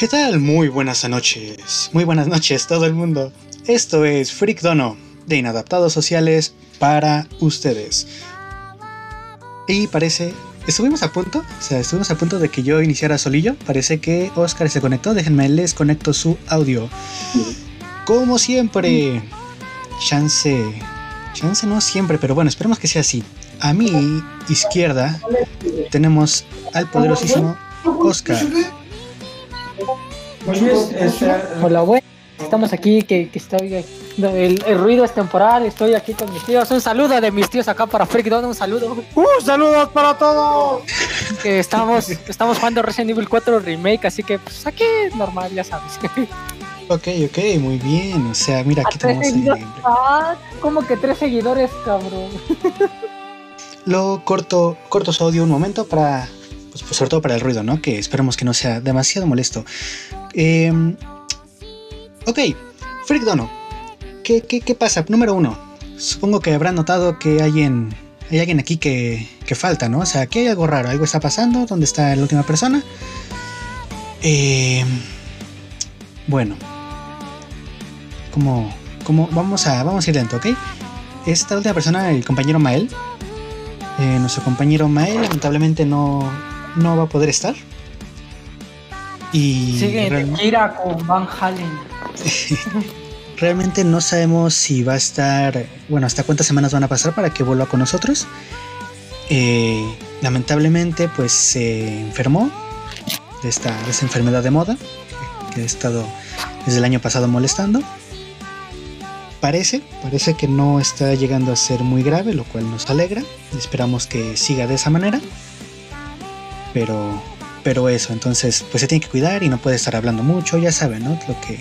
¿Qué tal? Muy buenas noches. Muy buenas noches todo el mundo. Esto es Freak Dono de Inadaptados Sociales para ustedes. Y parece... Estuvimos a punto, o sea, estuvimos a punto de que yo iniciara solillo. Parece que Oscar se conectó. Déjenme, les conecto su audio. Como siempre. Chance. Chance no siempre, pero bueno, esperemos que sea así. A mi izquierda tenemos al poderosísimo Oscar. Hola, bueno, estamos aquí, que, que estoy, el, el, ruido es temporal, estoy aquí con mis tíos. Un saludo de mis tíos acá para Freak Don, un saludo. ¡Un saludo para todos! Que estamos, estamos jugando Resident Evil 4 Remake, así que pues aquí normal, ya sabes. Ok, ok, muy bien. O sea, mira, aquí tenemos. Ah, como que tres seguidores, cabrón. Lo corto, corto su audio un momento para. Pues, pues, sobre todo para el ruido, ¿no? Que esperemos que no sea demasiado molesto. Eh, ok, Freak Dono. ¿Qué, ¿Qué, qué, pasa? Número uno. Supongo que habrán notado que hay, hay alguien aquí que, que, falta, ¿no? O sea, aquí hay algo raro, algo está pasando. ¿Dónde está la última persona? Eh, bueno, como, como vamos a vamos a ir lento, ¿ok? Esta última persona, el compañero Mael, eh, nuestro compañero Mael, lamentablemente no, no va a poder estar. Y sigue real... gira con Van Halen. realmente no sabemos si va a estar, bueno, hasta cuántas semanas van a pasar para que vuelva con nosotros. Eh, lamentablemente, pues se enfermó de esta, de esta enfermedad de moda que ha estado desde el año pasado molestando. Parece, parece que no está llegando a ser muy grave, lo cual nos alegra. Esperamos que siga de esa manera. Pero, pero eso, entonces, pues se tiene que cuidar y no puede estar hablando mucho, ya saben, ¿no? Lo que,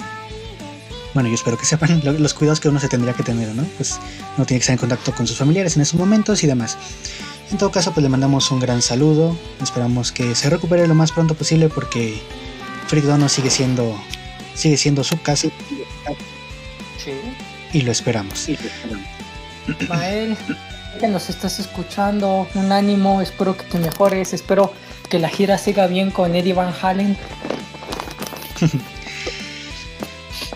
bueno, yo espero que sepan los cuidados que uno se tendría que tener, ¿no? Pues no tiene que estar en contacto con sus familiares en esos momentos y demás. En todo caso, pues le mandamos un gran saludo. Esperamos que se recupere lo más pronto posible porque Freak Dono sigue siendo, sigue siendo su casa. Sí. Y lo esperamos. Sí, Mael, que nos estás escuchando, un ánimo, espero que te mejores, espero que la gira siga bien con Eddie Van Halen.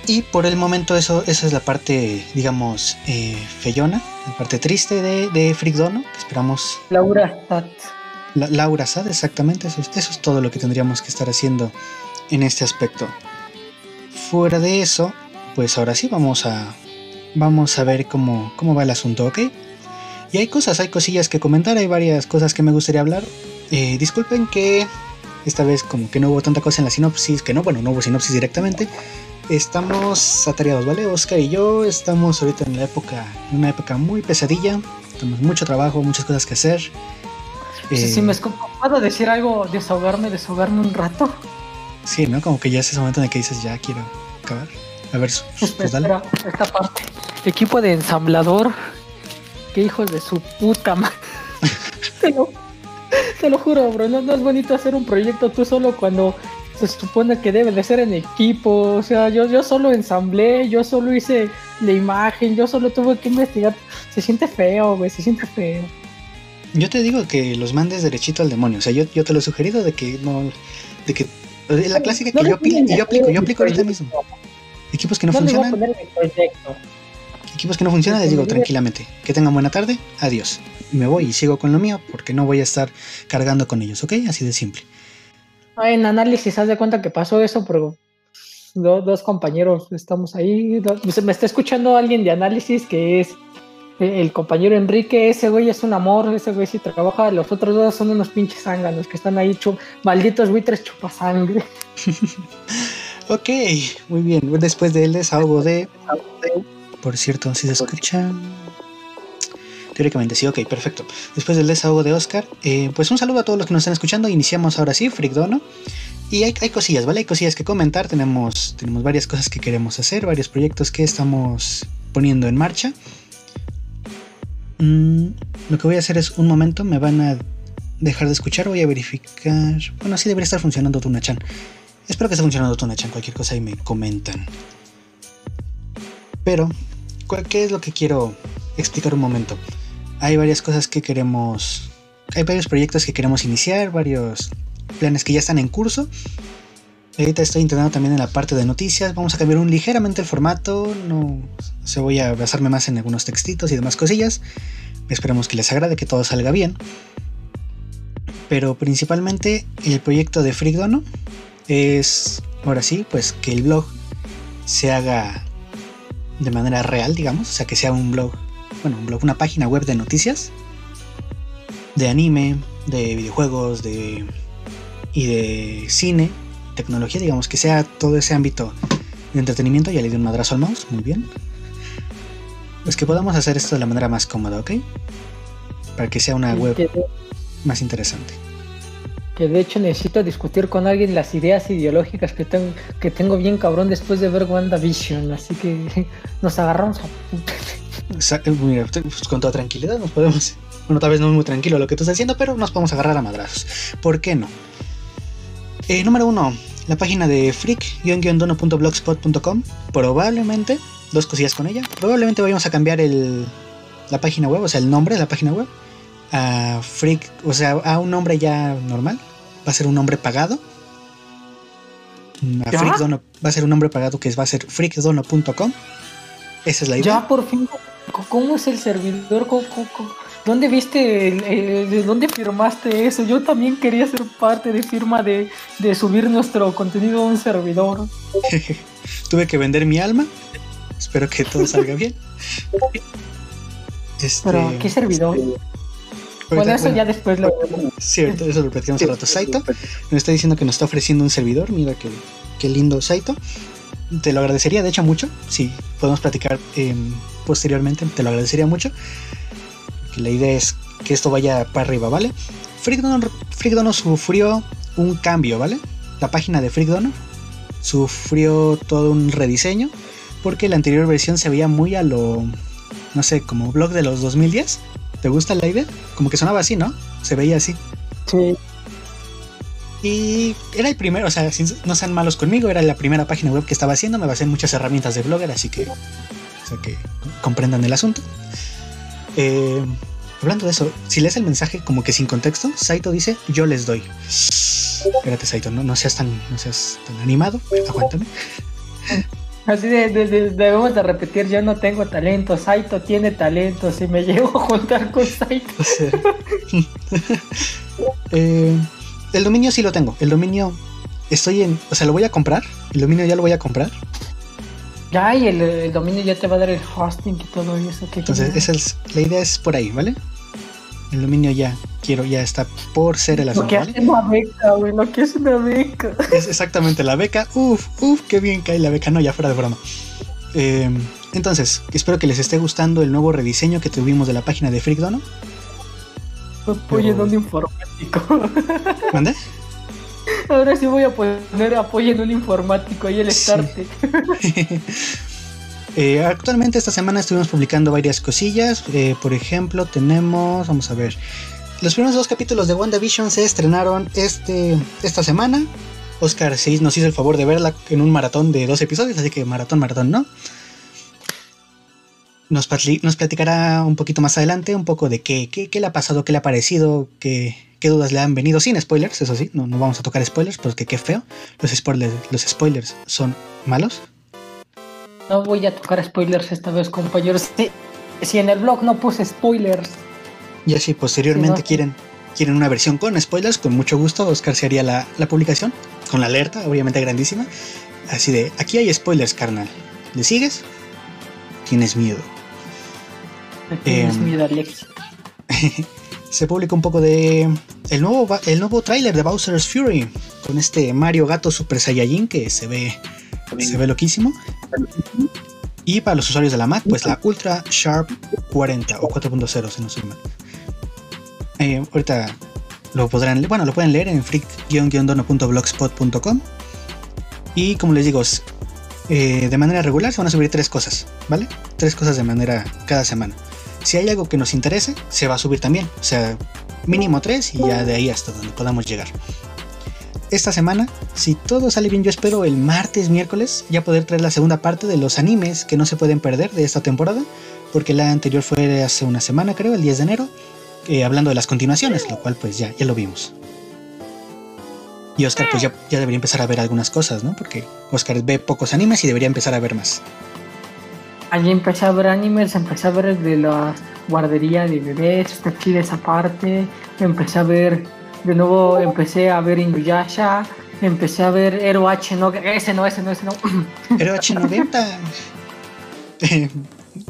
y por el momento eso, esa es la parte, digamos, eh, feyona, la parte triste de, de Freak Dono, que esperamos... Laura Sad. La, Laura Sad, exactamente, eso, eso es todo lo que tendríamos que estar haciendo en este aspecto. Fuera de eso, pues ahora sí vamos a vamos a ver cómo, cómo va el asunto, ¿ok? Y hay cosas, hay cosillas que comentar, hay varias cosas que me gustaría hablar. Eh, disculpen que esta vez como que no hubo tanta cosa en la sinopsis, que no, bueno, no hubo sinopsis directamente. Estamos atareados, ¿vale? Oscar y yo estamos ahorita en la época, en una época muy pesadilla. Tenemos mucho trabajo, muchas cosas que hacer. Eh, sí, sí, me ¿Puedo decir algo, desahogarme, desahogarme un rato? Sí, ¿no? Como que ya es ese momento en el que dices, ya quiero acabar. A ver, pues dale. Esta parte. Equipo de ensamblador. Qué hijos de su puta madre. te, lo, juro, bro. No, no, es bonito hacer un proyecto tú solo cuando se supone que debe de ser en equipo. O sea, yo, yo solo ensamblé, yo solo hice la imagen, yo solo tuve que investigar. Se siente feo, güey, se siente feo. Yo te digo que los mandes derechito al demonio. O sea, yo, yo te lo he sugerido de que no. De que. La clásica que no yo, aplico, yo aplico, yo aplico ahorita mismo. Equipos que no, no funcionan. Equipos que no funcionan, les digo tranquilamente. Que tengan buena tarde, adiós. Me voy y sigo con lo mío porque no voy a estar cargando con ellos, ¿ok? Así de simple. En análisis, haz de cuenta que pasó eso, pero dos, dos compañeros estamos ahí. me está escuchando alguien de análisis que es el compañero Enrique. Ese güey es un amor, ese güey sí trabaja. Los otros dos son unos pinches zánganos que están ahí, chup, malditos buitres chupasangre. Ok, muy bien. Después del desahogo de. Por cierto, si se escucha. Teóricamente sí, ok, perfecto. Después del desahogo de Oscar, eh, pues un saludo a todos los que nos están escuchando. Iniciamos ahora sí, Frigdono. Y hay, hay, cosillas, ¿vale? Hay cosillas que comentar. Tenemos, tenemos varias cosas que queremos hacer, varios proyectos que estamos poniendo en marcha. Mm, lo que voy a hacer es un momento, me van a dejar de escuchar, voy a verificar. Bueno, sí debería estar funcionando Tunachan. Espero que esté funcionando Tunachan, cualquier cosa y me comentan. Pero, ¿qué es lo que quiero explicar un momento? Hay varias cosas que queremos... Hay varios proyectos que queremos iniciar, varios planes que ya están en curso. Ahorita estoy intentando también en la parte de noticias. Vamos a cambiar un ligeramente el formato. No se voy a basarme más en algunos textitos y demás cosillas. Esperemos que les agrade, que todo salga bien. Pero principalmente el proyecto de Frigdono es, ahora sí, pues que el blog se haga de manera real, digamos. O sea, que sea un blog, bueno, un blog, una página web de noticias, de anime, de videojuegos, de y de cine, tecnología, digamos, que sea todo ese ámbito de entretenimiento. Ya le di un madrazo al mouse, muy bien. Pues que podamos hacer esto de la manera más cómoda, ¿ok? Para que sea una web más interesante. Que de hecho necesito discutir con alguien las ideas ideológicas que tengo, que tengo bien cabrón después de ver WandaVision. Así que nos agarramos a Mira, pues, con toda tranquilidad nos podemos. Bueno, tal vez no es muy tranquilo lo que tú estás haciendo, pero nos podemos agarrar a madrazos. ¿Por qué no? Eh, número uno, la página de freak-dono.blogspot.com. Probablemente, dos cosillas con ella. Probablemente vayamos a cambiar el, la página web, o sea, el nombre de la página web a Freak, o sea, a un nombre ya normal. Va a ser un nombre pagado. A va a ser un nombre pagado que va a ser freakdono.com. Esa es la idea. Ya por fin, ¿cómo es el servidor? dónde viste, de dónde firmaste eso? Yo también quería ser parte de firma de, de subir nuestro contenido a un servidor. Tuve que vender mi alma. Espero que todo salga bien. Pero, ¿qué servidor? Bueno, eso ya después lo. Cierto, eso lo platicamos al rato. Saito nos está diciendo que nos está ofreciendo un servidor. Mira qué, qué lindo Saito. Te lo agradecería, de hecho, mucho. Si podemos platicar em, posteriormente, te lo agradecería mucho. la idea es que esto vaya para arriba, ¿vale? Freakdono sufrió un cambio, ¿vale? La página de Freakdono sufrió todo un rediseño porque la anterior versión se veía muy a lo, no sé, como blog de los 2010 ¿Te gusta la idea? Como que sonaba así, ¿no? Se veía así. Sí. Y era el primero, o sea, no sean malos conmigo, era la primera página web que estaba haciendo, me basé en muchas herramientas de blogger, así que, o sea, que comprendan el asunto. Eh, hablando de eso, si lees el mensaje como que sin contexto, Saito dice, yo les doy. Espérate, Saito, no, no seas tan, no seas tan animado, aguántame. Así de, debemos de repetir, yo no tengo talento, Saito tiene talento, si me llevo a juntar con Saito. Eh, el dominio sí lo tengo, el dominio estoy en, o sea, lo voy a comprar, el dominio ya lo voy a comprar. Ya, y el, dominio ya te va a dar el hosting y todo eso. Entonces, esa es, la idea es por ahí, ¿vale? El dominio ya quiero, ya está por ser el asunto. Lo que es una beca, güey, lo que es una beca. Es exactamente la beca. Uf, uf, qué bien cae la beca. No, ya fuera de broma. Eh, entonces, espero que les esté gustando el nuevo rediseño que tuvimos de la página de Freakdono. Apoyo en un informático. ¿Mande? Ahora sí voy a poner apoyo en un informático ahí el start. Eh, actualmente esta semana estuvimos publicando varias cosillas. Eh, por ejemplo, tenemos, vamos a ver, los primeros dos capítulos de WandaVision se estrenaron este, esta semana. Oscar se nos hizo el favor de verla en un maratón de dos episodios, así que maratón, maratón, ¿no? Nos, nos platicará un poquito más adelante un poco de qué, qué, le ha pasado, qué le ha parecido, qué, qué, dudas le han venido, sin spoilers, eso sí, no, no vamos a tocar spoilers porque qué feo. Los spoilers, los spoilers son malos. No voy a tocar spoilers esta vez, compañeros. Si, en el blog no puse spoilers. Y así posteriormente quieren, quieren una versión con spoilers, con mucho gusto, Oscar se haría la, publicación, con la alerta, obviamente grandísima. Así de, aquí hay spoilers, carnal. ¿Le sigues? Tienes miedo. Tienes em, miedo, Alex. se publica un poco de el nuevo el nuevo tráiler de Bowser's Fury con este Mario Gato Super Saiyajin que se ve se ve loquísimo. Y para los usuarios de la Mac, pues la Ultra Sharp 40 o 4.0, si no soy mal. Eh, ahorita lo podrán, bueno, lo pueden leer en freak-dono.blogspot.com. Y como les digo, eh, de manera regular se van a subir tres cosas, ¿vale? Tres cosas de manera cada semana. Si hay algo que nos interese, se va a subir también. O sea, mínimo tres y ya de ahí hasta donde podamos llegar esta semana, si todo sale bien, yo espero el martes, miércoles, ya poder traer la segunda parte de los animes que no se pueden perder de esta temporada, porque la anterior fue hace una semana, creo, el 10 de enero, eh, hablando de las continuaciones, lo cual pues ya, ya lo vimos. Y Oscar pues ya, debería empezar a ver algunas cosas, ¿no? Porque Oscar ve pocos animes y debería empezar a ver más. Allí empecé a ver animes, empecé a ver el de la guardería de bebés, está chida esa parte. Empecé a ver, de nuevo empecé a ver Inuyasha, empecé a ver Hero H, no, ese no, ese no, ese no. Hero H90.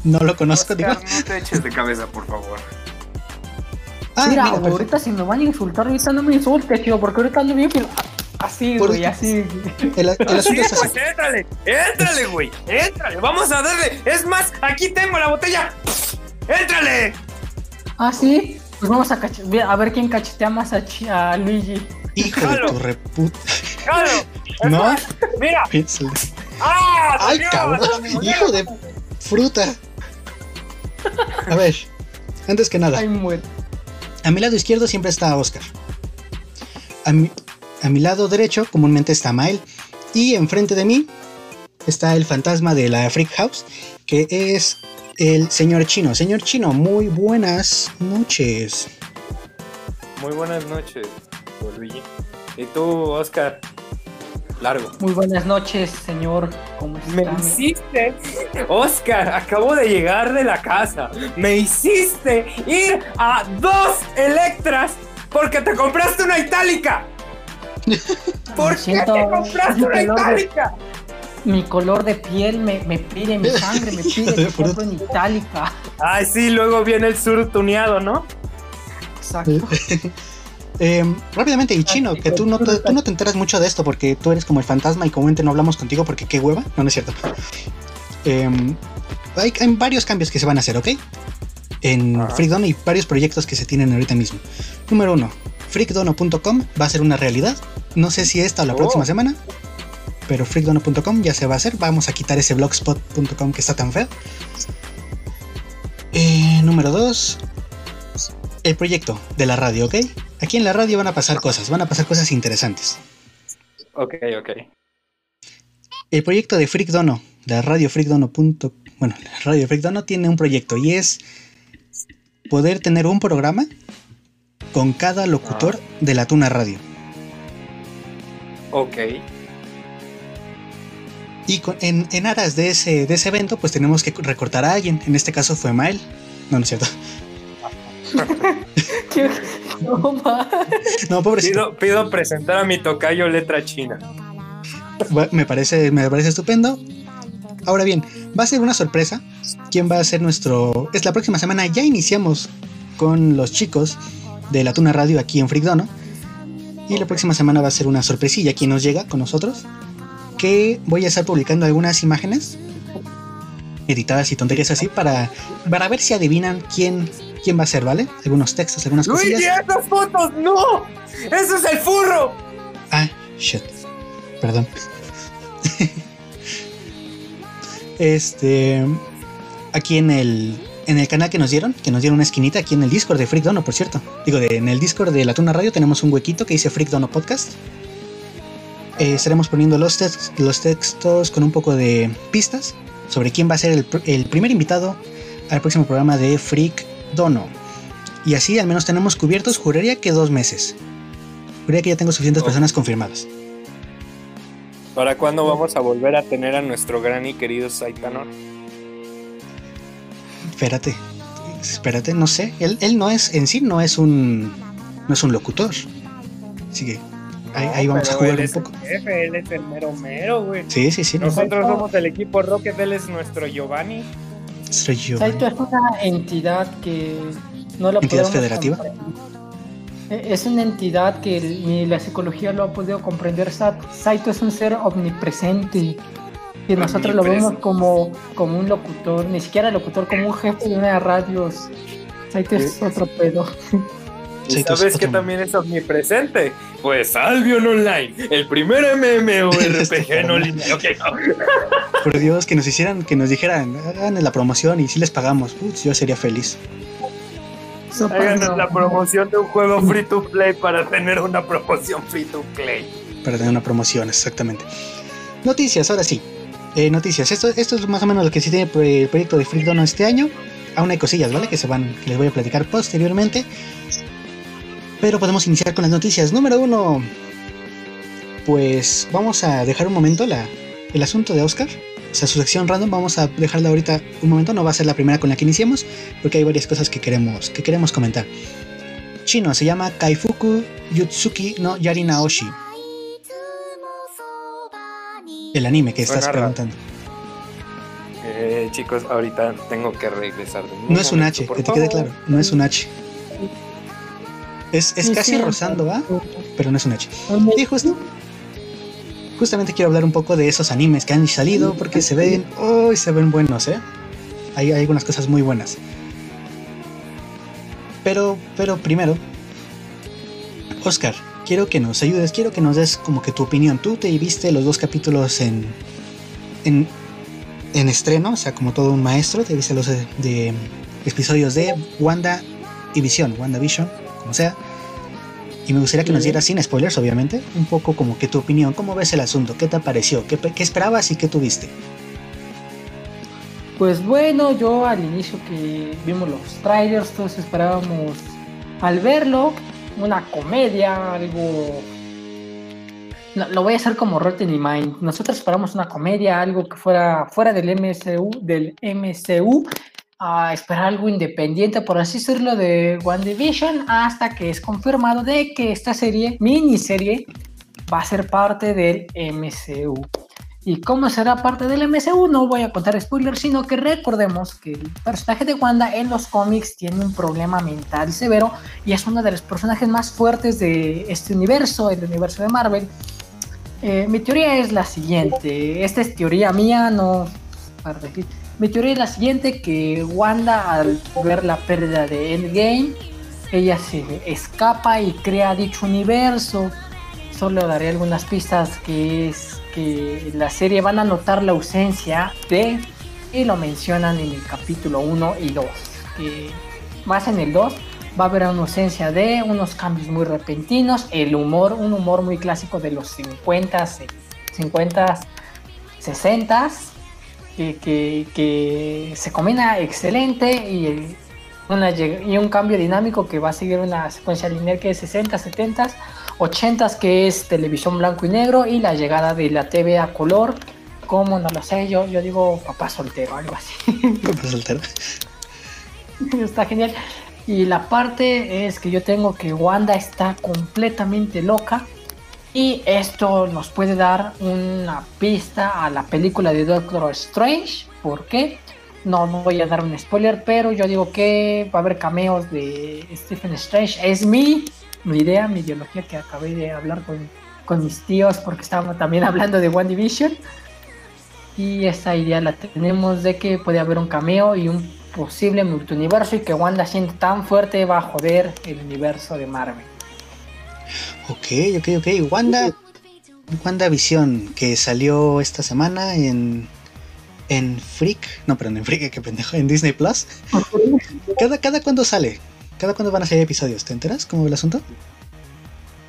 no lo conozco, Oscar, No te eches de cabeza, por favor. Ah, mira, ahorita si me van a insultar, ahorita no me insultes, tío, porque ahorita ando bien Así, Por güey, así. El, el Sí, asunto es así. pues éntrale, éntrale, güey, éntrale, vamos a darle. Es más, aquí tengo la botella. ¡Éntrale! Ah, sí. Pues vamos a, a ver quién cachetea más a, Luigi. Hijo de tu reputa. No. más, Mira. Piénsale. ¡Ah! Ay, cabrón. Hijo de fruta. A ver, antes que nada, Ay, muere. a mi lado izquierdo siempre está Oscar. A mi, a mi lado derecho comúnmente está Mael. Y enfrente de mí está el fantasma de la Freak House, que es el señor Chino. Señor Chino, muy buenas noches. Muy buenas noches, Luigi. ¿Y tú, Oscar? Largo. Muy buenas noches, señor. ¿Cómo está? Me hiciste, Oscar, acabo de llegar de la casa. Me hiciste ir a dos Electras porque te compraste una itálica. ¿Por qué siento, te compraste una itálica? Mi color de piel me, me pide, mi sangre me pide compre en itálica. Ay, sí, luego viene el sur tuneado, ¿no? Exacto. Eh, rápidamente, y Chino, que tú no, te, tú no te enteras mucho de esto porque tú eres como el fantasma y comúnmente no hablamos contigo porque qué hueva. No, no es cierto. Eh, hay, hay varios cambios que se van a hacer, ¿ok? En Ajá. Freakdono y varios proyectos que se tienen ahorita mismo. Número uno, freakdono.com va a ser una realidad. No sé si esta o la Oh. próxima semana, pero freakdono.com ya se va a hacer. Vamos a quitar ese blogspot.com que está tan feo. Eh, número dos, el proyecto de la radio, ¿ok? Aquí en la radio van a pasar cosas, van a pasar cosas interesantes. Ok, ok. El proyecto de Freak Dono, de Radio Freak Dono. Bueno, Radio Freak Dono tiene un proyecto y es poder tener un programa con cada locutor de la Tuna Radio. Ok. Y con- en, en aras de ese, de ese evento, pues tenemos que recortar a alguien. En este caso fue Mael. No, no es cierto. No, pobrecito. Pido, pido presentar a mi tocayo letra china. Me parece, me parece estupendo. Ahora bien, va a ser una sorpresa. ¿Quién va a ser nuestro...? Es la próxima semana, ya iniciamos con los chicos de la Tuna Radio aquí en Freakdono. Y la próxima semana va a ser una sorpresilla. ¿Quién nos llega con nosotros? Que voy a estar publicando algunas imágenes editadas y tonterías así para, para ver si adivinan quién, quién va a ser, ¿vale? Algunos textos, algunas ¡Luigi, cosillas. esas fotos! ¡No! ¡Eso es el furro! Ah, shit. Perdón. este. Aquí en el. En el canal que nos dieron, que nos dieron una esquinita aquí en el Discord de Freak Dono, por cierto. Digo, de- en el Discord de la Tuna Radio tenemos un huequito que dice Freak Dono Podcast. Eh, estaremos poniendo los, los textos con un poco de pistas sobre quién va a ser el, el primer invitado al próximo programa de Freak Dono. Y así al menos tenemos cubiertos, juraría que dos meses. Juraría que ya tengo suficientes Oh. personas confirmadas. ¿Para cuándo vamos a volver a tener a nuestro gran y querido Saitanor? Espérate, espérate, no sé. Él, él no es, en sí no es un, no es un locutor. Así que ahí, ahí vamos a jugar él un es el poco. jefe, él es el mero mero, güey. Sí, sí, sí. no, Nosotros somos el equipo Rocket, él es nuestro Giovanni. soy yo. Saito es una entidad que no lo ¿Entidad podemos federativa? comprender. E- Es una entidad que ni la psicología lo ha podido comprender. Sa- Saito es un ser omnipresente. Que nosotros lo vemos como, como un locutor, ni siquiera locutor, como un jefe de una radio. Saito es otro pedo. ¿Y sabes que también es omnipresente? Pues Albion Online, el primer MMORPG en línea. Ok, no. Por Dios, que nos hicieran, que nos dijeran, hagan la promoción y si les pagamos. Yo sería feliz. No Háganos la promoción de un juego free to play para tener una promoción free to play. Para tener una promoción, exactamente. Noticias, ahora sí. Eh, noticias. Esto, esto es más o menos lo que sí tiene el proyecto de Freak Dono este año. Aún hay cosillas, ¿vale? Que se van, que les voy a platicar posteriormente. Pero podemos iniciar con las noticias. Número uno. pues vamos a dejar un momento la, el asunto de Oscar. O sea, su sección random vamos a dejarla ahorita un momento. No va a ser la primera con la que iniciemos, porque hay varias cosas que queremos, que queremos comentar. Chino, se llama Kaifuku Yutsuki no Yari Naoshi. El anime que estás preguntando. Eh, chicos, ahorita tengo que regresar. de No es un H, que te quede claro. No es un H. Es, es casi rozando, ¿va? pero no es un H. ¿Dónde- Y justo, justamente quiero hablar un poco de esos animes que han salido porque se ven, oh, se ven buenos, ¿eh? Hay, hay algunas cosas muy buenas. Pero, pero primero, Oscar, quiero que nos ayudes, quiero que nos des como que tu opinión. Tú te viste los dos capítulos en, en, en estreno, o sea, como todo un maestro, te viste los de, de episodios de Wanda y Vision, WandaVision, como sea. Y me gustaría que nos dieras sin spoilers, obviamente, un poco como que tu opinión, cómo ves el asunto, qué te pareció, qué, qué esperabas y qué tuviste. Pues bueno, yo al inicio que vimos los trailers, todos esperábamos al verlo una comedia, algo... No, lo voy a hacer como Rotten in Mind. Nosotros esperamos una comedia, algo que fuera fuera del MCU, del MCU, a esperar algo independiente, por así decirlo, de One Division, hasta que es confirmado de que esta serie, miniserie, va a ser parte del MCU. ¿Y cómo será parte del MCU? No voy a contar spoilers, sino que recordemos que el personaje de Wanda en los cómics tiene un problema mental severo y es uno de los personajes más fuertes de este universo, el universo de Marvel. Eh, mi teoría es la siguiente, esta es teoría mía, no para decir. Mi teoría es la siguiente, que Wanda al ver la pérdida de Endgame, ella se escapa y crea dicho universo. Solo daré algunas pistas que es que la serie van a notar la ausencia de y lo mencionan en el capítulo 1 y 2 que más en el 2 va a haber una ausencia de unos cambios muy repentinos el humor un humor muy clásico de los 50 50 60 que, que, que se combina excelente y, el- una y un cambio dinámico que va a seguir una secuencia lineal que es 60 70 80s que es televisión blanco y negro y la llegada de la TV a color, como no lo sé, yo, yo digo papá soltero, algo así. Papá soltero. está genial. Y la parte es que yo tengo que Wanda está completamente loca y esto nos puede dar una pista a la película de Doctor Strange. ¿Por qué? No, voy a dar un spoiler, pero yo digo que va a haber cameos de Stephen Strange. Es mi, mi idea, mi ideología que acabé de hablar con, mis tíos porque estábamos también hablando de One Division. Y esa idea la tenemos de que puede haber un cameo y un posible multiuniverso y que Wanda siente tan fuerte va a joder el universo de Marvel. Ok, ok, ok. Wanda, Wanda Visión, que salió esta semana en, en Freak, no, perdón, en Freak, qué pendejo, en Disney Plus. ¿Cada, cada cuándo sale? ¿Cada cuándo van a salir episodios? ¿Te enteras cómo va el asunto?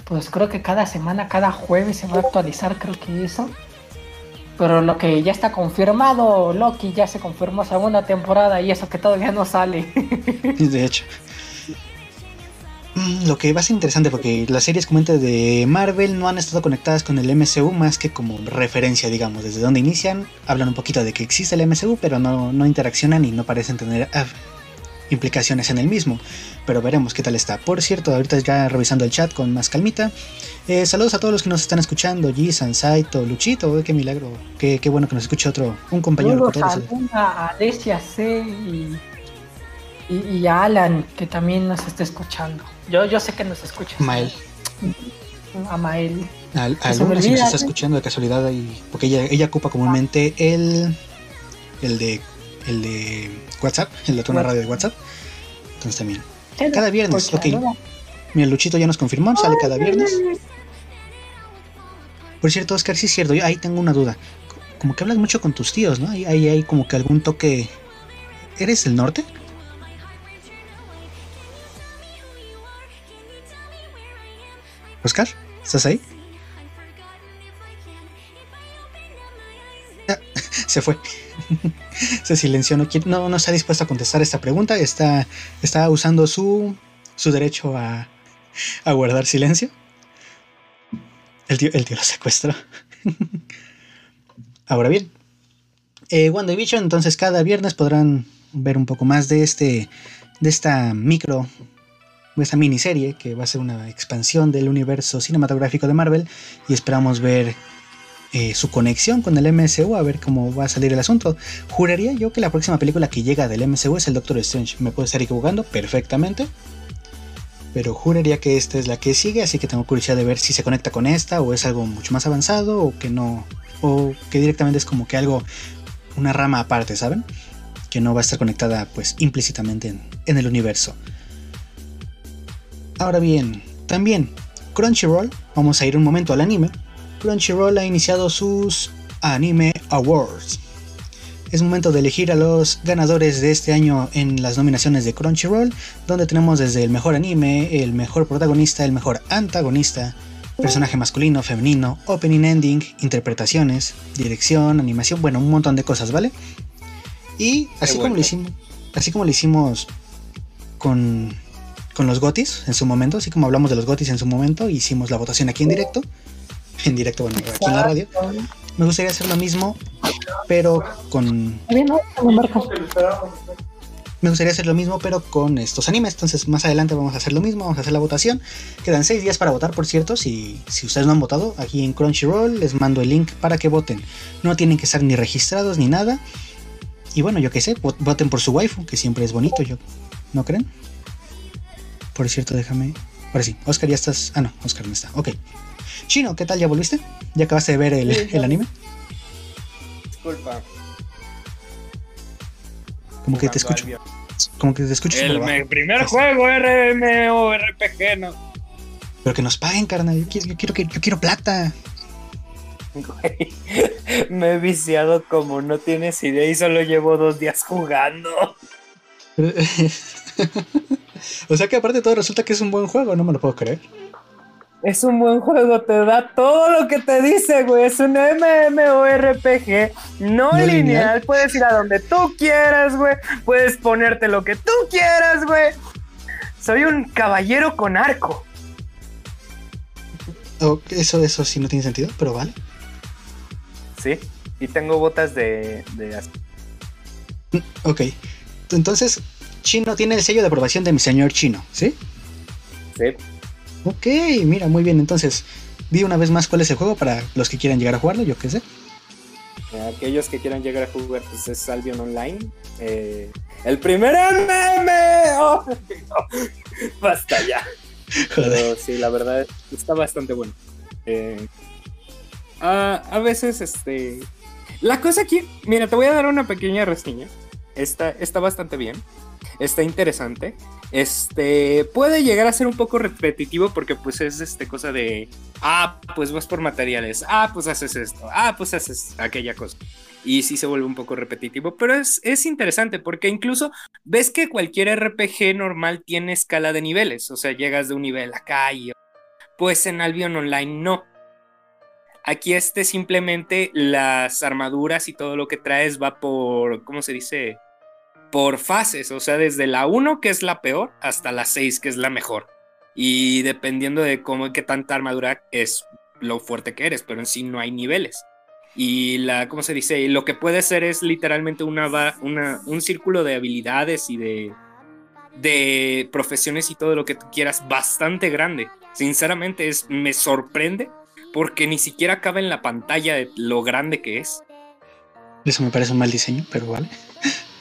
Pues creo que cada semana, cada jueves se va a actualizar, creo que eso. Pero lo que ya está confirmado, Loki ya se confirmó segunda temporada y eso que todavía no sale. De hecho. Mm, Lo que va a ser interesante porque las series como de Marvel no han estado conectadas con el MCU más que como referencia, digamos, desde donde inician, hablan un poquito de que existe el MCU, pero no, no interaccionan y no parecen tener ah, implicaciones en el mismo. Pero veremos qué tal está. Por cierto, ahorita ya revisando el chat con más calmita. eh, saludos a todos los que nos están escuchando, G, Sansaito, Luchito, qué milagro, qué, qué bueno que nos escuche otro, un compañero. Saludos a cotorro. Luna, a Alesia C y, y, y a Alan, que también nos está escuchando. Yo, yo sé que nos escucha. Mael. A Mael. Al, Que a se me Luna, si nos está escuchando de casualidad y porque ella, ella ocupa comúnmente el el de el de WhatsApp, el de WhatsApp. radio de WhatsApp. Entonces también. Cada viernes, ok. Mira, Luchito ya nos confirmó, sale cada viernes. Por cierto, Oscar, sí es cierto, yo ahí tengo una duda. Como que hablas mucho con tus tíos, ¿no? Ahí ahí hay como que algún toque. ¿Eres del norte? Oscar, ¿estás ahí? Se fue. se silenció, no, no está dispuesto a contestar esta pregunta. Está, está usando su, su derecho a, a guardar silencio. El tío, el tío lo secuestró. Ahora bien, eh, WandaVision, entonces cada viernes podrán ver un poco más de este, de esta micro, de esta miniserie que va a ser una expansión del universo cinematográfico de Marvel y esperamos ver eh, su conexión con el MCU, a ver cómo va a salir el asunto. Juraría yo que la próxima película que llega del MCU es el Doctor Strange. Me puedo estar equivocando perfectamente. Pero juraría que esta es la que sigue, así que tengo curiosidad de ver si se conecta con esta o es algo mucho más avanzado o que no, o que directamente es como que algo, una rama aparte, ¿saben? Que no va a estar conectada pues implícitamente en, en el universo. Ahora bien, también Crunchyroll, vamos a ir un momento al anime. Crunchyroll ha iniciado sus Anime Awards. Es momento de elegir a los ganadores de este año en las nominaciones de Crunchyroll, donde tenemos desde el mejor anime, el mejor protagonista, el mejor antagonista, personaje masculino, femenino, opening ending, interpretaciones, dirección, animación, bueno, un montón de cosas, ¿vale? Y así como lo hicimos, así como lo hicimos con, con los gotis en su momento, así como hablamos de los gotis en su momento, hicimos la votación aquí en directo, en directo, bueno, aquí en la radio. Me gustaría hacer lo mismo, pero con. Me gustaría hacer lo mismo, pero con estos animes. Entonces, más adelante vamos a hacer lo mismo, vamos a hacer la votación. Quedan seis días para votar, por cierto. Si, si ustedes no han votado, aquí en Crunchyroll les mando el link para que voten. No tienen que estar ni registrados ni nada. Y bueno, yo qué sé, voten por su waifu, que siempre es bonito, yo. ¿No creen? Por cierto, déjame. Ahora sí, Oscar ya estás. Ah, no, Oscar no está. Ok. Chino, ¿qué tal? ¿Ya volviste? ¿Ya acabaste de ver el, el anime? Disculpa. Como que te escucho. Como que te escucho El me- primer Pues- juego RMORPG, ¿no? Pero que nos paguen, carnal. Yo quiero, yo quiero, que- yo quiero plata. Güey, me he viciado como no tienes idea y solo llevo dos días jugando. o sea que aparte de todo resulta que es un buen juego, no me lo puedo creer. Es un buen juego, te da todo lo que te dice, güey. Es un MMORPG no, ¿No lineal. lineal? Puedes ir a donde tú quieras, güey. Puedes ponerte lo que tú quieras, güey. Soy un caballero con arco. Oh, eso, eso sí no tiene sentido, pero vale. Sí. Y tengo botas de, de Ok. Entonces, Chino tiene el sello de aprobación de mi señor Chino, ¿sí? sí. Ok, mira, muy bien. Entonces, di una vez más cuál es el juego para los que quieran llegar a jugarlo, yo qué sé. Aquellos que quieran llegar a jugar, pues es Albion Online. Eh, el primer MMO. Basta ya. Joder. Pero sí, la verdad está bastante bueno. Eh, ah, a veces, este. La cosa aquí, mira, te voy a dar una pequeña reseña. Está, está bastante bien. Está interesante. Este puede llegar a ser un poco repetitivo porque pues es este cosa de ah, pues vas por materiales, ah, pues haces esto, ah, pues haces aquella cosa. Y sí se vuelve un poco repetitivo, pero es, es interesante porque incluso ves que cualquier RPG normal tiene escala de niveles, o sea, llegas de un nivel acá y pues en Albion Online no. Aquí este simplemente las armaduras y todo lo que traes va por, ¿cómo se dice? Por fases, o sea, desde la 1 que es la peor hasta la 6 que es la mejor. Y dependiendo de cómo qué tanta armadura es lo fuerte que eres, pero en sí no hay niveles. Y la, ¿cómo se dice? Y lo que puede ser es literalmente una, una, un círculo de habilidades y de, de profesiones y todo lo que tú quieras bastante grande. Sinceramente es, me sorprende porque ni siquiera cabe en la pantalla lo grande que es. Eso me parece un mal diseño, pero vale.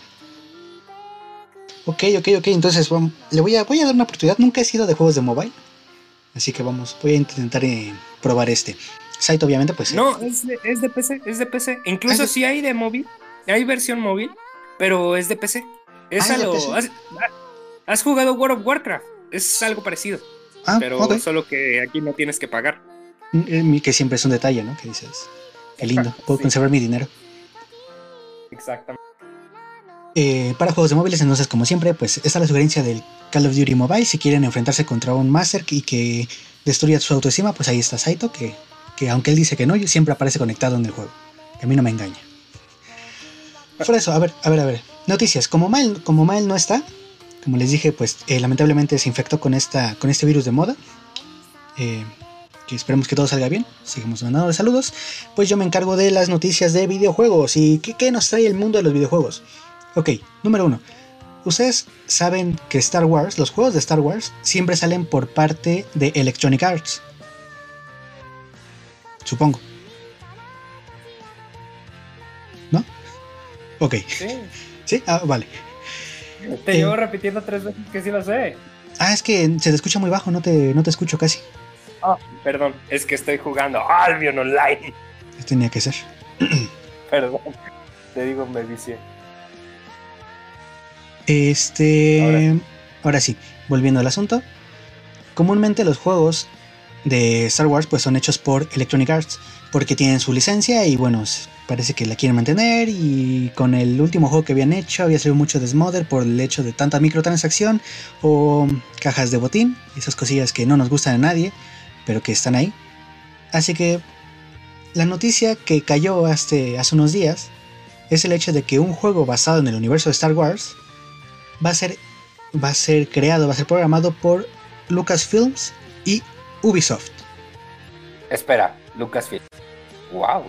ok, ok, ok. Entonces vamos, le voy a, voy a dar una oportunidad. Nunca he sido de juegos de mobile. Así que vamos, voy a intentar eh, probar este. Site, obviamente, pues. eh, No, es de, es de PC, es de PC. Incluso Ah, si hay de móvil, hay versión móvil, pero es de PC. Es Ah, a ¿es de lo- PC? has, has jugado World of Warcraft, es algo parecido, ah, pero solo que aquí no tienes que pagar. Mm, eh, Que siempre es un detalle, ¿no? Que dices. Qué lindo, puedo Sí. conservar mi dinero. Exactamente. Eh, para juegos de móviles, entonces, como siempre, pues está la sugerencia del Call of Duty Mobile. Si quieren enfrentarse contra un Master y que destruya su autoestima, pues ahí está Saito, que, que aunque él dice que no, siempre aparece conectado en el juego. Que a mí no me engaña. Por eso, a ver, a ver, a ver. Noticias. Como Mael, como Mael no está, como les dije, pues eh, lamentablemente se infectó con, esta, con este virus de moda. Eh, que esperemos que todo salga bien, seguimos mandando saludos, pues yo me encargo de las noticias de videojuegos y qué, qué nos trae el mundo de los videojuegos. Ok, número uno. Ustedes saben que Star Wars, los juegos de Star Wars, siempre salen por parte de Electronic Arts. Supongo. ¿No? Ok. Sí. ¿Sí? Ah, vale. Te Eh. llevo repitiendo tres veces que sí lo sé. Ah, es que se te escucha muy bajo, no te, no te escucho casi. Ah, perdón, es que estoy jugando Albion Online. Tenía que ser. Perdón. Te digo, me vicié. Este. Ahora. Ahora sí, volviendo al asunto. Comúnmente los juegos de Star Wars pues son hechos por Electronic Arts porque tienen su licencia y bueno, parece que la quieren mantener y con el último juego que habían hecho había salido mucho desmother por el hecho de tanta microtransacción o cajas de botín, esas cosillas que no nos gustan a nadie, pero que están ahí. Así que la noticia que cayó hace, hace unos días es el hecho de que un juego basado en el universo de Star Wars va a ser va a ser creado, va a ser programado por Lucasfilms y Ubisoft. Espera, Lucasfilm. Wow.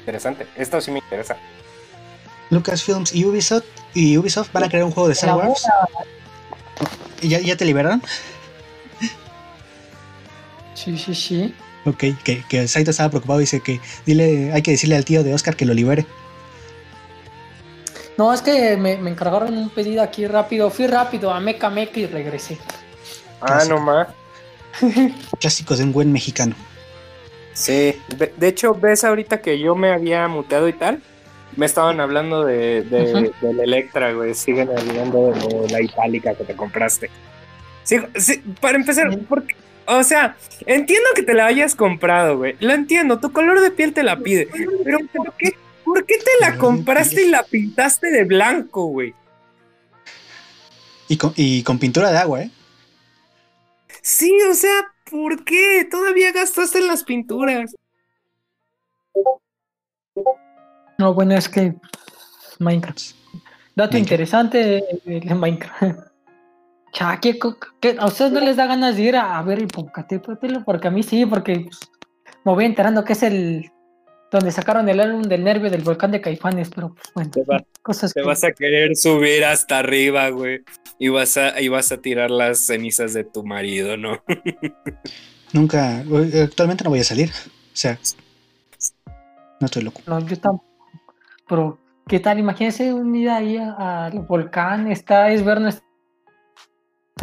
Interesante. Esto sí me interesa. Lucasfilms y Ubisoft y Ubisoft van a crear un juego de Star Wars. ¿Ya, ya te liberaron? Sí, sí, sí. Ok, que, que Saito estaba preocupado y dice que dile, hay que decirle al tío de Oscar que lo libere. No, es que me, me encargaron un pedido aquí rápido. Fui rápido a Meca Meca y regresé. Ah, Clásico. no más. Clásicos de un buen mexicano. Sí. De, de hecho, ves ahorita que yo me había muteado y tal. Me estaban hablando de, de, del Electra, güey. Siguen hablando de la itálica que te compraste. Sí, sí, para empezar, porque, o sea, entiendo que te la hayas comprado, güey. Lo entiendo, tu color de piel te la pide. Pero ¿por qué, por qué te la compraste y la pintaste de blanco, güey? Y con, y con pintura de agua, ¿eh? Sí, o sea, ¿por qué? Todavía gastaste en las pinturas. No, bueno, es que Minecraft. Dato Minecraft. interesante de, de Minecraft. Cha, ¿qué, ¿a ustedes no les da ganas de ir a, a ver el Popocatépetl? Porque a mí sí, porque pues, me voy enterando que es el donde sacaron el álbum del nervio del volcán de Caifanes, pero pues bueno, Te va- cosas Te que... vas a querer subir hasta arriba, güey. Y vas a, y vas a tirar las cenizas de tu marido, ¿no? Nunca, actualmente no voy a salir. O sea, no estoy loco. No, yo tampoco. Pero, ¿qué tal? Imagínense unida ahí al volcán, está, es ver nuestra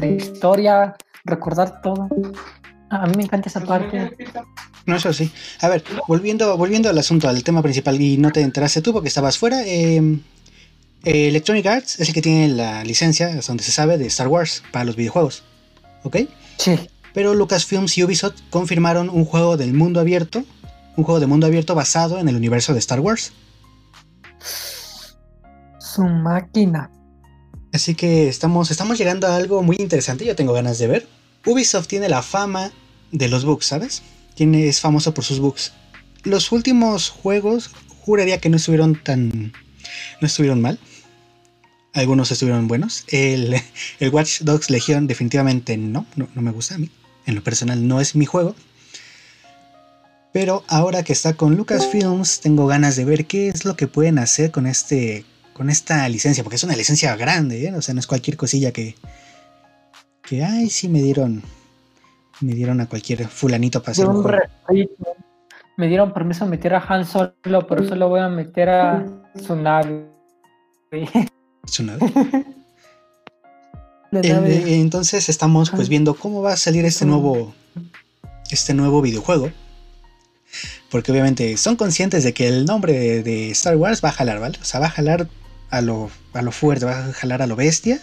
historia, recordar todo. A mí me encanta esa parte. No, eso sí. A ver, volviendo, volviendo al asunto, al tema principal, y no te enteraste tú porque estabas fuera. eh, eh, Electronic Arts es el que tiene la licencia, hasta donde se sabe, de Star Wars para los videojuegos. ¿Ok? Sí. Pero Lucasfilms y Ubisoft confirmaron un juego del mundo abierto, un juego de mundo abierto basado en el universo de Star Wars. Su máquina. Así que estamos, estamos llegando a algo muy interesante, yo tengo ganas de ver. Ubisoft tiene la fama de los bugs, ¿sabes? Tiene, es famoso por sus bugs. Los últimos juegos juraría que no estuvieron tan... no estuvieron mal. Algunos estuvieron buenos. El, el Watch Dogs Legion definitivamente no, no, no me gusta a mí. En lo personal no es mi juego. Pero ahora que está con Lucasfilms, tengo ganas de ver qué es lo que pueden hacer con este. con esta licencia. Porque es una licencia grande, ¿eh? O sea, no es cualquier cosilla que. que ay, sí me dieron. Me dieron a cualquier fulanito para hacer un juego. Me dieron permiso de meter a Han Solo, pero solo voy a meter a El- nave- eh, entonces estamos pues Ajá. viendo cómo va a salir este nuevo. Este nuevo videojuego. Porque obviamente son conscientes de que el nombre de, de Star Wars va a jalar, ¿vale? O sea, va a jalar a lo, a lo fuerte, va a jalar a lo bestia.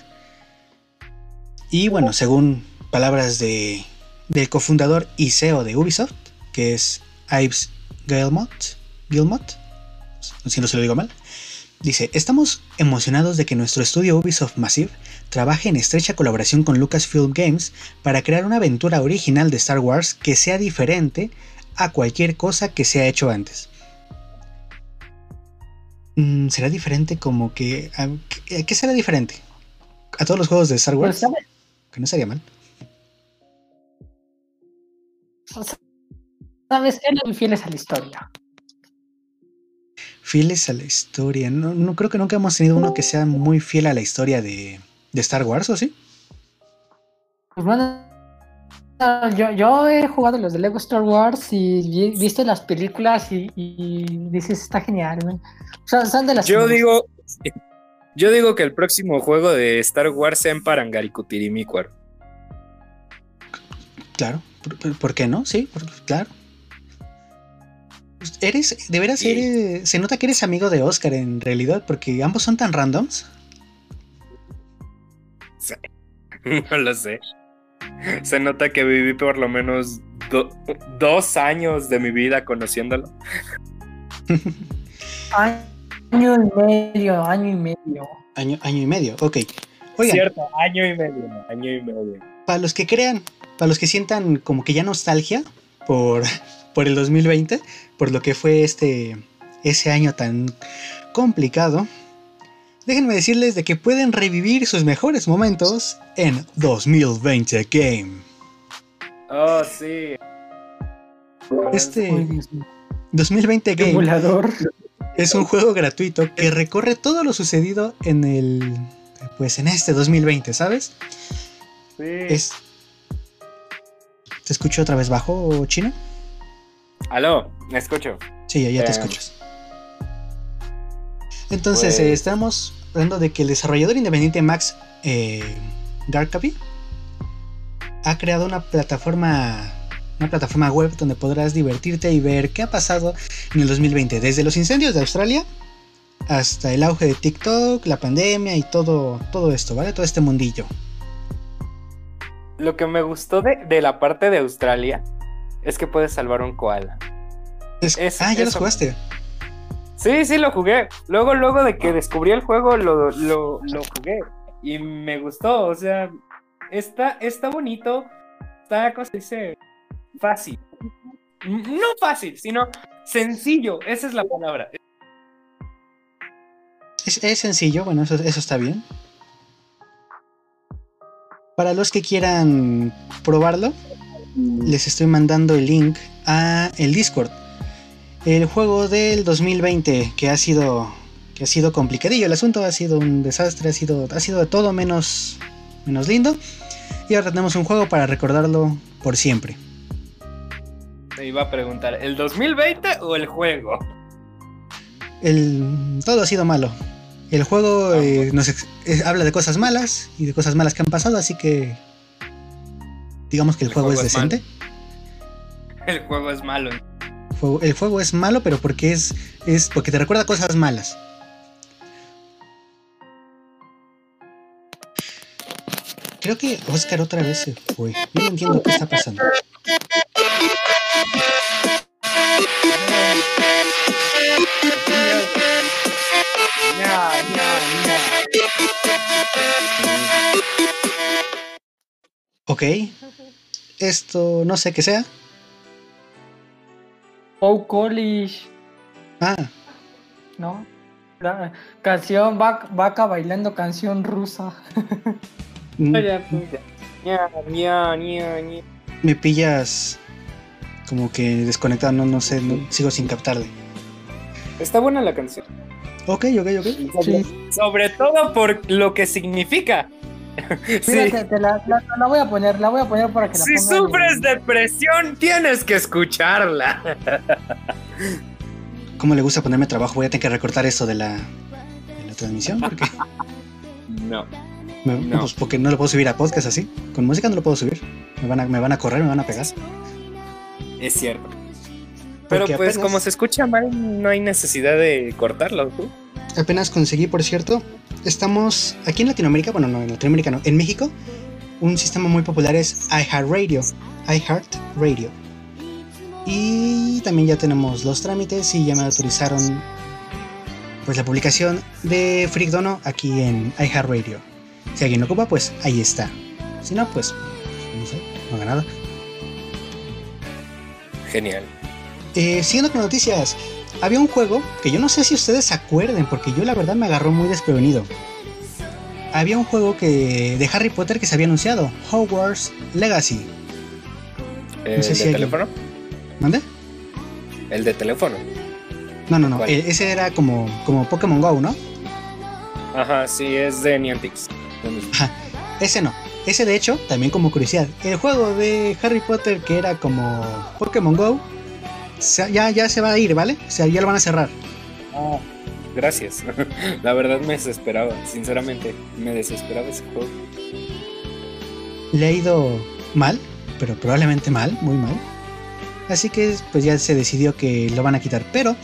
Y bueno, según palabras de, del cofundador y CEO de Ubisoft, que es Ives Guillemot, Guillemot, si no se lo digo mal, dice, estamos emocionados de que nuestro estudio Ubisoft Massive trabaje en estrecha colaboración con Lucasfilm Games para crear una aventura original de Star Wars que sea diferente a cualquier cosa que se ha hecho antes. Mm, ¿Será diferente como que... ¿A qué- será diferente? ¿A todos los juegos de Star Pues, Wars? Que no sería mal. ¿Sabes qué? No fieles a la historia. Fieles a la historia. No, no creo que nunca hemos tenido uno que sea muy fiel a la historia de, de Star Wars, ¿o sí? Pues bueno, yo, yo he jugado los de Lego Star Wars y vi- visto las películas y, y dices, está genial, güey. O sea, son de las Yo digo. Yo digo que el próximo juego de Star Wars sea en Parangaricutirimícuaro. Claro. ¿Por, por- por qué no? Sí, por- claro. Pues, Eres, de veras, Sí. eres, se nota que eres amigo de Oscar en realidad, porque ambos son tan randoms. No lo sé. Se nota que viví por lo menos do- dos años de mi vida conociéndolo. Año y medio, año y medio. Año, año y medio, ok. Oigan, Cierto, año y medio. Año y medio. para los que crean, para los que sientan como que ya nostalgia por, por el 2020, por lo que fue este ese año tan complicado, déjenme decirles de que pueden revivir sus mejores momentos en 2020 Game. Oh, sí. Este Ay, Dios mío. 2020 Game Emulador. es un juego gratuito que recorre todo lo sucedido en el pues en este 2020, ¿sabes? Sí. Es ¿Te escucho otra vez bajo, Chino? Aló, me escucho. Sí, ya, ya te Eh, escuchas. Entonces, pues- eh, estamos hablando de que el desarrollador independiente Max eh, Garkaby ha creado una plataforma, una plataforma web donde podrás divertirte y ver qué ha pasado en el 2020, desde los incendios de Australia hasta el auge de TikTok, la pandemia y todo, todo esto, ¿vale? Todo este mundillo. Lo que me gustó de, de la parte de Australia es que puedes salvar un koala. Es- ah, ya los eso. jugaste. Sí, sí, lo jugué. Luego, luego de que descubrí el juego, lo, lo, lo jugué. Y me gustó. O sea, está, está bonito. Está, ¿cómo se dice? Fácil. No fácil, sino sencillo. Esa es la palabra. Es, es sencillo, bueno, eso, eso está bien. Para los que quieran probarlo, les estoy mandando el link a el Discord. El juego del 2020 que ha sido que ha sido complicadillo, el asunto ha sido un desastre, ha sido ha sido de todo menos menos lindo. Y ahora tenemos un juego para recordarlo por siempre. Me iba a preguntar, ¿el 2020 o el juego? El, todo ha sido malo. El juego eh, nos habla de cosas malas y de cosas malas que han pasado, así que digamos que el, El juego, juego es es malo. decente. El juego es malo. El juego es malo, pero porque es, es porque te recuerda cosas malas. Creo que Oscar otra vez se fue. Yo no entiendo qué está pasando. Ok. Esto no sé qué sea. Oh, College, Ah, ¿no? La canción, vaca, vaca bailando canción rusa. mm, ña. me pillas como que desconectado, no, no sé, no- sigo sin captarle. Está buena la canción. Ok, ok, ok. Sí. Sobre todo por lo que significa. Sí. Mira, te, te la, la- la voy a poner, la voy a poner para que la Si en- sufres depresión, tienes que escucharla. ¿Cómo le gusta ponerme trabajo? Voy a tener que recortar eso de la, de la transmisión porque, No. me- No. pues porque no lo puedo subir a podcast así. Con música no lo puedo subir. Me van a, me van a correr, me van a pegar. Es cierto. Pero Porque pues apenas- como se escucha mal, no hay necesidad de cortarlo. ¿tú? Apenas conseguí, por cierto, estamos aquí en Latinoamérica, bueno, no en Latinoamérica, no, en México, un sistema muy popular es iHeartRadio, iHeartRadio. Y también ya tenemos los trámites y ya me autorizaron pues la publicación de Freak Dono aquí en iHeartRadio. Si alguien lo ocupa, pues ahí está. Si no, pues no sé, no haga nada. Genial. Eh, siguiendo con noticias, había un juego que yo no sé si ustedes se acuerden, porque yo la verdad me agarró muy desprevenido. Había un juego que de Harry Potter que se había anunciado, Hogwarts Legacy. ¿El sé si de teléfono? ¿Mande? El de teléfono. No, no, no. ¿Cuál? eh, ese era como, como Pokémon Go, ¿no? Ajá, sí, es de Niantic. Lo mismo. Ese no. Ese de hecho, también como curiosidad, el juego de Harry Potter que era como Pokémon Go, se- ya, ya se va a ir, ¿vale? O sea, ya lo van a cerrar. Ah, gracias. La verdad me desesperaba, sinceramente, me desesperaba ese juego. Le ha ido mal, pero probablemente mal, muy mal. Así que pues ya se decidió que lo van a quitar. Pero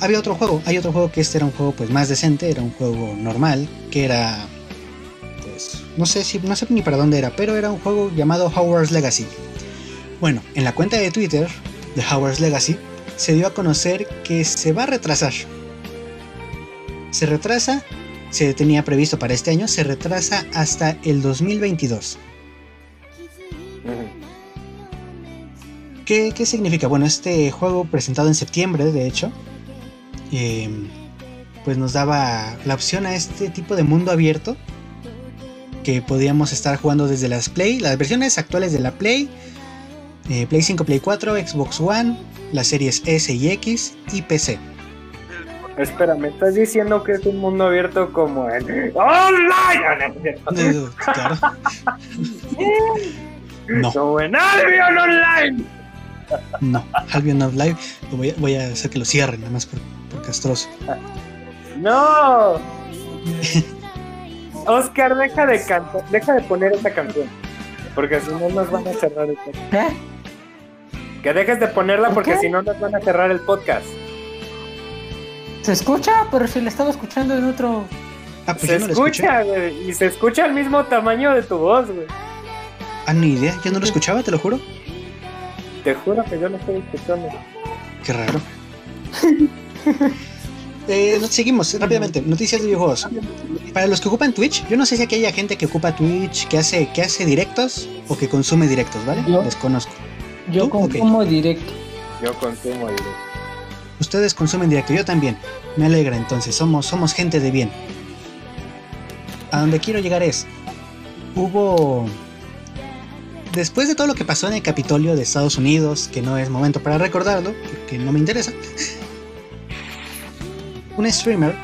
había otro juego, hay otro juego que este era un juego pues más decente, era un juego normal, que era pues no sé si no sé ni para dónde era, pero era un juego llamado Hogwarts Legacy. Bueno, en la cuenta de Twitter de Hogwarts Legacy se dio a conocer que se va a retrasar. Se retrasa, se tenía previsto para este año, se retrasa hasta el 2022. Ujú. ¿Qué, qué significa? Bueno, este juego presentado en septiembre, de hecho, eh, pues nos daba la opción a este tipo de mundo abierto que podíamos estar jugando desde las Play, las versiones actuales de la Play, eh, Play 5, Play 4, Xbox One, las series S y X y PC. Espera, ¿me estás diciendo que es un mundo abierto como el online? Eh, claro. No, Como en Albion Online. no, Albion of Live, lo voy, a, voy a hacer que lo cierren, nada más por, por castroso. No. Oscar, deja de cantar, deja de poner esa canción. Porque si no nos van a cerrar el. ¿Eh? Que dejes de ponerla ¿Por porque si no nos van a cerrar el podcast. ¿Se escucha? Pero si le estaba escuchando en otro. Ah, pues se yo no lo escuché. escucha, güey. Y se escucha el mismo tamaño de tu voz, güey. Ah, ni idea, yo no lo escuchaba, te lo juro. Te juro que yo no estoy escuchando. Qué raro. Eh, seguimos rápidamente. Noticias de videojuegos. Para los que ocupan Twitch, yo no sé si aquí haya gente que ocupa Twitch, que hace, que hace directos o que consume directos, ¿vale? Yo. Desconozco. Yo consumo directo. Yo consumo directo. Ustedes consumen directo, yo también. Me alegra entonces, somos, somos gente de bien. A donde quiero llegar es. Hubo. Después de todo lo que pasó en el Capitolio de Estados Unidos, que no es momento para recordarlo, porque no me interesa. Un streamer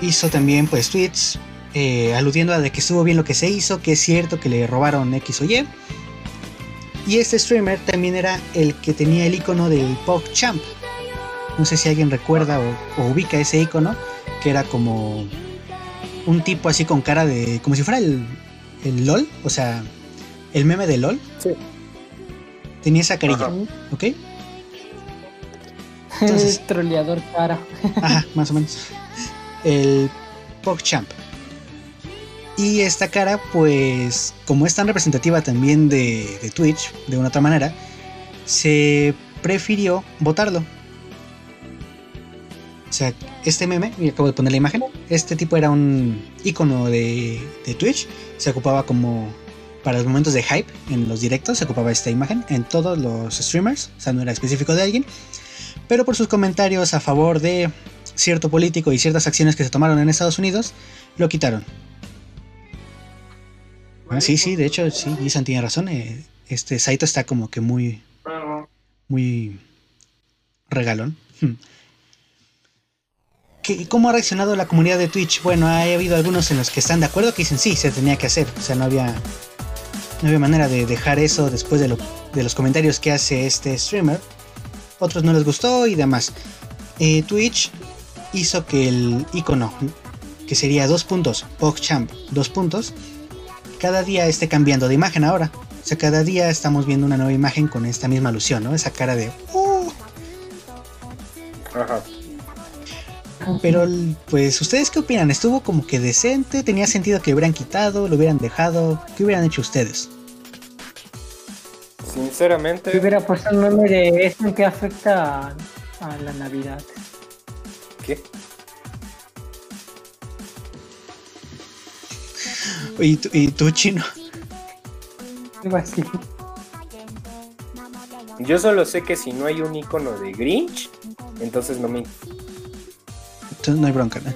hizo también pues tweets eh, aludiendo a de que estuvo bien lo que se hizo, que es cierto que le robaron X o Y. Y este streamer también era el que tenía el icono del PogChamp. No sé si alguien recuerda o, o ubica ese icono, que era como un tipo así con cara de. como si fuera el, el LOL, o sea, el meme de LOL. Sí. Tenía esa carilla, Ajá. ¿ok? Entonces- El troleador cara. Ajá, más o menos. El PogChamp. Y esta cara, pues, como es tan representativa también de, Twitch, de una otra manera, se prefirió votarlo. O sea, este meme, y acabo de poner la imagen, este tipo era un icono de, de Twitch, se ocupaba como para los momentos de hype en los directos, se ocupaba esta imagen en todos los streamers, o sea, no era específico de alguien, pero por sus comentarios a favor de cierto político y ciertas acciones que se tomaron en Estados Unidos, lo quitaron. Ah, sí, sí, de hecho, sí, Isan tiene razón. eh, este Saito está como que muy, muy regalón. Hmm. ¿Qué- ¿Cómo ha reaccionado la comunidad de Twitch? Bueno, ha habido algunos en los que están de acuerdo que dicen sí, se tenía que hacer. O sea, no había, no había manera de dejar eso después de los comentarios que hace este streamer. Otros no les gustó y demás. Eh, Twitch hizo que el icono, que sería dos puntos, PogChamp, dos puntos, cada día esté cambiando de imagen ahora. O sea, cada día estamos viendo una nueva imagen con esta misma alusión, ¿no? Esa cara de... "Uh". Ajá. Pero, pues, ¿ustedes qué opinan? ¿Estuvo como que decente? ¿Tenía sentido que lo hubieran quitado? ¿Lo hubieran dejado? ¿Qué hubieran hecho ustedes? Sinceramente, Si hubiera puesto un meme de eso en que afecta a, a la Navidad. ¿qué? ¿Y tú, y tú, chino? Así. Yo solo sé que si no hay un icono de Grinch, entonces no me. Entonces no hay bronca, ¿no?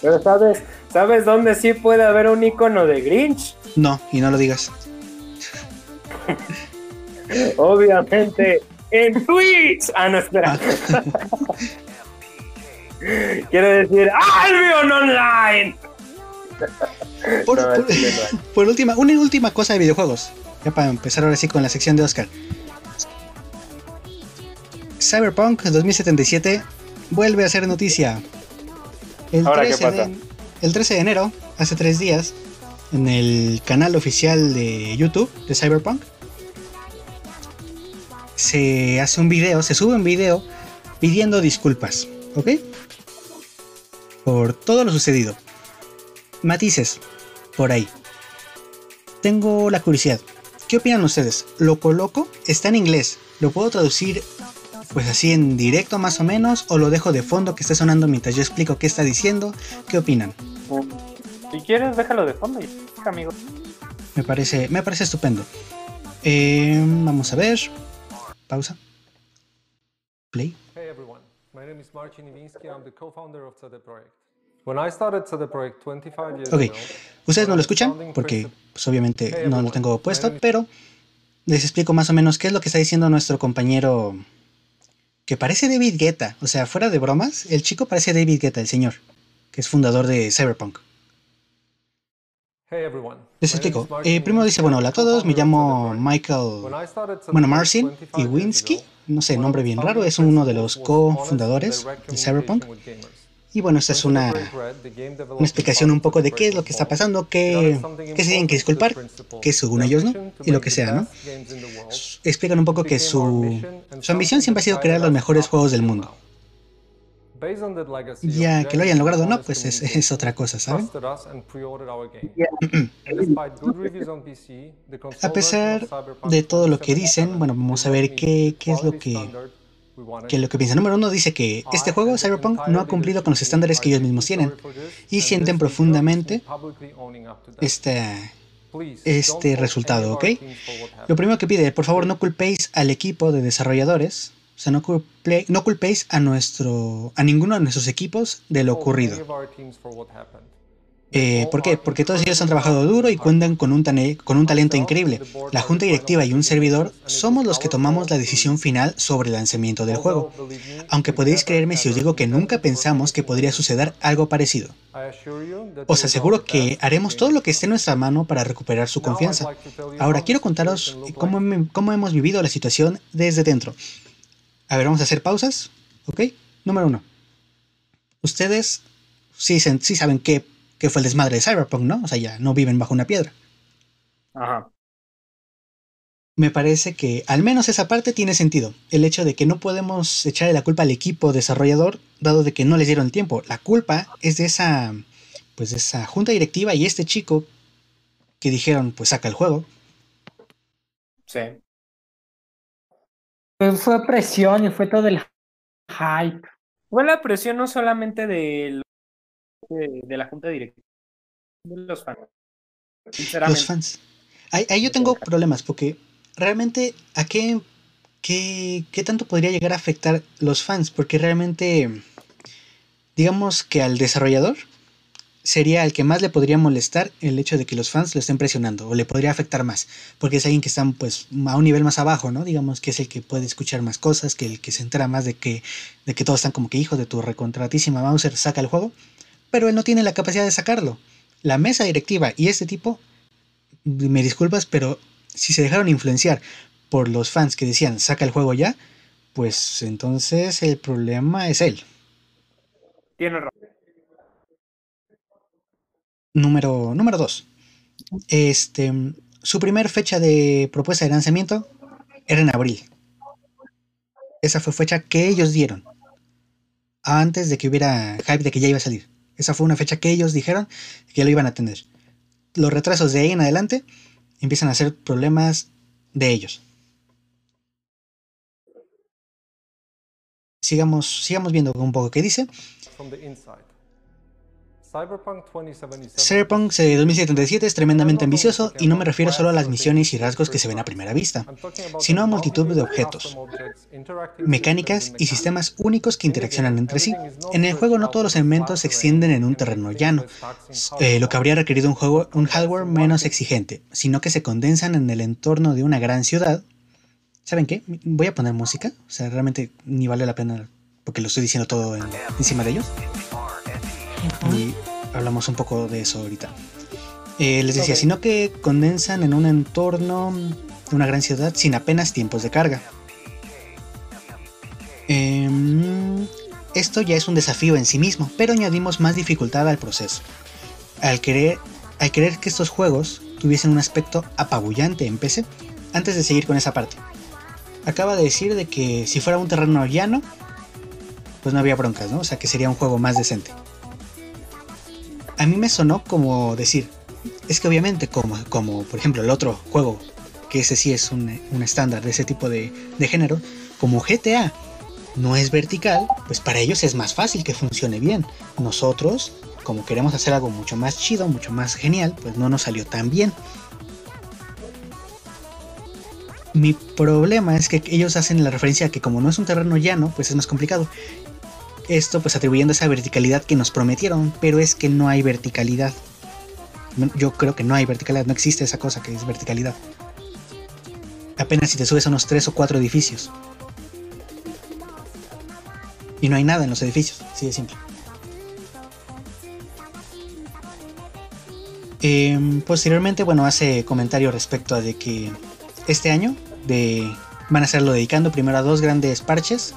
Pero sabes, ¿sabes dónde sí puede haber un icono de Grinch? No, y no lo digas. Obviamente en Twitch. Ah, no, espera. Quiero decir Albion Online. Por, No, última, una última cosa de videojuegos. Ya para empezar ahora sí con la sección de Oscar. Cyberpunk 2077 vuelve a ser noticia. El Ahora, ¿qué 13, pasa? de, el 13 de enero, hace tres días, en el canal oficial de YouTube de Cyberpunk, se hace un video, se sube un video pidiendo disculpas, ¿ok? Por todo lo sucedido. Matices, por ahí. Tengo la curiosidad. ¿Qué opinan ustedes? ¿Lo coloco? Está en inglés. ¿Lo puedo traducir pues así en directo más o menos? ¿O lo dejo de fondo que esté sonando mientras yo explico qué está diciendo? ¿Qué opinan? Si quieres, déjalo de fondo y amigo. Me parece, me parece estupendo. Eh, vamos a ver. Pausa. Play. Hey everyone, my name is Marcin Iwiński. I'm the co-founder of CD Projekt. When I started CD Projekt 25 years Ok. Ustedes no lo escuchan porque pues, obviamente no lo tengo puesto, pero les explico más o menos qué es lo que está diciendo nuestro compañero que parece David Guetta. O sea, fuera de bromas, el chico parece David Guetta, el señor, que es fundador de Cyberpunk. Les explico. Eh, primero dice, bueno, hola a todos, me llamo. Michael, bueno, Marcin 25 years Iwiński, ago, no sé, nombre bien raro, es uno de los cofundadores de Cyberpunk. Y bueno, esta es una, una explicación un poco de qué es lo que está pasando, qué, qué se tienen que disculpar, que según ellos no, y lo que sea, ¿no? Explican un poco que su, su ambición siempre ha sido crear los mejores juegos del mundo. Ya que lo hayan logrado o no, pues es, es otra cosa, ¿saben? A pesar de todo lo que 2077 dicen, bueno, vamos a ver qué, qué es lo que, que lo que piensa. Número uno dice que este juego, Cyberpunk, no ha cumplido con los estándares que ellos mismos tienen y sienten profundamente este, este resultado, ¿ok? Lo primero que pide, por favor no culpéis al equipo de desarrolladores, o sea, no, culpe- no culpéis a nuestro, a ninguno de nuestros equipos de lo ocurrido. Eh, ¿Por qué? Porque todos ellos han trabajado duro y cuentan con un, con un talento increíble. La junta directiva y un servidor somos los que tomamos la decisión final sobre el lanzamiento del juego. Aunque podéis creerme si os digo que nunca pensamos que podría suceder algo parecido. Os aseguro que haremos todo lo que esté en nuestra mano para recuperar su confianza. Ahora quiero contaros cómo, cómo hemos vivido la situación desde dentro. A ver, vamos a hacer pausas. ¿Ok? Número uno. Ustedes sí, sí saben qué, qué fue el desmadre de Cyberpunk, ¿no? O sea, ya no viven bajo una piedra. Ajá. Me parece que al menos esa parte tiene sentido. El hecho de que no podemos echarle la culpa al equipo desarrollador, dado de que no les dieron el tiempo. La culpa es de esa, pues de esa junta directiva y este chico que dijeron, pues saca el juego. Sí. Fue, fue presión y fue todo el hype. Fue la presión no solamente de, de, de la junta directiva, de los fans. Sinceramente. Los fans. Ahí, ahí yo tengo problemas porque realmente a qué, qué, qué tanto podría llegar a afectar los fans, porque realmente digamos que al desarrollador sería el que más le podría molestar el hecho de que los fans lo estén presionando o le podría afectar más, porque es alguien que está pues a un nivel más abajo, ¿no? Digamos que es el que puede escuchar más cosas, que el que se entera más de que de que todos están como que hijos de tu recontratísima Mauser saca el juego, pero él no tiene la capacidad de sacarlo. La mesa directiva y este tipo me disculpas, pero si se dejaron influenciar por los fans que decían saca el juego ya, pues entonces el problema es él. Tiene razón. Número, número 2. Este, su primer fecha de propuesta de lanzamiento era en abril. Esa fue fecha que ellos dieron. Antes de que hubiera hype de que ya iba a salir. Esa fue una fecha que ellos dijeron que lo iban a tener. Los retrasos de ahí en adelante empiezan a ser problemas de ellos. Sigamos, sigamos viendo un poco qué dice. Cyberpunk 2077 Cyberpunk de 2077 es tremendamente ambicioso y no me refiero solo a las misiones y rasgos que se ven a primera vista, sino a multitud de objetos, mecánicas y sistemas únicos que interaccionan entre sí. En el juego no todos los elementos se extienden en un terreno llano, eh, lo que habría requerido un, juego, un hardware menos exigente, sino que se condensan en el entorno de una gran ciudad ¿Saben qué? Voy a poner música. O sea, realmente ni vale la pena porque lo estoy diciendo todo en- encima de ellos. Y hablamos un poco de eso ahorita. Eh, les decía, sino que condensan en un entorno de una gran ciudad sin apenas tiempos de carga. Em, esto ya es un desafío en sí mismo, pero añadimos más dificultad al proceso. Al querer, al querer que estos juegos tuviesen un aspecto apabullante en PC, antes de seguir con esa parte. Acaba de decir de que si fuera un terreno llano, pues no había broncas, ¿no? O sea que sería un juego más decente. A mí me sonó como decir, es que obviamente como, como por ejemplo el otro juego, que ese sí es un, un estándar de ese tipo de, de género, como GTA no es vertical, pues para ellos es más fácil que funcione bien. Nosotros, como queremos hacer algo mucho más chido, mucho más genial, pues no nos salió tan bien. Mi problema es que ellos hacen la referencia a que como no es un terreno llano, pues es más complicado. Esto pues atribuyendo esa verticalidad que nos prometieron, pero es que no hay verticalidad. Yo creo que no hay verticalidad, no existe esa cosa que es verticalidad. Apenas si te subes a unos 3 o 4 edificios. Y no hay nada en los edificios, así de simple. Em, posteriormente, bueno, hace comentario respecto a de que este año de, van a hacerlo dedicando primero a dos grandes parches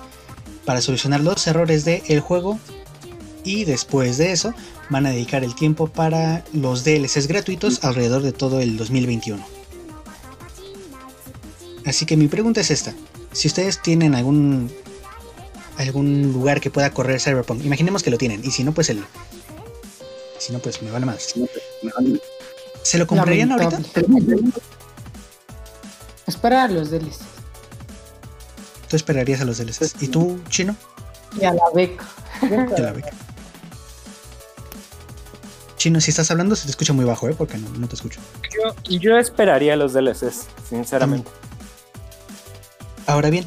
para solucionar los errores del juego y después de eso van a dedicar el tiempo para los DLCs gratuitos alrededor de todo el 2021. Así que mi pregunta es esta. Si ustedes tienen algún algún lugar que pueda correr Cyberpunk, imaginemos que lo tienen, y si no, pues el... Si no, pues me vale más. ¿Se lo comprarían ahorita? Lamentable. Espera a los DLCs. Tú esperarías a los DLCs. ¿Y tú, chino? Y a la beca. De la beca. Chino, si estás hablando se te escucha muy bajo, ¿eh? Porque no, no te escucho. Yo, yo esperaría los DLCs, sinceramente. Ahora bien,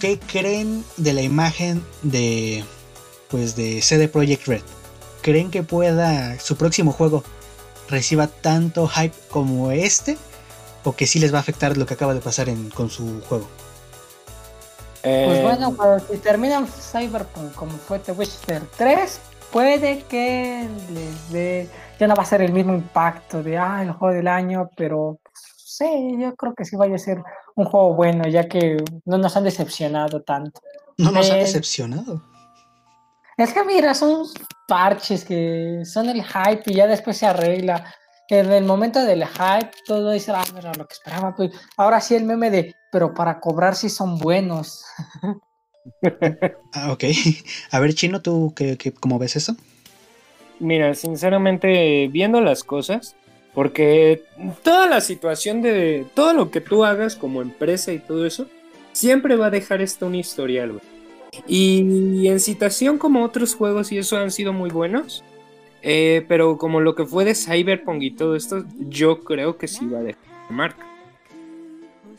¿qué creen de la imagen de pues de CD Projekt Red? ¿Creen que pueda su próximo juego reciba tanto hype como este o que sí les va a afectar lo que acaba de pasar en- con su juego? Eh, Pues bueno, cuando si terminan Cyberpunk como fue The Witcher 3, puede que les dé. Ya no va a ser el mismo impacto de ah, el juego del año, pero pues, sí, yo creo que sí vaya a ser un juego bueno, ya que no nos han decepcionado tanto. No nos ha Eh, decepcionado. Es que mira, son parches que son el hype y ya después se arregla. En el momento del hype, todo dice, ah, era lo que esperaba. Pues ahora sí el meme de, pero para cobrar sí son buenos. Ah, ok. A ver, Chino, ¿tú qué, qué- cómo ves eso? Mira, sinceramente, viendo las cosas, porque toda la situación de todo lo que tú hagas como empresa y todo eso, siempre va a dejar esto un historial, güey. Y en situación como otros juegos y eso han sido muy buenos, eh, pero como lo que fue de Cyberpunk y todo esto, yo creo que sí va a dejar marca.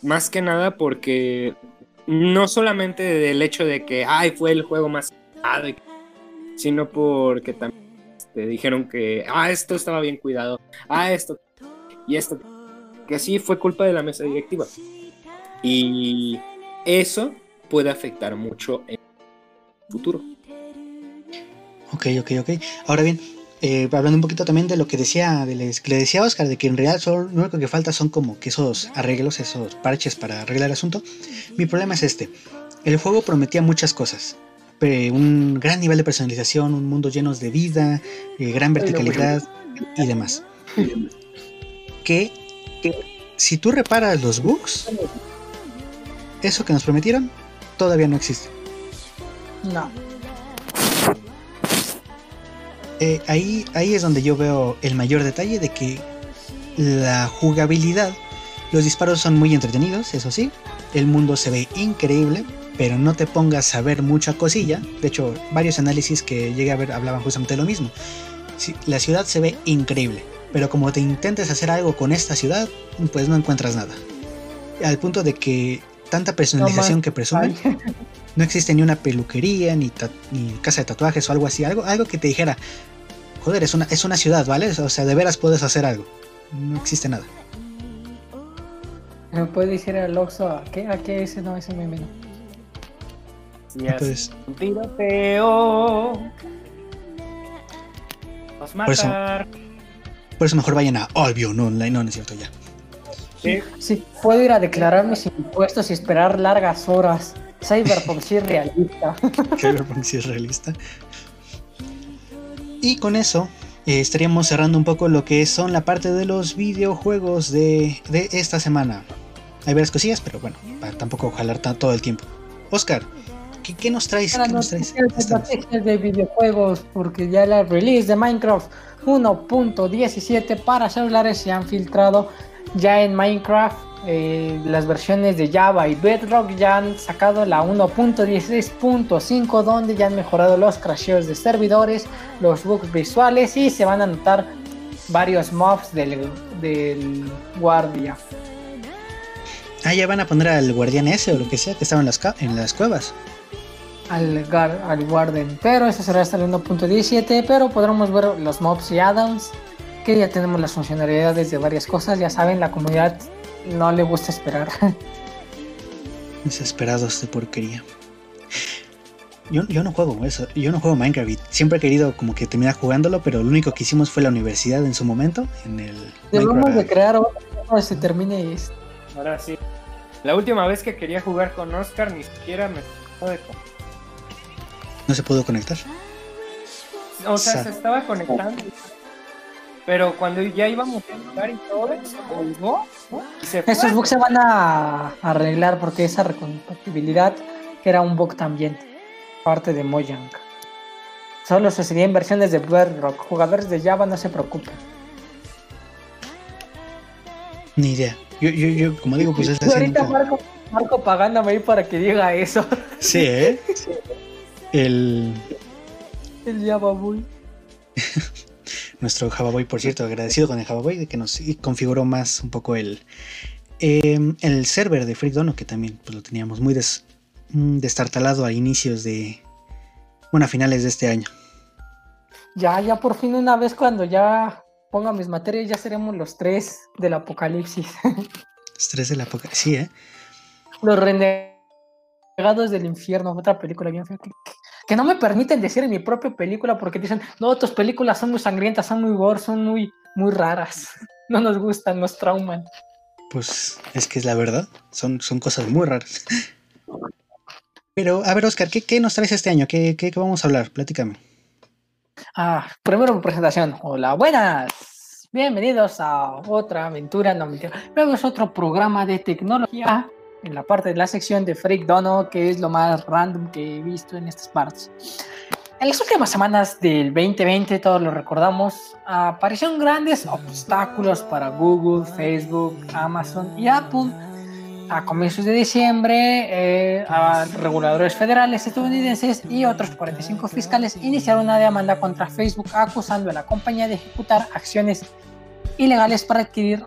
Más que nada porque no solamente del hecho de que, ay, fue el juego más sino porque también te dijeron que, ah, esto estaba bien cuidado, ah, esto y esto, que sí fue culpa de la mesa directiva. Y eso puede afectar mucho en el futuro. Ok, ok, ok. Ahora bien, eh, hablando un poquito también de lo que decía, de les- que le decía Oscar, de que en realidad solo- lo único que falta son como que esos arreglos, esos parches para arreglar el asunto. Mi problema es este. El juego prometía muchas cosas. pe- Un gran nivel de personalización, un mundo lleno de vida, eh, gran verticalidad y demás. Que, que si tú reparas los bugs, eso que nos prometieron todavía no existe. No. Eh, ahí, ahí es donde yo veo el mayor detalle de que la jugabilidad, los disparos son muy entretenidos, eso sí, el mundo se ve increíble, pero no te pongas a ver mucha cosilla. De hecho, varios análisis que llegué a ver hablaban justamente de lo mismo. La ciudad se ve increíble, pero como te intentes hacer algo con esta ciudad, pues no encuentras nada. Al punto de que tanta personalización que presumen, Ay, no existe ni una peluquería, ni, ni casa de tatuajes o algo así, algo, algo que te dijera, joder, es una, es una ciudad, ¿vale? O sea, de veras puedes hacer algo. No existe nada. Me puede decir al Oxxo a qué, a qué ese no, ese meme no. Y así, un tiroteo. Nos Por eso- matar. por eso mejor vayan a Albion Online, no, no es cierto ya. Sí. Sí, puedo ir a declarar mis impuestos y esperar largas horas. Cyberpunk sí es realista. Cyberpunk sí es realista. Y con eso eh, estaríamos cerrando un poco lo que son la parte de los videojuegos de, de esta semana. Hay varias cosillas, pero bueno, para tampoco jalar todo el tiempo. Oscar, ¿qué, qué nos traes? Para ¿Qué nos traes? noticias de videojuegos, porque ya la release de Minecraft 1.17 para celulares se han filtrado ya en Minecraft. Eh, las versiones de Java y Bedrock ya han sacado la 1.16.5 donde ya han mejorado los crasheos de servidores, los bugs visuales y se van a notar varios mobs del, del guardia. Ah, ya van a poner al guardián ese o lo que sea que estaba en las, en las cuevas. al, gar- al Warden. Pero eso será hasta el 1.17. Pero podremos ver los mobs y addons. Que ya tenemos las funcionalidades de varias cosas. Ya saben, la comunidad no le gusta esperar. Desesperados de porquería. Yo, yo no juego eso, yo no juego Minecraft y siempre he querido como que terminar jugándolo, pero lo único que hicimos fue la universidad en su momento, en el Debemos de crear otro cuando se termine esto. Ahora sí. La última vez que quería jugar con Oscar ni siquiera me tocó de co- No se pudo conectar. O sea, se estaba conectando. Pero cuando ya íbamos a jugar y todo, se colgó. Esos bugs se van a arreglar porque esa recompatibilidad que era un bug también. Parte de Mojang. Solo sucedía en versiones de Bedrock. Jugadores de Java no se preocupen. Ni idea. Yo, yo, yo como digo, pues es así. ahorita Marco, Marco pagándome ahí para que diga eso. Sí, ¿eh? El, El Java Boy. nuestro Javaboy, por cierto, agradecido con el Javaboy de que nos configuró más un poco el, eh, el server de Freak Dono, que también pues, lo teníamos muy des- mm, destartalado a inicios de, bueno, a finales de este año. Ya, ya por fin una vez cuando ya ponga mis materias ya seremos los tres del apocalipsis. Estrés de la poca. Sí, ¿eh? los renegados del infierno, otra película bien fea. Que, no me permiten decir en mi propia película porque dicen, no, tus películas son muy sangrientas, son muy gore, son muy, muy raras. No nos gustan, nos trauman. Pues es que es la verdad. Son, son cosas muy raras. Pero, a ver, Oscar, ¿qué, qué nos traes este año? ¿Qué, qué, qué vamos a hablar? Platícame. Ah, primero mi presentación. Hola, buenas. Bienvenidos a otra aventura, no mentira. Luego es otro programa de tecnología en la parte de la sección de Freak Dono, que es lo más random que he visto en estas partes. En las últimas semanas del 2020, todos lo recordamos, aparecieron grandes obstáculos para Google, Facebook, Amazon y Apple. A comienzos de diciembre, eh, a reguladores federales estadounidenses y otros 45 fiscales iniciaron una demanda contra Facebook acusando a la compañía de ejecutar acciones ilegales para adquirir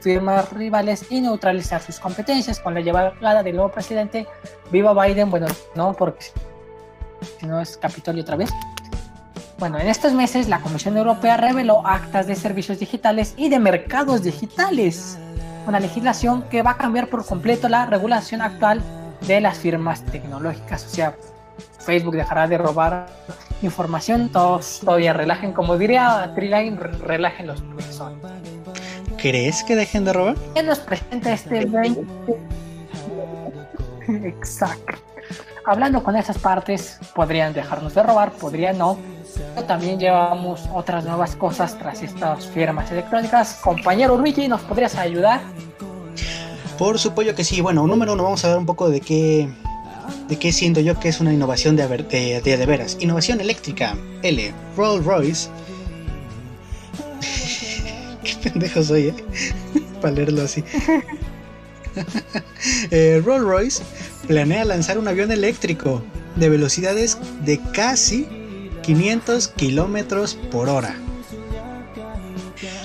firmas rivales y neutralizar sus competencias con la llegada del nuevo presidente. Viva Biden, bueno, no, porque si no es Capitolio otra vez. Bueno, en estos meses la Comisión Europea reveló actas de servicios digitales y de mercados digitales, una legislación que va a cambiar por completo la regulación actual de las firmas tecnológicas. O sea, Facebook dejará de robar información, todos todavía relajen, como diría Triline, relajen los pezones. ¿Crees que dejen de robar? ¿Qué nos presenta este 20? Exacto. Hablando con esas partes, podrían dejarnos de robar, podrían no. Pero también llevamos otras nuevas cosas tras estas firmas electrónicas. Compañero Luigi, ¿nos podrías ayudar? Por supuesto que sí. Bueno, número uno, vamos a ver un poco de qué, de qué siento yo que es una innovación de, haber- de, de, de veras. Innovación eléctrica. L. Rolls Royce. Qué pendejo soy, ¿eh? Para leerlo así. eh, Rolls Royce planea lanzar un avión eléctrico de velocidades de casi 500 kilómetros por hora.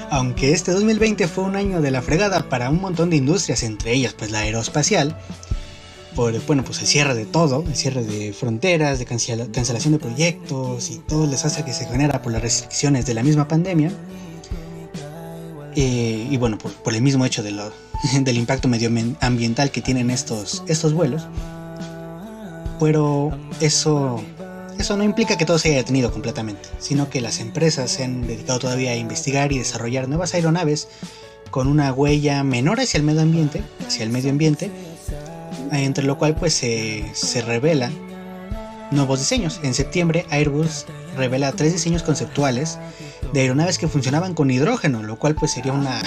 Aunque este 2020 fue un año de la fregada para un montón de industrias, entre ellas pues la aeroespacial, por bueno pues el cierre de todo, el cierre de fronteras, de cancela- cancelación de proyectos y todo el desastre que se genera por las restricciones de la misma pandemia, Eh, y bueno, por, el mismo hecho de lo- del impacto medioambiental que tienen estos, estos vuelos. Pero eso, eso no implica que todo se haya detenido completamente, sino que las empresas se han dedicado todavía a investigar y desarrollar nuevas aeronaves con una huella menor hacia el medio ambiente, hacia el medio ambiente, entre lo cual pues se, se revela nuevos diseños. En septiembre Airbus revela tres diseños conceptuales de aeronaves que funcionaban con hidrógeno, lo cual pues sería una,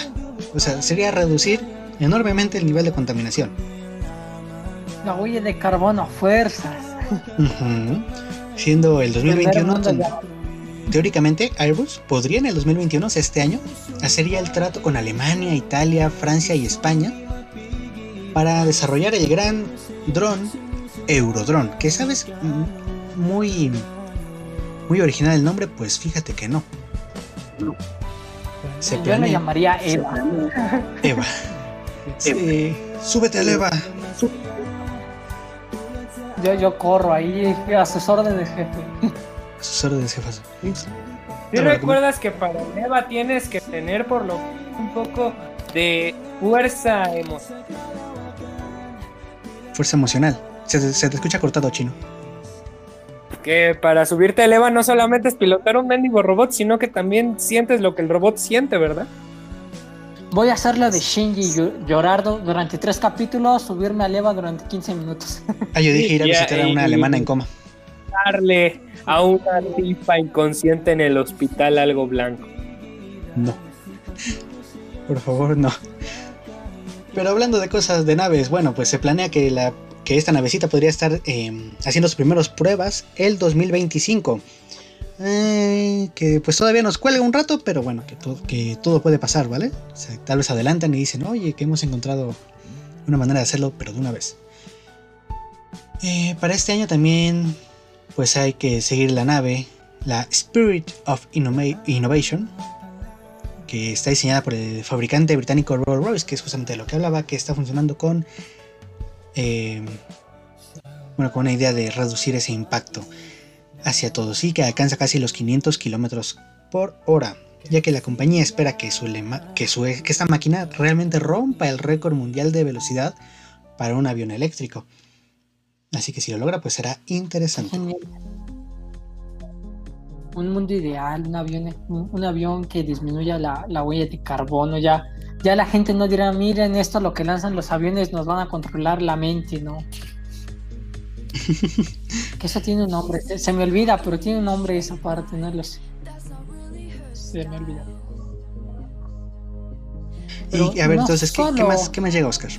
o sea, sería reducir enormemente el nivel de contaminación. La huella de carbono a fuerzas. Siendo el 2021, Primer mundo ton- ya. teóricamente Airbus podría en el 2021, o sea, este año, hacer ya el trato con Alemania, Italia, Francia y España para desarrollar el gran dron Eurodrone, que sabes, muy muy original el nombre, pues fíjate que no. Se Yo le planea llamaría Eva. Eva. Sí, súbete al Eva. Yo, yo corro ahí a sus órdenes, jefe. Sus órdenes, jefas. ¿Sí lo recuerdas que para el EVA tienes que tener por lo un poco de fuerza emocional? Fuerza emocional. Se, te- se te escucha cortado, chino. Que para subirte al EVA no solamente es pilotar un mendigo robot, sino que también sientes lo que el robot siente, ¿verdad? Voy a hacer lo de Shinji Llorardo durante tres capítulos, subirme a Eva durante 15 minutos. Ah, yo dije ir a visitar a una alemana en coma. Darle a una tipa inconsciente en el hospital algo blanco. No. Por favor, no. Pero hablando de cosas de naves, bueno, pues se planea que, la, que esta navecita podría estar eh, haciendo sus primeras pruebas el 2025. Eh, que pues todavía nos cuelga un rato, pero bueno, que, todo que todo puede pasar, ¿vale? Tal vez adelantan y dicen, oye, que hemos encontrado una manera de hacerlo, pero de una vez. Eh, para este año también, pues hay que seguir la nave, la Spirit of Innova- Innovation, que está diseñada por el fabricante británico Rolls Royce, que es justamente lo que hablaba, que está funcionando con, eh, bueno, con una idea de reducir ese impacto hacia todos y que alcanza casi los 500 kilómetros por hora, ya que la compañía espera que, su lema- que, que esta máquina realmente rompa el récord mundial de velocidad para un avión eléctrico. Así que si lo logra, pues será interesante. Un mundo ideal, un avión, que disminuya la huella de carbono. Ya, ya la gente no dirá, miren esto, lo que lanzan los aviones nos van a controlar la mente, ¿no? que eso tiene un nombre, se, me olvida, pero tiene un nombre esa parte, no lo sé. Se me olvida. Pero Y a ver, no entonces, ¿qué, qué solo- más, ¿qué más llega, Oscar?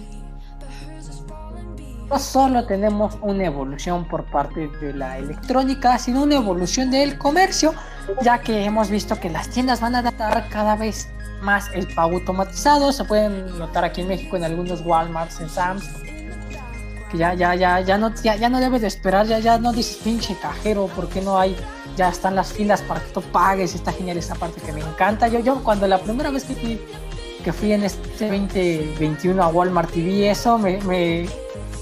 no solo tenemos una evolución por parte de la electrónica, sino una evolución del comercio, ya que hemos visto que las tiendas van a adaptar cada vez más el pago automatizado. Se pueden notar aquí en México en algunos Walmarts, en Sam's, que ya, ya, ya, ya no, ya, ya no debes de esperar, ya, ya no dices pinche cajero, porque no hay, ya están las filas para que tú pagues, está genial esta parte que me encanta. Yo, yo cuando la primera vez que fui, que fui en este 2021 a Walmart y vi eso, me, me,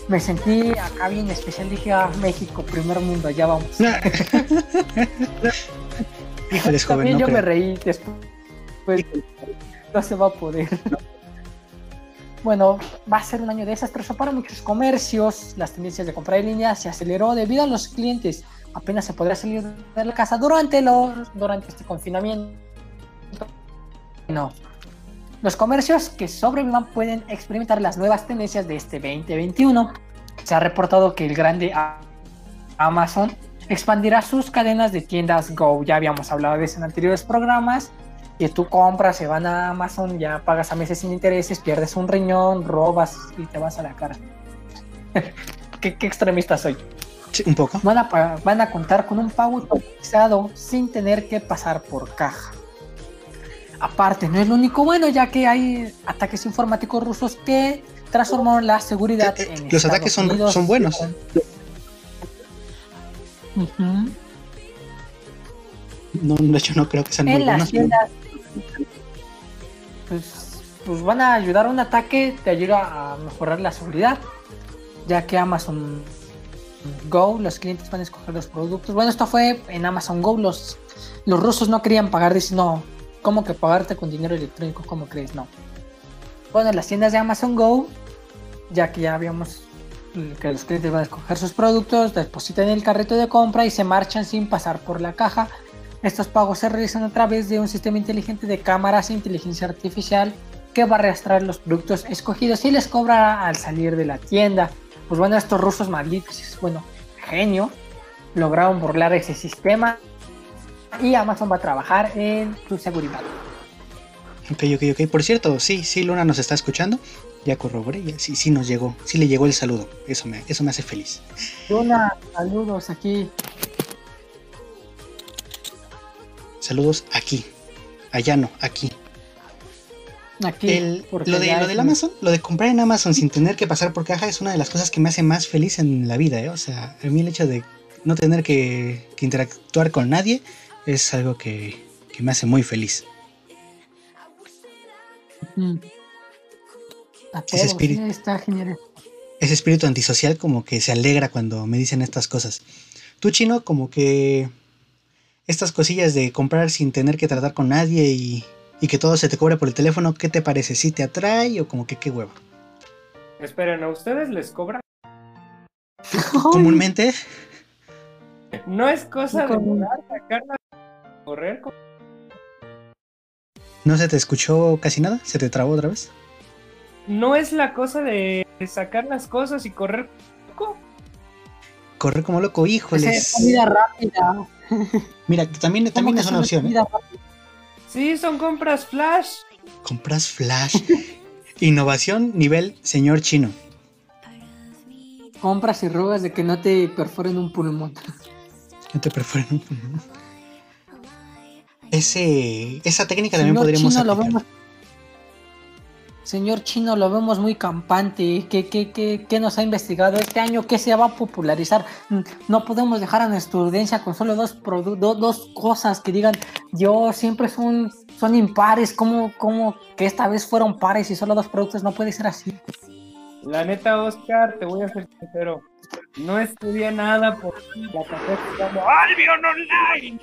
me sentí acá bien especial. Dije, ah, México, primer mundo, allá vamos. Híjoles, joven, También no yo creo. me reí después. Pues, no se va a poder. Bueno, va a ser un año desastroso para muchos comercios. Las tendencias de compra en línea se aceleró debido a los clientes. Apenas se podrá salir de la casa durante, los, durante este confinamiento. No. Los comercios que sobrevivan pueden experimentar las nuevas tendencias de este 2021. Se ha reportado que el grande Amazon expandirá sus cadenas de tiendas Go. Ya habíamos hablado de eso en anteriores programas. Que tú compras, se van a Amazon, ya pagas a meses sin intereses, pierdes un riñón, robas y te vas a la cara. ¿Qué, qué extremista soy? Sí, un poco. Van a, van a contar con un pago automatizado sin tener que pasar por caja. Aparte, no es lo único bueno, ya que hay ataques informáticos rusos que transformaron la seguridad Eh, eh, en los Estados ataques son- Unidos. son buenos. No, de hecho, no creo que sean muy En las buenos. pero- tiendas, pues, pues van a ayudar a un ataque, te ayuda a mejorar la seguridad, ya que Amazon Go, los clientes van a escoger los productos. Bueno, esto fue en Amazon Go, los, los rusos no querían pagar, dicen, no, ¿Cómo que pagarte con dinero electrónico? ¿Cómo crees? No. Bueno, las tiendas de Amazon Go, ya que ya habíamos que los clientes van a escoger sus productos, depositan el carrito de compra y se marchan sin pasar por la caja. Estos pagos se realizan a través de un sistema inteligente de cámaras e inteligencia artificial que va a arrastrar los productos escogidos y les cobra al salir de la tienda. Pues bueno, estos rusos malditos, bueno, genio, lograron burlar ese sistema y Amazon va a trabajar en su seguridad. Ok, ok, ok. Por cierto, sí, sí, Luna nos está escuchando. Ya corroboré, ya sí, sí nos llegó. Sí le llegó el saludo. Eso me, eso me hace feliz. Luna, saludos aquí. Saludos aquí. Allá no, aquí. Aquí. El- lo, de, lo del Amazon, lo de comprar en Amazon sin tener que pasar por caja es una de las cosas que me hace más feliz en la vida. ¿eh? O sea, a mí el hecho de no tener que, que interactuar con nadie es algo que, que me hace muy feliz. Mm. Ese espíritu. está genial. Ese espíritu antisocial como que se alegra cuando me dicen estas cosas. Tú, chino, como que estas cosillas de comprar sin tener que tratar con nadie y, y que todo se te cobre por el teléfono, ¿qué te parece? ¿Sí te atrae o como que qué hueva? Esperen, ¿a ustedes les cobran? Comúnmente, No es cosa de volar, sacarla, correr. co- ¿no se te escuchó casi nada? ¿Se te trabó otra vez? No es la cosa de sacar las cosas y correr. co- Correr como loco, híjoles. es comida rápida. Mira, también, ¿Cómo también es una opción. ¿eh? Sí, son compras flash. Compras flash. Innovación nivel señor chino. Compras y robas de que no te perforen un pulmón. No te perforen un pulmón. Ese, esa técnica también Señor podríamos Chino, lo aplicar. Señor Chino, lo vemos muy campante. ¿Qué, qué, qué, qué nos ha investigado este año? ¿Qué se va a popularizar? Mm, No podemos dejar a nuestra audiencia con solo dos, do- dos cosas que digan, yo siempre son, son impares. ¿Cómo, ¿Cómo que esta vez fueron pares y solo dos productos? No puede ser así. La neta, Oscar, te voy a ser sincero. No estudié nada por la pasé jugando Albion Online.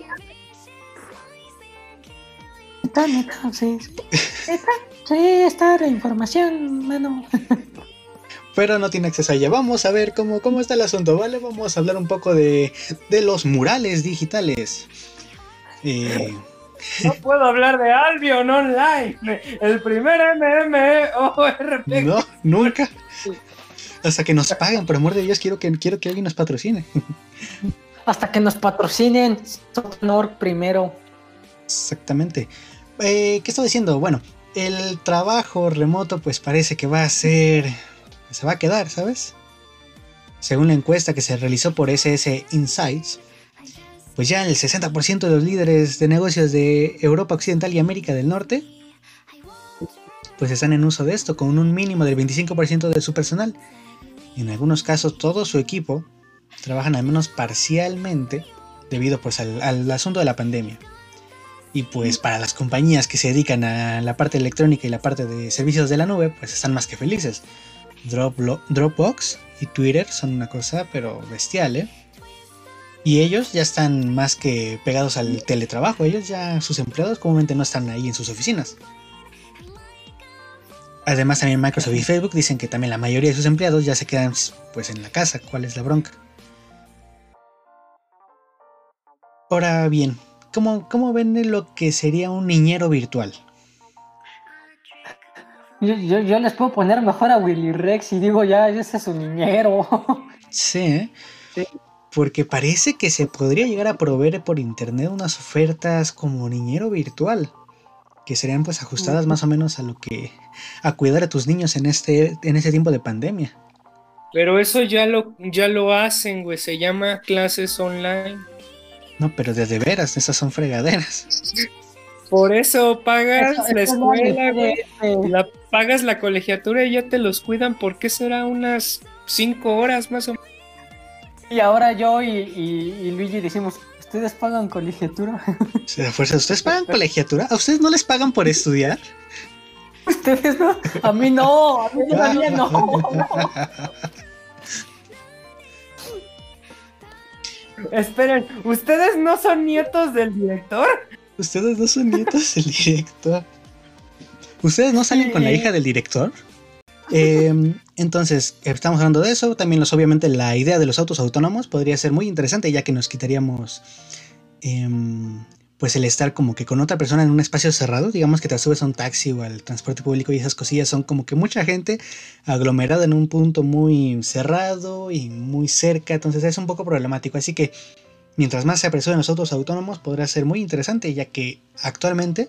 Neta, neta, sí. sí. Neta, sí, está la información, mano. Pero no tiene acceso a ella. Vamos a ver cómo, cómo está el asunto, ¿vale? Vamos a hablar un poco de, de los murales digitales. Eh, No puedo hablar de Albion Online. El primer MMORPG. no, nunca. Hasta que nos paguen, por amor de Dios, quiero que, quiero que alguien nos patrocine. Hasta que nos patrocinen, honor primero. Exactamente. Eh, ¿Qué estaba diciendo? Bueno, el trabajo remoto pues parece que va a ser... Se va a quedar, ¿sabes? Según la encuesta que se realizó por SS Insights, pues ya el 60% de los líderes de negocios de Europa Occidental y América del Norte pues están en uso de esto con un mínimo del 25% de su personal. En algunos casos todo su equipo trabajan al menos parcialmente debido pues al asunto de la pandemia. Y pues para las compañías que se dedican a la parte electrónica y la parte de servicios de la nube, pues están más que felices. Dropbox y Twitter son una cosa pero bestial, ¿eh? Y ellos ya están más que pegados al teletrabajo. Ellos ya, sus empleados comúnmente no están ahí en sus oficinas. Además también Microsoft y Facebook dicen que también la mayoría de sus empleados ya se quedan pues en la casa. ¿Cuál es la bronca? Ahora bien, ¿cómo, cómo ven lo que sería un niñero virtual? Yo, yo, yo les puedo poner mejor a Willy Rex y digo, ya, ese es su niñero. Sí, ¿eh? Sí. Porque parece que se podría llegar a proveer por internet unas ofertas como niñero virtual, que serían pues ajustadas más o menos a lo que a cuidar a tus niños en este en este tiempo de pandemia. Pero eso ya lo, ya lo hacen, güey. Se llama clases online. No, pero de, de veras, esas son fregaderas. Por eso pagas Eso- la escuela, güey. La, pagas la colegiatura y ya te los cuidan. ¿Por qué será unas cinco horas más o menos? Y ahora yo y, y- y Luigi decimos, ¿ustedes pagan colegiatura? A fuerza, ¿ustedes pagan colegiatura? ¿A ustedes no les pagan por estudiar? ¿Ustedes no? A mí no, a mí todavía no. Esperen, ¿ustedes no son nietos del director? Ustedes no son nietos del director. ¿Ustedes no salen con la hija del director? Em, entonces, estamos hablando de eso. También, los, obviamente, la idea de los autos autónomos podría ser muy interesante, ya que nos quitaríamos em, pues el estar como que con otra persona en un espacio cerrado, digamos que te subes a un taxi o al transporte público y esas cosillas son como que mucha gente aglomerada en un punto muy cerrado y muy cerca, entonces es un poco problemático. Así que mientras más se apresuren los autos autónomos podrá ser muy interesante, ya que actualmente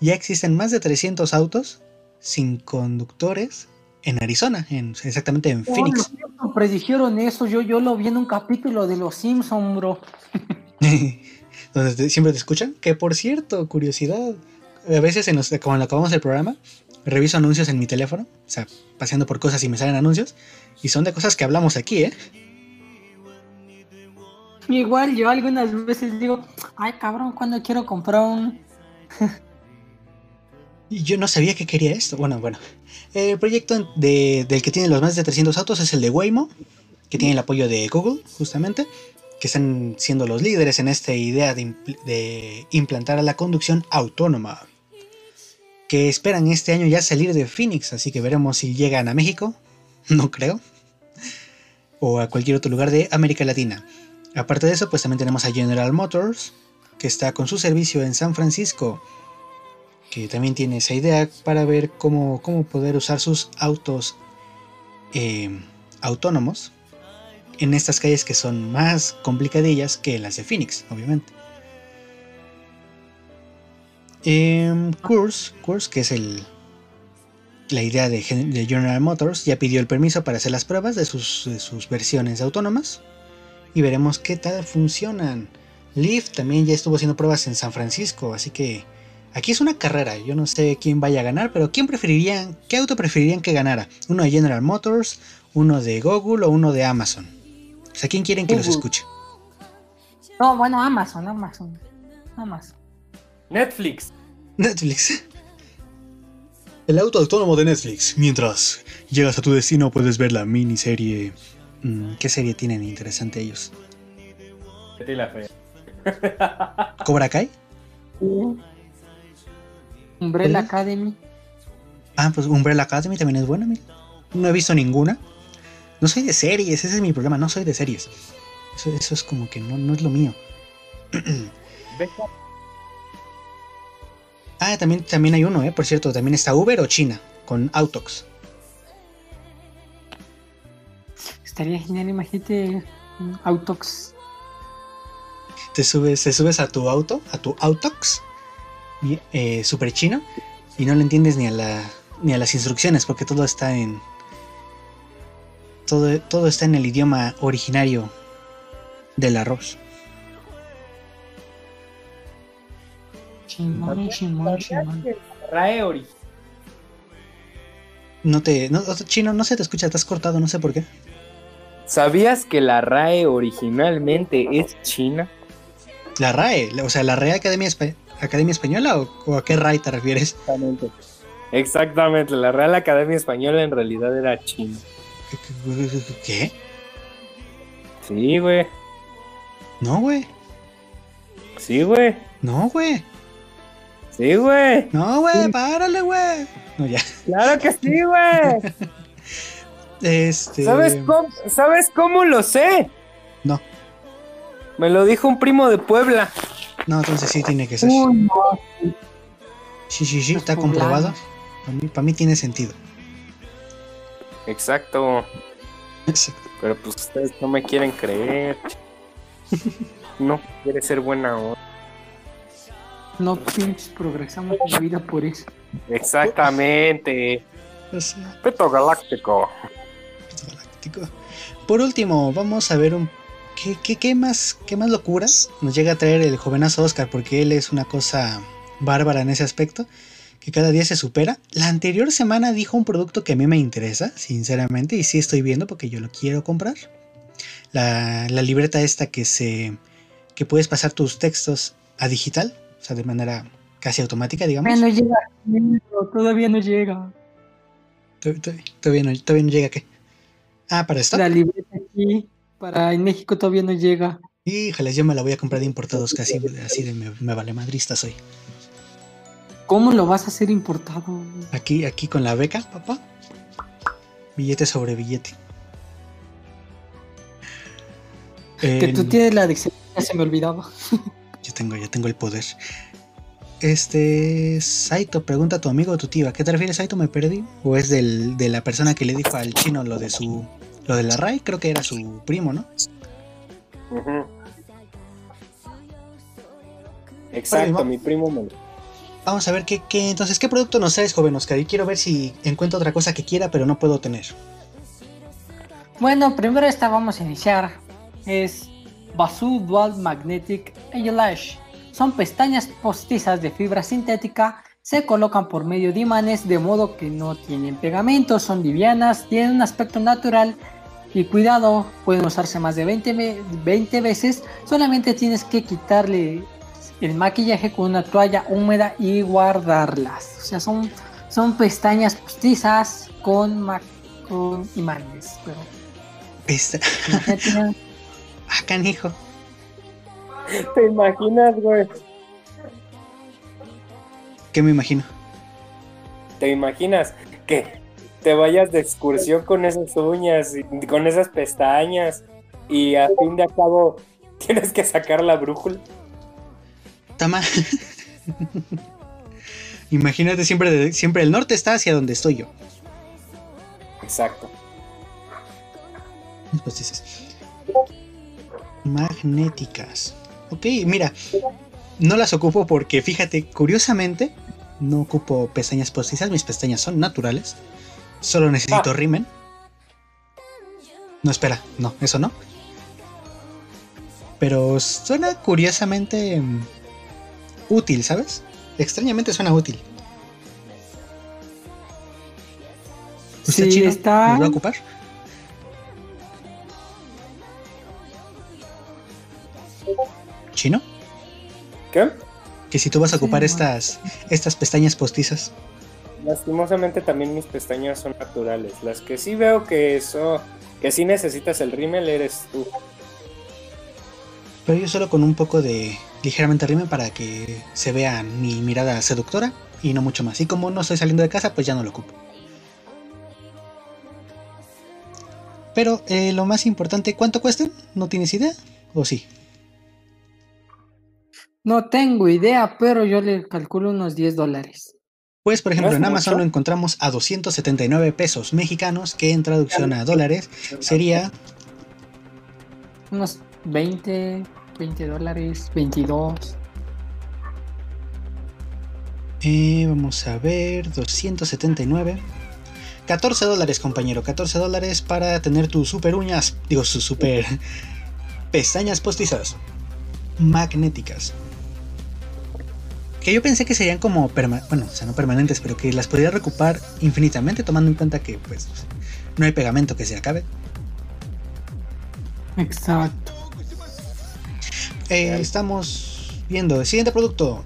ya existen más de 300 autos sin conductores en Arizona, en, exactamente en Phoenix. Oh, predijeron eso, yo, yo lo vi en un capítulo de Los Simpsons, bro. donde siempre te escuchan. Que por cierto, curiosidad, a veces en los, cuando acabamos el programa, reviso anuncios en mi teléfono, o sea, paseando por cosas y me salen anuncios, y son de cosas que hablamos aquí, ¿eh? Igual yo algunas veces digo, ay cabrón, cuando quiero comprar un... y yo no sabía que quería esto. Bueno, bueno. El proyecto del que tiene los más de 300 autos es el de Waymo, que tiene el apoyo de Google, justamente que están siendo los líderes en esta idea de, implantar a la conducción autónoma, que esperan este año ya salir de Phoenix, así que veremos si llegan a México, no creo, o a cualquier otro lugar de América Latina. Aparte de eso, pues también tenemos a General Motors, que está con su servicio en San Francisco, que también tiene esa idea para ver cómo, cómo poder usar sus autos eh, autónomos en estas calles que son más complicadillas que las de Phoenix, obviamente. Eh, Curse, que es el, la idea de, General Motors, ya pidió el permiso para hacer las pruebas de sus, sus versiones autónomas y veremos qué tal funcionan. Lyft también ya estuvo haciendo pruebas en San Francisco, así que aquí es una carrera. Yo no sé quién vaya a ganar, pero ¿quién preferirían, qué auto preferirían que ganara? ¿Uno de General Motors, uno de Google o uno de Amazon? O sea, ¿quién quieren que los escuche? No, bueno, Amazon, Amazon. Amazon. Netflix. Netflix. El auto autónomo de Netflix. Mientras llegas a tu destino puedes ver la miniserie. Mm, ¿Qué serie tienen interesante ellos? la fe. ¿Cobra Kai? Umbrella Academy. Ah, pues Umbrella Academy también es buena, No he visto ninguna. No soy de series, ese es mi problema, no soy de series. Eso, es como que no, no es lo mío. ah, también, también hay uno, ¿eh? Por cierto, también está Uber o China, con Autox. Estaría genial, imagínate Autox. Te subes, te subes a tu auto, a tu Autox, eh, super chino, y no le entiendes ni a, la, ni a las instrucciones, porque todo está en, todo, está en el idioma originario del arroz. No te. chino, no se te escucha, estás cortado, no sé por qué. ¿Sabías que la RAE originalmente es china? La RAE, o sea, la RAE Academia, Academia Española o, a qué RAE te refieres? Exactamente. Exactamente, la Real Academia Española en realidad era china. ¿Qué? Sí, güey. No, güey. Sí, güey. No, güey. Sí, güey. No, güey, párale, güey. No, ya. Claro que sí, güey. este. ¿Sabes cómo, ¿Sabes cómo lo sé? No. Me lo dijo un primo de Puebla. No, entonces sí tiene que ser. Sí, sí, sí, está comprobado. Para mí, para mí tiene sentido. Exacto. Pero pues ustedes no me quieren creer. No quiere ser buena hora. No pinches progresamos en la vida por eso. Exactamente. Peto galáctico. galáctico. Por último, vamos a ver un ¿Qué, qué, qué, más, ¿Qué más locuras nos llega a traer el jovenazo Oscar? Porque él es una cosa bárbara en ese aspecto que cada día se supera. La anterior semana dijo un producto que a mí me interesa, sinceramente, y sí estoy viendo porque yo lo quiero comprar. La, libreta esta que se que puedes pasar tus textos a digital, o sea, de manera casi automática, digamos. Todavía no llega, todavía no llega. Todavía no, todavía no llega qué. Ah, para esto. La libreta aquí, para en México todavía no llega. Híjole, yo me la voy a comprar de importados casi, así de me, me vale madrista soy. ¿Cómo lo vas a hacer importado? Aquí, aquí con la beca, papá. Billete sobre billete. Que tú En- tienes la adicción, ya se me olvidaba. Yo tengo, yo tengo el poder. Este. Saito, pregunta a tu amigo o tu tía. ¿A qué te refieres, Saito? ¿Me perdí? ¿O es del, de la persona que le dijo al chino lo de su. Lo de la RAI? Creo que era su primo, ¿no? Ujú. Exacto, mi primo me lo- Vamos a ver qué, qué. Entonces, ¿qué producto nos traes, joven Oscar? Y quiero ver si encuentro otra cosa que quiera, pero no puedo tener. Bueno, primero esta vamos a iniciar. Es Basu Dual Magnetic Eyelash. Son pestañas postizas de fibra sintética. Se colocan por medio de imanes de modo que no tienen pegamento, son livianas, tienen un aspecto natural y cuidado, pueden usarse más de 20, ve- 20 veces. Solamente tienes que quitarle el maquillaje con una toalla húmeda y guardarlas. O sea, son, son pestañas postizas con, ma- con imanes. Pero Esta. imagínate, Ah, canijo. ¿Te imaginas, güey? ¿Qué me imagino? ¿Te imaginas que te vayas de excursión con esas uñas y con esas pestañas y a fin de cabo tienes que sacar la brújula? Tama. Imagínate siempre, de- siempre el norte está hacia donde estoy yo. Exacto. Pues dices. Magnéticas. Ok, mira. No las ocupo porque, fíjate, curiosamente, no ocupo pestañas postizas. Mis pestañas son naturales. Solo necesito Ah. rimen. No, espera, no, eso no. Pero suena curiosamente mm, útil, ¿sabes? Extrañamente suena útil. ¿Usted Sí, chino? está- ¿Nos va a ocupar? ¿Chino? ¿Qué? Que si tú vas a Sí, ocupar bueno. estas, estas pestañas postizas. Lastimosamente también mis pestañas son naturales. Las que sí veo que eso, que sí necesitas el rímel eres tú. Pero yo solo con un poco de ligeramente rime para que se vea mi mirada seductora y no mucho más. Y como no estoy saliendo de casa, pues ya no lo ocupo. Pero eh, lo más importante, ¿cuánto cuestan? ¿No tienes idea? ¿O sí? No tengo idea, pero yo le calculo unos 10 dólares. Pues por ejemplo en Amazon mucho? lo encontramos a 279 pesos mexicanos, que en traducción a dólares sería Unos 20, 20 dólares, 22. Eh, vamos a ver, 279. 14 dólares, compañero. 14 dólares para tener tus super uñas. Digo, sus super pestañas postizas. Magnéticas. Que yo pensé que serían como bueno, o sea, no permanentes, pero que las podría recuperar infinitamente, tomando en cuenta que, pues, no hay pegamento que se acabe. Exacto. Eh, estamos viendo el siguiente producto.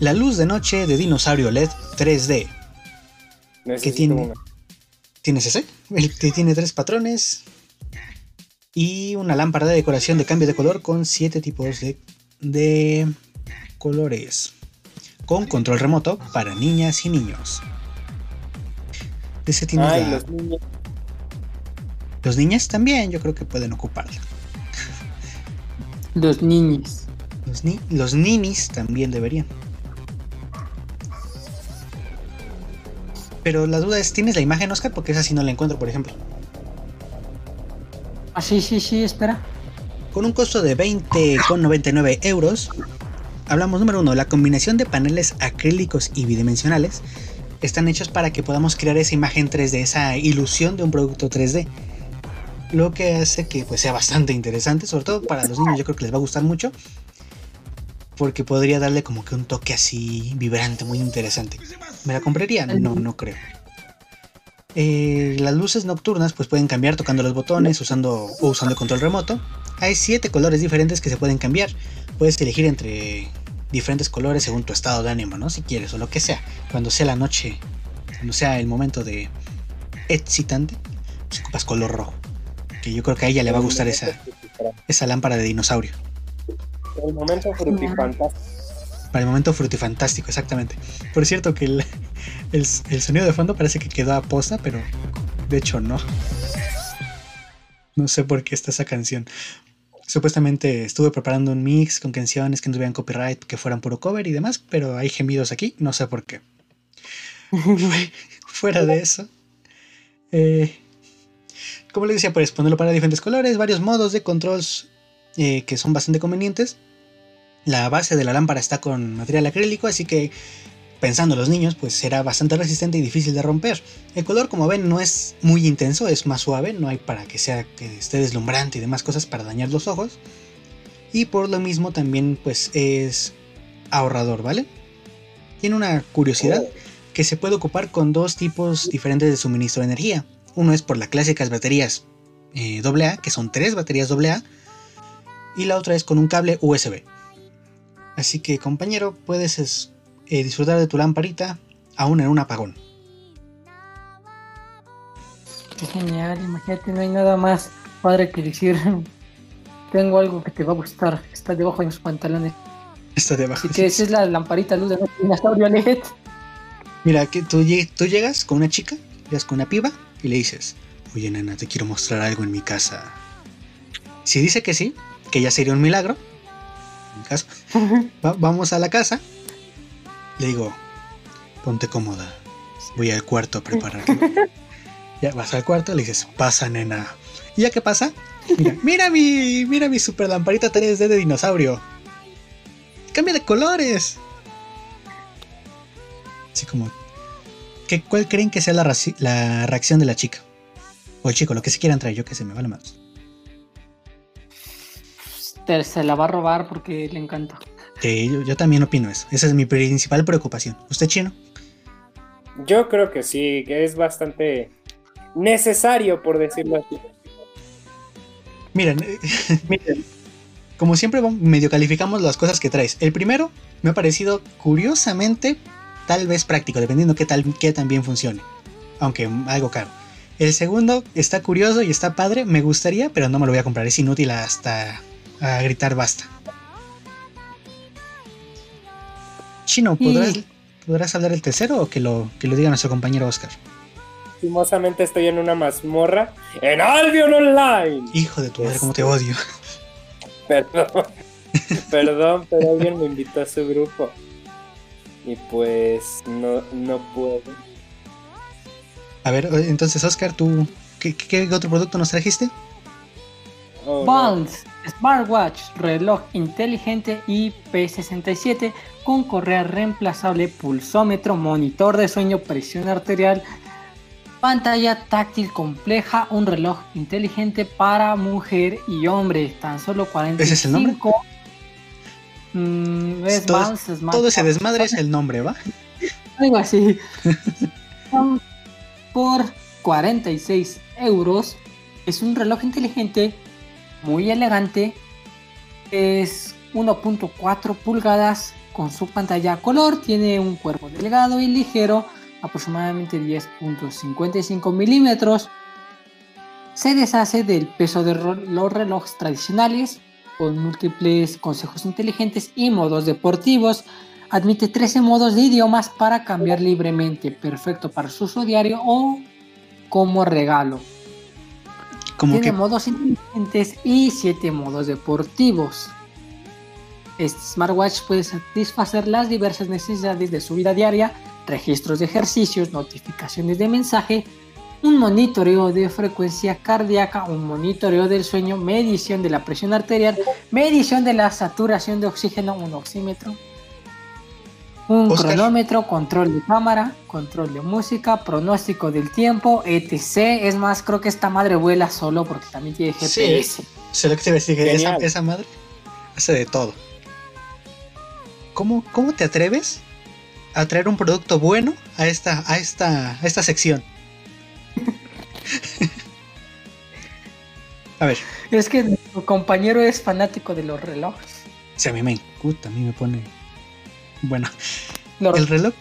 La luz de noche de dinosaurio LED 3D. Necesito tiene? una. ¿Tienes ese? El que tiene tres patrones. Y una lámpara de decoración de cambio de color con siete tipos de, de colores. Con control remoto para niñas y niños. Ese tiene Ay, la- los niños. los niñas también, yo creo que pueden ocuparla. Los niños. Los, ni- los ninis también deberían. Pero la duda es, ¿tienes la imagen, Oscar? Porque esa sí no la encuentro, por ejemplo. Ah, sí, sí, sí, espera. Con un costo de 20,99 euros, hablamos número uno, la combinación de paneles acrílicos y bidimensionales están hechos para que podamos crear esa imagen 3D, esa ilusión de un producto 3D. Lo que hace que pues, sea bastante interesante, sobre todo para los niños, yo creo que les va a gustar mucho. Porque podría darle como que un toque así vibrante, muy interesante. ¿Me la compraría? No, no creo. Eh, las luces nocturnas pues pueden cambiar tocando los botones usando o usando el control remoto. Hay siete colores diferentes que se pueden cambiar. Puedes elegir entre diferentes colores según tu estado de ánimo, ¿no? Si quieres o lo que sea. Cuando sea la noche, cuando sea el momento de excitante, pues ocupas color rojo. Que yo creo que a ella le va a gustar esa, esa lámpara de dinosaurio. El momento frutifantástico. Para el momento frutifantástico, exactamente. Por cierto que el, el, el sonido de fondo parece que quedó a posta, pero de hecho no. No sé por qué está esa canción. Supuestamente estuve preparando un mix con canciones que no tuvieran copyright, que fueran puro cover y demás, pero hay gemidos aquí, no sé por qué. Fuera de eso. eh, como les decía, puedes ponerlo para diferentes colores, varios modos de controls eh, que son bastante convenientes. La base de la lámpara está con material acrílico, así que pensando en los niños, pues será bastante resistente y difícil de romper. El color, como ven, no es muy intenso, es más suave, no hay para que sea que esté deslumbrante y demás cosas para dañar los ojos. Y por lo mismo también pues es ahorrador, ¿vale? Tiene una curiosidad que se puede ocupar con dos tipos diferentes de suministro de energía. Uno es por las clásicas baterías eh, AA, que son tres baterías AA, y la otra es con un cable USB. Así que compañero, puedes es- eh, disfrutar de tu lamparita aún en un apagón. Qué genial, imagínate, no hay nada más padre que decir. Tengo algo que te va a gustar, está debajo de mis pantalones. Está debajo. Así que esa es la lamparita luz de dinosaurio LED. Mira, que tú, tú llegas con una chica, llegas con una piba y le dices, oye nena, te quiero mostrar algo en mi casa. Si dice que sí, que ya sería un milagro, en mi caso, va- vamos a la casa, le digo, ponte cómoda, voy al cuarto a prepararlo. ya vas al cuarto, le dices, pasa nena. ¿Y ya qué pasa? Mira, mira mi, mira mi super lamparita 3D de dinosaurio. Cambia de colores. Así como, ¿qué, ¿cuál creen que sea la, la reacción de la chica? O el chico, lo que se quieran traer, yo que sé, me vale más. Te- Se la va a robar porque le encanta. Sí, yo, yo también opino eso. Esa es mi principal preocupación. ¿Usted chino? Yo creo que sí, que es bastante necesario, por decirlo así. Miren, como siempre medio calificamos las cosas que traes. El primero me ha parecido curiosamente tal vez práctico, dependiendo qué tal qué tan bien funcione. Aunque algo caro. El segundo está curioso y está padre, me gustaría, pero no me lo voy a comprar, es inútil hasta a gritar basta. Chino, ¿podrás, Y- ¿podrás hablar el tercero o que lo, que lo diga nuestro compañero Oscar? Lastimosamente estoy en una mazmorra en Albion Online. Hijo de tu madre, cómo te odio. Perdón. Perdón, pero alguien me invitó a su grupo. Y pues no, no puedo. A ver, entonces Oscar, ¿tú qué, otro producto nos trajiste? Oh, no. Smartwatch, reloj inteligente IP67 con correa reemplazable, pulsómetro, monitor de sueño, presión arterial, pantalla táctil compleja, un reloj inteligente para mujer y hombre, tan solo 45. ¿Ese es el nombre? Mm, es Todo- ese desmadre es el nombre, ¿va? Algo así. Por 46 euros. Es un reloj inteligente, muy elegante. Es 1.4 pulgadas con su pantalla a color. Tiene un cuerpo delgado y ligero, aproximadamente 10.55 milímetros. Se deshace del peso de los relojes tradicionales con múltiples consejos inteligentes y modos deportivos. Admite 13 modos de idiomas para cambiar libremente, perfecto para su uso diario o como regalo. Como Tiene que modos inteligentes y 7 modos deportivos. Este smartwatch puede satisfacer las diversas necesidades de su vida diaria, registros de ejercicios, notificaciones de mensaje, un monitoreo de frecuencia cardíaca, un monitoreo del sueño, medición de la presión arterial, medición de la saturación de oxígeno, un oxímetro, un Oscar. cronómetro, control de cámara, control de música, pronóstico del tiempo, etc. Es más, creo que esta madre vuela solo porque también tiene Sí. GPS. sé lo que te iba a decir, que esa, esa madre hace de todo. ¿Cómo, ¿Cómo te atreves a traer un producto bueno a esta, a esta, a esta sección? a ver, Es que nuestro compañero es fanático de los relojes. si a mí me incuta, a mí me pone. Bueno, Los el reloj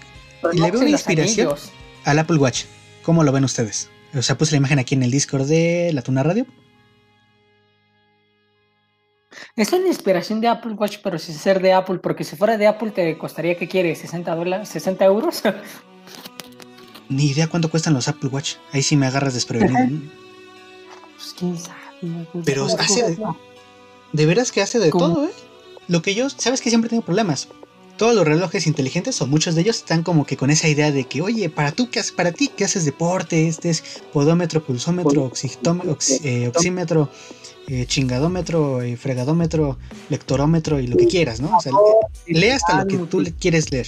le veo una inspiración anillos. al Apple Watch. ¿Cómo lo ven ustedes? O sea, puse la imagen aquí en el Discord de la Tuna Radio. Es una inspiración de Apple Watch, pero sin ser de Apple, porque si fuera de Apple te costaría, ¿qué quieres? ¿60 dólares? ¿60 euros? Ni idea cuánto cuestan los Apple Watch. Ahí sí me agarras desprevenido. pues quién sabe. pues, Pero ¿cómo hace de-? De veras que hace de ¿Cómo? todo, ¿eh? Lo que yo, sabes que siempre tengo problemas. Todos los relojes inteligentes, o muchos de ellos, están como que con esa idea de que, oye, para tú que haces, para ti que haces deporte, este es podómetro, pulsómetro, oxi- eh, oxímetro, eh, chingadómetro, eh, fregadómetro, lectorómetro y lo que quieras, ¿no? O sea, lee hasta lo que tú quieres leer.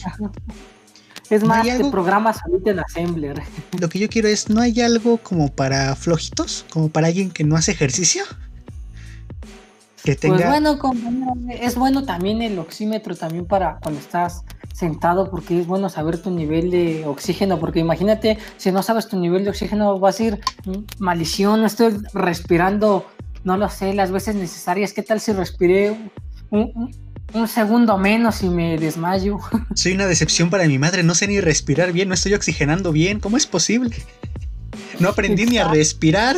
Es ¿No más, te algo? programas ahorita en Assembler. Lo que yo quiero es, ¿no hay algo como para flojitos? Como para alguien que no hace ejercicio? Que tenga... Pues bueno, es bueno también el oxímetro también para cuando estás sentado porque es bueno saber tu nivel de oxígeno porque imagínate si no sabes tu nivel de oxígeno vas a ir mm, maldición, no estoy respirando, no lo sé, las veces necesarias, ¿qué tal si respiré un, un- un segundo menos y me desmayo? Soy una decepción para mi madre, no sé ni respirar bien, no estoy oxigenando bien, ¿cómo es posible? No aprendí ni a respirar.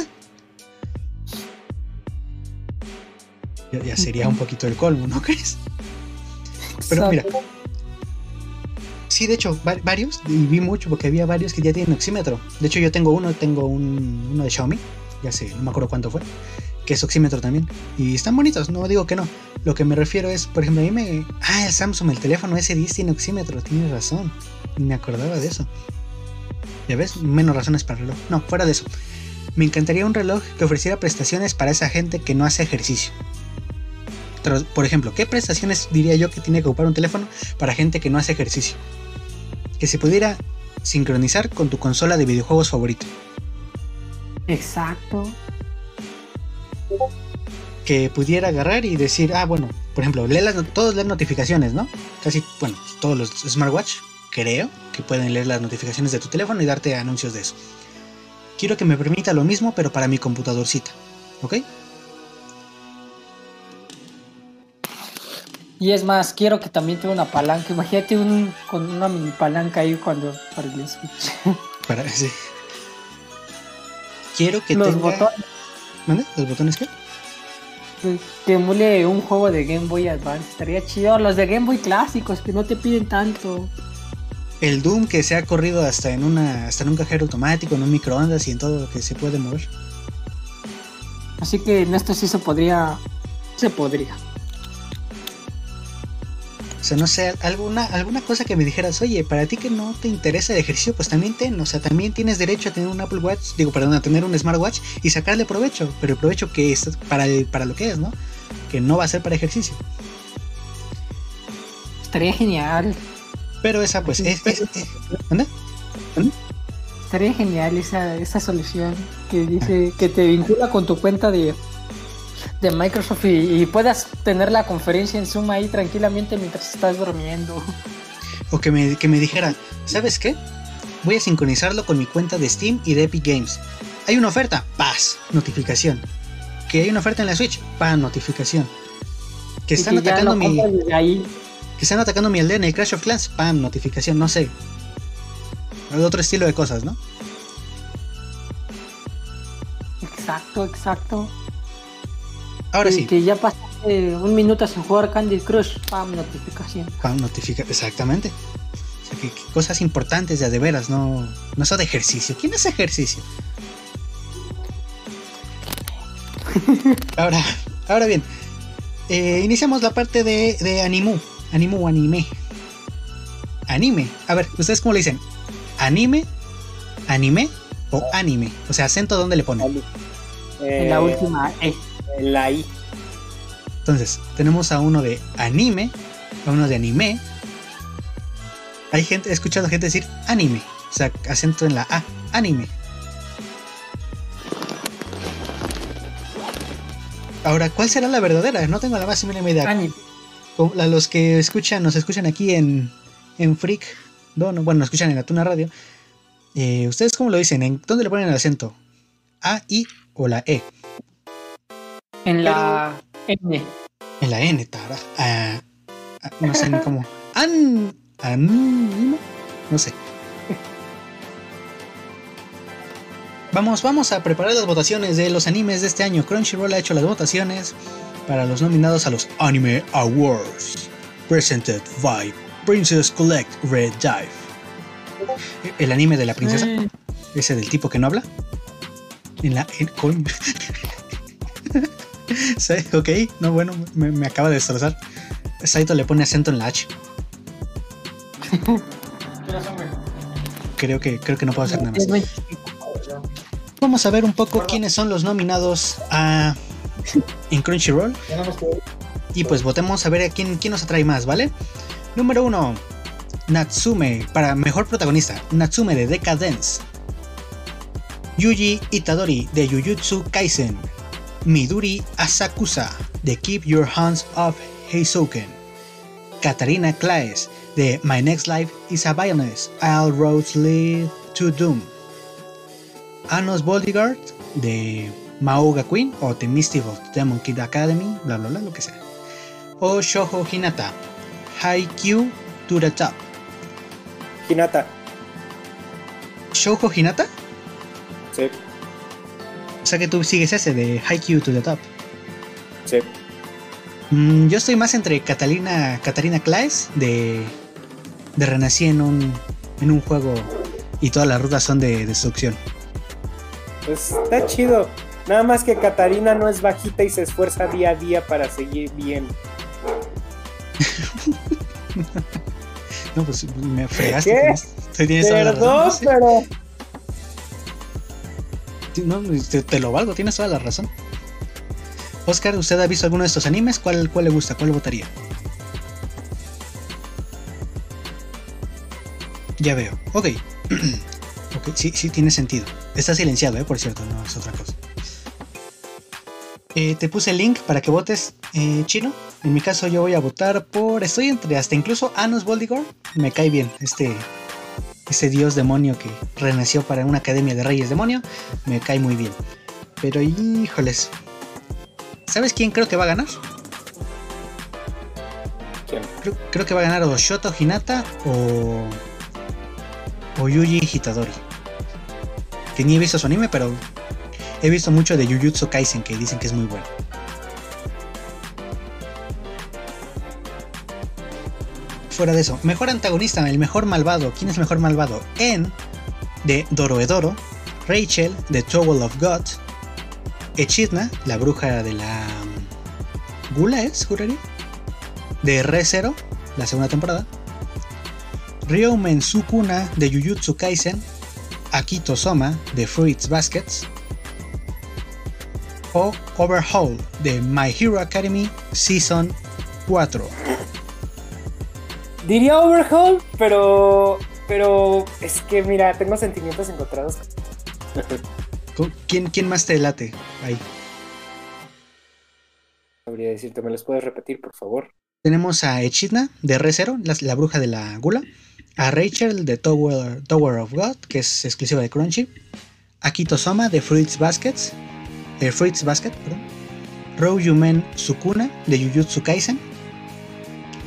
Ya, ya sería un poquito el colmo, ¿no crees? Pero mira, Sí, de hecho, va- varios, y vi mucho porque había varios que ya tienen oxímetro. De hecho, yo tengo uno, tengo un, uno de Xiaomi, ya sé, no me acuerdo cuánto fue, que es oxímetro también. Y están bonitos, no digo que no. Lo que me refiero es, por ejemplo, a mí me... Ah, el Samsung, el teléfono S10 tiene oxímetro, tienes razón. Me acordaba de eso. ¿Ya ves? Menos razones para el reloj. No, fuera de eso. Me encantaría un reloj que ofreciera prestaciones para esa gente que no hace ejercicio. Por ejemplo, ¿qué prestaciones diría yo que tiene que ocupar un teléfono para gente que no hace ejercicio? Que se pudiera sincronizar con tu consola de videojuegos favorito. Exacto. Que pudiera agarrar y decir, ah, bueno, por ejemplo, lee las, todos leen notificaciones, ¿no? Casi, bueno, todos los smartwatch, creo, que pueden leer las notificaciones de tu teléfono y darte anuncios de eso. Quiero que me permita lo mismo, pero para mi computadorcita. ¿Ok? Y es más, quiero que también tenga una palanca. Imagínate un, con una mini palanca ahí cuando para el Switch. Para, sí. Quiero que Los tenga... botones ¿Mande? ¿Los botones qué? que emule un juego de Game Boy Advance. Estaría chido. Los de Game Boy clásicos que no te piden tanto. El Doom que se ha corrido hasta en una hasta en un cajero automático, en un microondas y en todo lo que se puede mover. Así que en esto sí se podría. Se podría. O sea, no sé, alguna, alguna cosa que me dijeras, oye, para ti que no te interesa el ejercicio, pues también ten, o sea, también tienes derecho a tener un Apple Watch, digo, perdón, a tener un smartwatch y sacarle provecho, pero el provecho que es para, el- para lo que es, ¿no? Que no va a ser para ejercicio. Estaría genial. Pero esa, pues, es... es- es- ¿Anda? Estaría genial esa, esa solución que dice que te vincula con tu cuenta de, de Microsoft y, y puedas tener la conferencia en Zoom ahí tranquilamente mientras estás durmiendo. O que me, que me dijera, ¿sabes qué? Voy a sincronizarlo con mi cuenta de Steam y de Epic Games. Hay una oferta, paz, notificación. Que hay una oferta en la Switch, paz, notificación. Que están que atacando mi... ahí. que están atacando mi aldea en el Crash of Clans, pam, notificación, no sé. Otro estilo de cosas, ¿no? Exacto, exacto. Ahora sí, Que ya pasaste un minuto sin jugar Candy Crush. Pam, notificación. pam, notifica, exactamente. O sea, que, que cosas importantes de a de veras, no, no eso de ejercicio. ¿Quién hace ejercicio? ahora, ahora bien, eh, iniciamos la parte de, de Animu, Animu, anime. Anime. A ver, ¿ustedes cómo le dicen? ¿Anime? ¿Anime? ¿O anime? O sea, acento, ¿dónde le ponen? En la Eh, última E. en la I. Entonces, tenemos a uno de anime, a uno de anime. Hay gente, he escuchado gente decir anime, o sea, acento en la A, anime. Ahora, ¿cuál será la verdadera? No tengo la más mínima idea. Anime. Los que escuchan, nos escuchan aquí en, en Freak, no, no, bueno, nos escuchan en la Tuna Radio. eh, ¿Ustedes cómo lo dicen? ¿En dónde le ponen el acento? ¿A, I o la E? En la N. En la N, tara. Ah, ah, no sé ni cómo. An. An. No sé. Vamos, vamos a preparar las votaciones de los animes de este año. Crunchyroll ha hecho las votaciones. para los nominados a los Anime Awards, presented by Princess Collect Red Dive. El anime de la princesa, Eh, ese del tipo que no habla. En la. En. Ok, no, bueno, me, acaba de destrozar. Saito le pone acento en la H. Creo que, creo que no puedo hacer nada más. Vamos a ver un poco quiénes son los nominados a en Crunchyroll. Y pues votemos a ver a quién, quién nos atrae más, ¿vale? Número 1. Natsume, para mejor protagonista. Natsume de Decadence. Yuji Itadori de Jujutsu Kaisen. Midori Asakusa de Keep Your Hands Off Heisouken. Katarina Claes de My Next Life is a Violence. All Roads Lead to Doom. Anos Bodyguard de Maoga Queen o The Misty of Demon Kid Academy, bla bla bla, lo que sea. O Shoujo Hinata, Haikyuu to the Top. Hinata. ¿Shoujo Hinata? Sí, O sea que tú sigues ese de Haikyuu to the Top. sí. Mm, yo estoy más entre Catalina, Katarina Claes de, de Renací en un, en un juego y todas las rutas son de destrucción. Pues está chido. Nada más que Katarina no es bajita y se esfuerza día a día para seguir bien. No, pues me fregaste. ¿Qué? Tienes, tienes toda la razón. Perdón, no sé. pero. No, te, lo valgo, tienes toda la razón. Oscar, ¿usted ha visto alguno de estos animes? ¿Cuál, cuál le gusta? ¿Cuál votaría? Ya veo. Ok. ok, sí, sí, tiene sentido. Está silenciado, ¿eh? Por cierto, no es otra cosa. Eh, te puse el link para que votes eh, chino. En mi caso yo voy a votar por... Estoy entre hasta incluso Anos Boldigor. Me cae bien este, este dios demonio que renació para una academia de reyes demonio. Me cae muy bien. Pero híjoles. ¿Sabes quién creo que va a ganar? ¿Quién? Creo, creo que va a ganar o Shoto Hinata o. o Yuji Hitadori. Que ni he visto su anime, pero he visto mucho de Jujutsu Kaisen que dicen que es muy bueno. Fuera de eso, mejor antagonista, el mejor malvado. ¿Quién es mejor malvado? En de Dorohedoro, Rachel de Towel of God, Echidna, la bruja de la mm, Gula es, juraría, de Re Zero, la segunda temporada, Ryoumen Sukuna de Jujutsu Kaisen, Akito Soma de Fruits Baskets, o Overhaul de My Hero Academy Season 4. Diría Overhaul, pero. Pero es que mira, tengo sentimientos encontrados. ¿Con- ¿Quién, quién más te late ahí? Sabría decirte, ¿me los puedes repetir, por favor? Tenemos a Echidna de Re Zero, la, la bruja de la gula. A Rachel de Tower, Tower of God, que es exclusiva de Crunchy. Akito Soma de Fruits Baskets. eh, Fruits Basket, perdón. Ryumen Sukuna de Jujutsu Kaisen.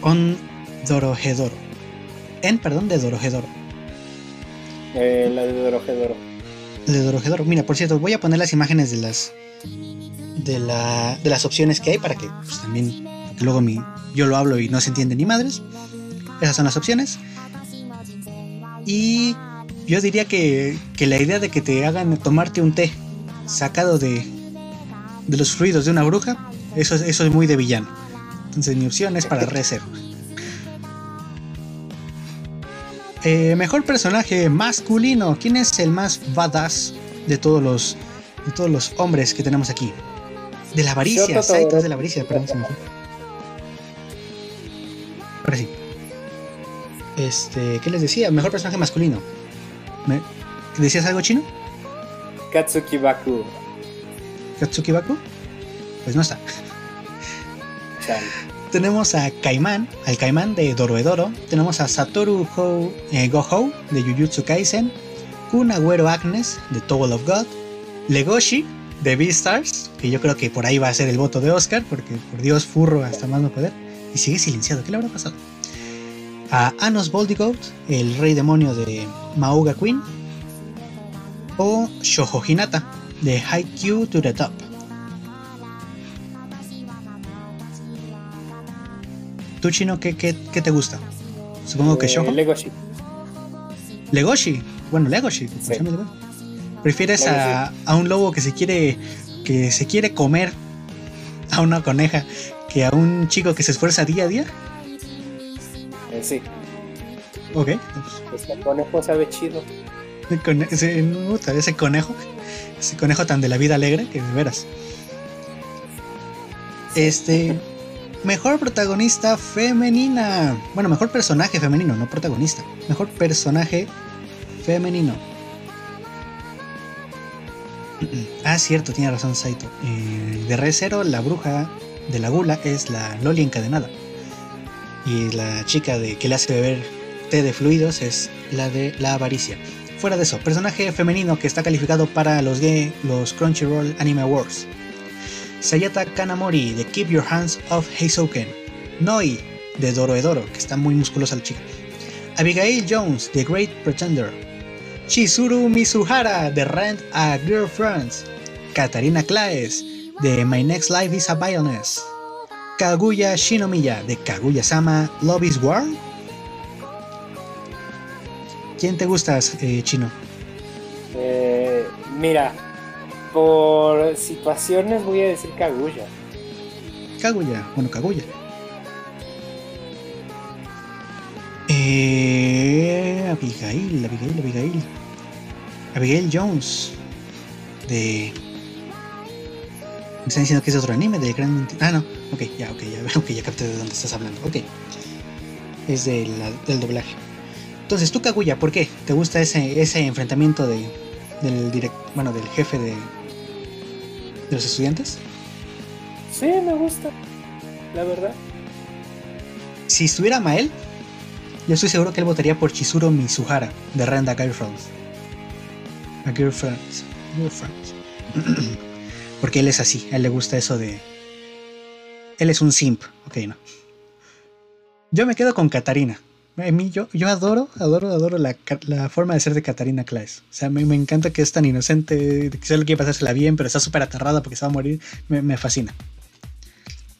On Dorohedoro. En, perdón, de Dorohedoro. Eh, la de Dorohedoro. De Dorohedoro. Mira, por cierto, voy a poner las imágenes de las de, la, de las opciones que hay para que pues, también porque luego mi, yo lo hablo y no se entiende ni madres. Esas son las opciones. Y yo diría que, que la idea de que te hagan tomarte un té sacado de, de los fluidos de una bruja, eso, es- eso es muy de villano. Entonces mi opción es para Rezer. Eh, mejor personaje masculino. ¿Quién es el más badass de todos los de todos los hombres que tenemos aquí? De la avaricia, Saito es de la avaricia, perdón, se me fue. Ahora sí. Este, ¿qué les decía? Mejor personaje masculino. ¿Me- ¿Decías algo chino? Katsuki Baku. ¿Katsuki Baku? Pues no está. Chale. Tenemos a Caimán, al Caimán de Dorohedoro. Tenemos a Satoru Hou, eh, Gohou de Jujutsu Kaisen. Kun Agnes de Towel of God. Legoshi de Beastars, que yo creo que por ahí va a ser el voto de Oscar, porque por Dios furro hasta más no poder. Y sigue silenciado, ¿qué le habrá pasado? A Anos Boldigoat, el rey demonio de Mauga Queen. O Shoujo Hinata de Haikyuu to the Top. ¿Tú, Chino, qué, qué, qué te gusta? Supongo que Eh, Shoujo. Legoshi. Legoshi. Bueno, Legoshi. ¿cómo se llama? ¿Prefieres a, a un lobo que se quiere que se quiere comer a una coneja que a un chico que se esfuerza día a día? Eh, sí, Ok. este conejo sabe chido. El cone- ese, puta, ese conejo, ese conejo tan de la vida alegre que de veras. Este, mejor protagonista femenina. Bueno, mejor personaje femenino, no protagonista. Mejor personaje femenino. Ah, cierto, tiene razón Saito. Eh, de Re Zero, la bruja de la gula es la Loli encadenada. Y la chica de que le hace beber té de fluidos es la de la avaricia. Fuera de eso, personaje femenino que está calificado para los, gay, los Crunchyroll Anime Awards. Sayata Kanamori de Keep Your Hands Off Heisouken. Noi de Doroedoro, que está muy musculosa la chica. Abigail Jones de Great Pretender. Chizuru Mizuhara de Rent a Girlfriends. Katarina Claes de My Next Life is a Violence. Kaguya Shinomiya de Kaguya-sama Love is War. ¿Quién te gusta, eh, Chino? Eh, mira, por situaciones voy a decir Kaguya. Kaguya, bueno, Kaguya. Eh, Abigail, Abigail, Abigail. Abigail Jones. De. Me están diciendo que es otro anime de Gran Ah, no. Ok, ya, ok, ya, ok, ya capté de dónde estás hablando. Ok. Es del doblaje. Entonces, tú, Kaguya, ¿por qué? ¿Te gusta ese, ese enfrentamiento de, del direct, bueno, del jefe de, de los estudiantes? Sí, me gusta, la verdad. Si estuviera Mael, yo estoy seguro que él votaría por Chizuru Mizuhara de Renda Girlfriends. A Girlfriends. Girlfriends. Porque él es así, a él le gusta eso de. Él es un simp. Ok, no. Yo me quedo con Katarina. A mí, yo, yo adoro, adoro, adoro la, la forma de ser de Katarina Claes. O sea, me, me encanta que es tan inocente, que solo quiere pasársela bien, pero está súper aterrada porque se va a morir. Me, me fascina.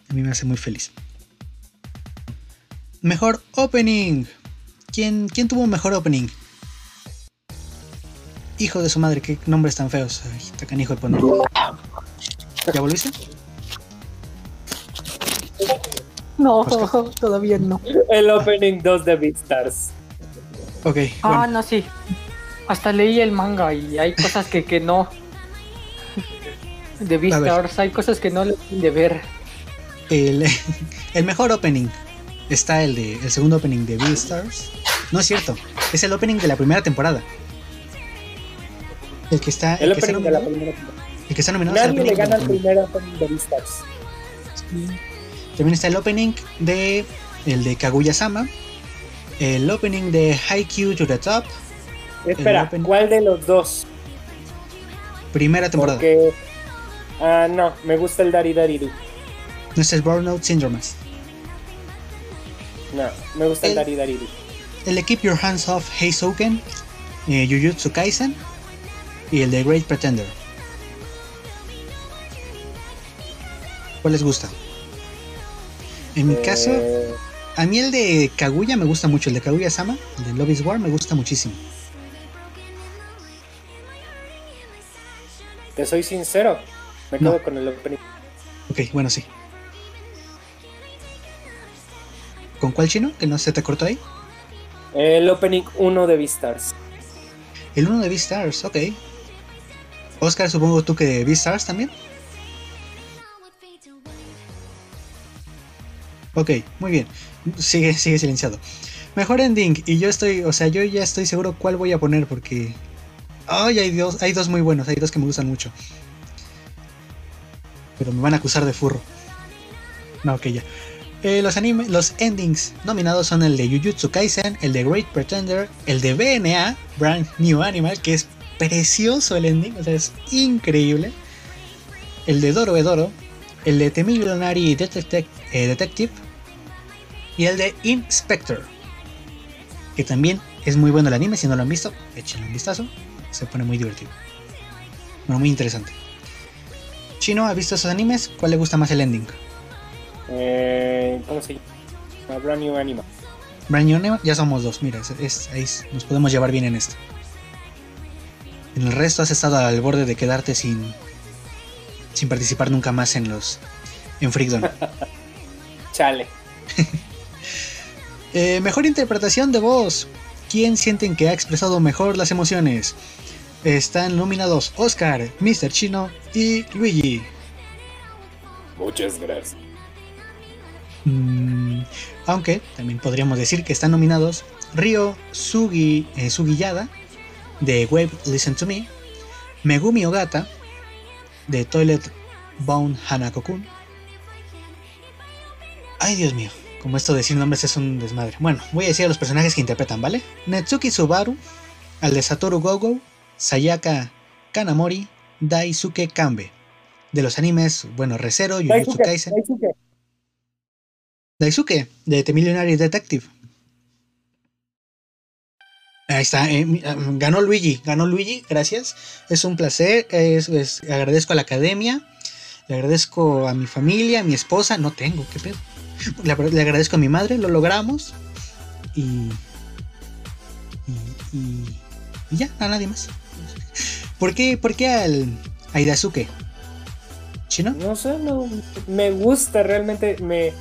A mí me hace muy feliz. Mejor opening. ¿Quién, ¿Quién tuvo mejor opening? Hijo de su madre, qué nombres tan feos. Ay, está canijo de poner. ¿Ya volviste? No, Oscar. todavía no. El opening 2 de Beastars. Ok, Ah, bueno. no, sí. Hasta leí el manga y hay cosas que, que no. De. Beastars, hay cosas que no le de ver. El, el mejor opening está el de el segundo opening de Beastars. No es cierto, es el opening de la primera temporada. El que está, El el que está opening de la primera temporada. el que está nominado es el Nadie le gana primera. primer opening de Beastars. También está el opening de el de Kaguya-sama, el opening de Haikyuu to the Top, Espera, opening- ¿cuál de los dos? primera temporada. Porque. Ah, no, me gusta el Dari Dari Du. No es el Burnout Syndrome. No, me gusta el El- Dari Dari Du. El de Keep Your Hands Off Heisouken, eh, Jujutsu Kaisen y el de Great Pretender. ¿Cuál les gusta? En mi caso, a mí el de Kaguya me gusta mucho, el de Kaguya-sama, el de Love is War me gusta muchísimo. te soy sincero, me No. quedo con el opening. Ok, bueno, sí. ¿Con cuál chino? ¿Que no se te cortó ahí? El opening 1 de Beastars. El uno de Beastars, ok. Oscar, supongo tú que de Beastars también. Ok, muy bien. Sigue, sigue silenciado. Mejor ending. Y yo estoy, o sea, yo ya estoy seguro cuál voy a poner porque. Ay, hay dos, hay dos muy buenos, hay dos que me gustan mucho. Pero me van a acusar de furro. No, ok, ya. Eh, los, anime, los endings nominados son el de Jujutsu Kaisen, el de Great Pretender, el de BNA, Brand New Animal, que es precioso el ending, o sea, es increíble. El de Doro Edoro, el de Temilonari Detective, eh, Detective y el de Inspector, que también es muy bueno el anime, si no lo han visto, échenle un vistazo, se pone muy divertido. Bueno, muy interesante. Chino, ¿ha visto esos animes? ¿Cuál le gusta más el ending? Eh, ¿Cómo se llama? Brand new anime. Brand New Anima, ya somos dos, mira, es, es- nos podemos llevar bien en esto. En el resto has estado al borde de quedarte sin sin participar nunca más en los en Freakdown. Chale. Eh, mejor interpretación de voz. ¿Quién sienten que ha expresado mejor las emociones? Están nominados Oscar, Mr. Chino y Luigi. Muchas gracias. Mm, aunque también podríamos decir que están nominados Ryo Sugi, eh, Sugiyada de Wave Listen to Me, Megumi Ogata de Toilet Bound Hanako-kun. Ay, Dios mío, como esto de decir nombres es un desmadre. Bueno, voy a decir a los personajes que interpretan, ¿vale? Netsuki Subaru, al de Satoru Gogo, Sayaka Kanamori, Daisuke Kambe. De los animes, bueno, Resero, Jujutsu Kaisen. Daisuke. Daisuke, de The Millionaire Detective. Ahí está, eh, ah, ganó Luigi, ganó Luigi, gracias. Es un placer, es- es- agradezco a la academia, le agradezco a mi familia, a mi esposa, no tengo, qué pedo. Le, le agradezco a mi madre, lo logramos. Y, y, y, y ya, a nadie más. ¿Por qué, por qué al, a? ¿Chino? No sé, no, me gusta realmente, me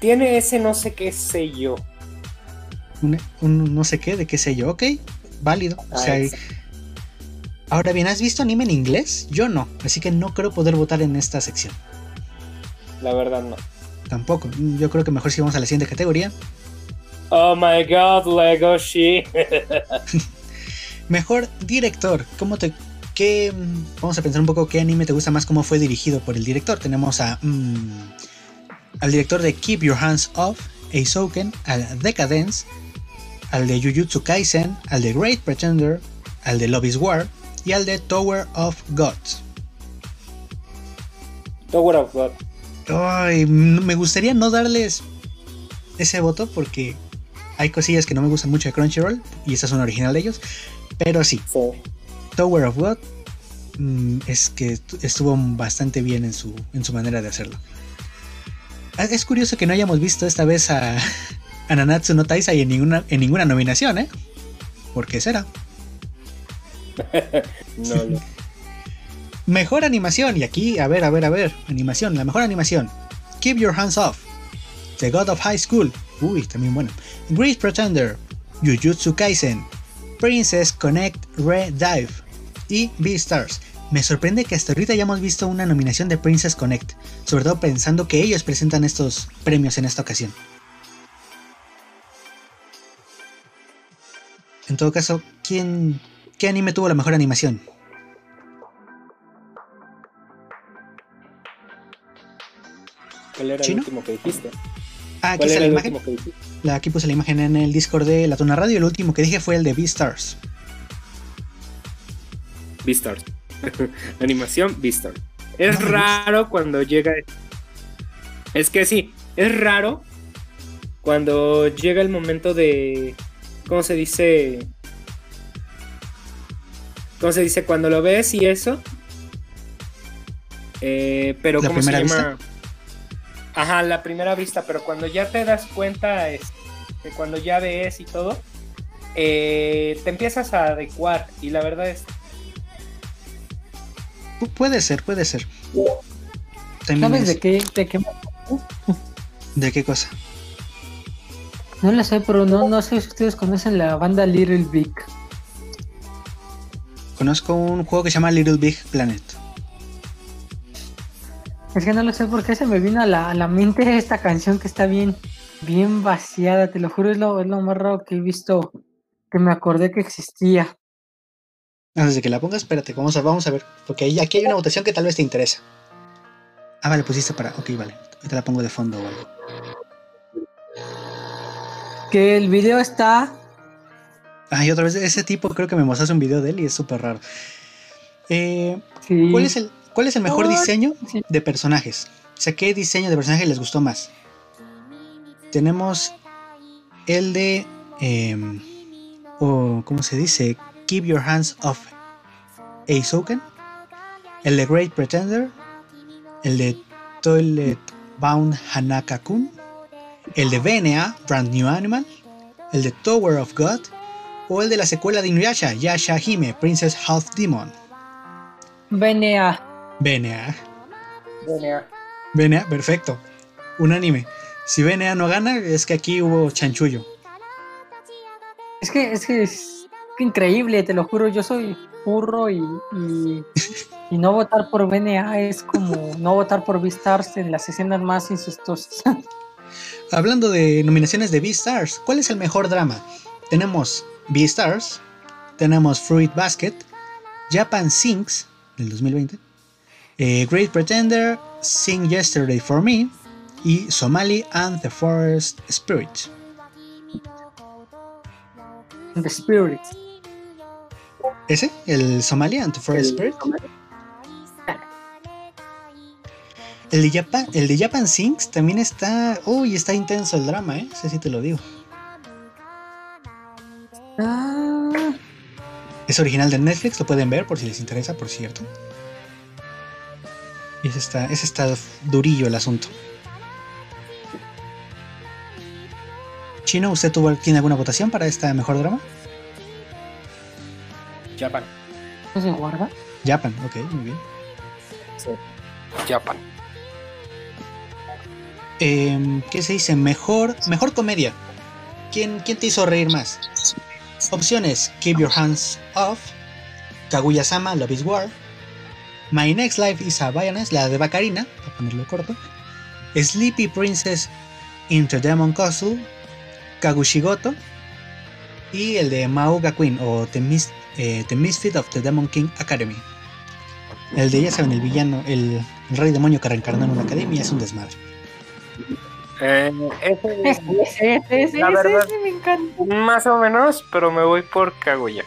tiene ese no sé qué sé yo. un, un no sé qué, de qué sé yo, ok, válido. O Ah, sea, ahora bien, ¿has visto anime en inglés? Yo no, así que no creo poder votar en esta sección. La verdad no. Tampoco. Yo creo que mejor si vamos a la siguiente categoría. Oh my god, Legoshi. Mejor director. ¿Cómo te.? ¿Qué. Vamos a pensar un poco qué anime te gusta más, cómo fue dirigido por el director. Tenemos a. mm, al director de Keep Your Hands Off, Eisouken, al Decadence, al de Jujutsu Kaisen, al de Great Pretender, al de Love is War y al de Tower of Gods. Tower of God. Ay, me gustaría no darles ese voto porque hay cosillas que no me gustan mucho de Crunchyroll y esta es una original de ellos. Pero sí, Sí. Tower of God mm, es que estu- estuvo bastante bien en su, en su manera de hacerlo. Ah, Es curioso que no hayamos visto esta vez a, a Nanatsu no Taisai en ninguna, en ninguna nominación, ¿eh? ¿Por qué será? No, no. Mejor animación, y aquí, a ver, a ver, a ver, animación, la mejor animación. Keep Your Hands Off, The God of High School, uy, también bueno. Great Pretender, Jujutsu Kaisen, Princess Connect Red Dive y Beastars. Me sorprende que hasta ahorita hayamos visto una nominación de Princess Connect, sobre todo pensando que ellos presentan estos premios en esta ocasión. En todo caso, ¿quién, ¿qué anime tuvo la mejor animación? ¿Cuál era ¿Chino? el último que dijiste? Ah, aquí ¿Cuál está era la imagen. La, aquí puse la imagen en el Discord de la Tuna Radio. El último que dije fue el de Beastars. Beastars. Animación Beastars. Es No raro cuando llega. Es que sí, es raro cuando llega el momento de. ¿Cómo se dice? ¿Cómo se dice? Cuando lo ves y eso. Eh, pero ¿La ¿cómo se? Ajá, la primera vista, pero cuando ya te das cuenta, es, que cuando ya ves y todo, eh, te empiezas a adecuar. Y la verdad es Pu- puede ser, puede ser. También ¿Sabes es- de qué, de qué? ¿De qué cosa? No lo sé, pero no, no sé si ustedes conocen la banda Little Big. Conozco un juego que se llama Little Big Planet. Es que no lo sé por qué se me vino a la, a la mente esta canción que está bien, bien vaciada, te lo juro, es lo, es lo más raro que he visto, que me acordé que existía. Antes de que la pongas, espérate, vamos a, vamos a ver. Porque ahí- aquí hay una votación que tal vez te interesa. Ah, vale, pusiste para. Ok, vale. Ahorita la pongo de fondo o algo. Que el video está, Ah, y otra vez, ese tipo creo que me mostraste un video de él y es súper raro. Eh, sí, ¿cuál, es el, ¿Cuál es el mejor diseño de personajes? O sea, ¿qué diseño de personaje les gustó más? Tenemos el de. em, o, ¿Cómo se dice? Keep Your Hands Off Eisouken. El de Great Pretender. El de Toilet Bound Hanaka-kun. el de BNA, Brand New Animal, el de Tower of God o el de la secuela de Inuyasha, Yasha Hime, Princess Half Demon. BNA. BNA. BNA. BNA, perfecto. Unánime. Si BNA no gana, es que aquí hubo chanchullo. Es que es que es increíble, te lo juro. Yo soy burro y, y, y no votar por BNA es como no votar por Beastars en las escenas más incestuosas. Hablando de nominaciones de Beastars, ¿cuál es el mejor drama? Tenemos Beastars, tenemos Fruit Basket, Japan Sings del 2020, eh, Great Pretender, Sing Yesterday for Me y Somali and the Forest Spirit. The Spirit. ¿Ese? ¿El Somali and the Forest Spirit? El de, Japan, el de Japan Sings también está. Uy, está intenso el drama, ¿eh? Ese sí te lo digo. Ah, Es original de Netflix, lo pueden ver por si les interesa, por cierto. Ese está, ese está durillo el asunto. Chino, ¿usted tuvo, tiene alguna votación para esta mejor drama? Japan. ¿no se guarda? Japan, ok, muy bien. Sí. Japan. Em, ¿Qué se dice? Mejor, mejor comedia. ¿Quién, ¿Quién te hizo reír más? Opciones: Keep Your Hands Off, Kaguya-sama, Love is War, My Next Life is a Violence, la de Bacarina, para ponerlo corto, Sleepy Princess Into Demon Castle, Kagushigoto y el de Mauga Queen o The, Mis- eh, The Misfit of the Demon King Academy. El de, ya saben, el villano, el, el rey demonio que reencarnó en una academia es un desmadre. Eh, ese, Ese, ese, ese, ese, La ese, verdad- ese me encanta. más o menos, pero me voy por Kaguya.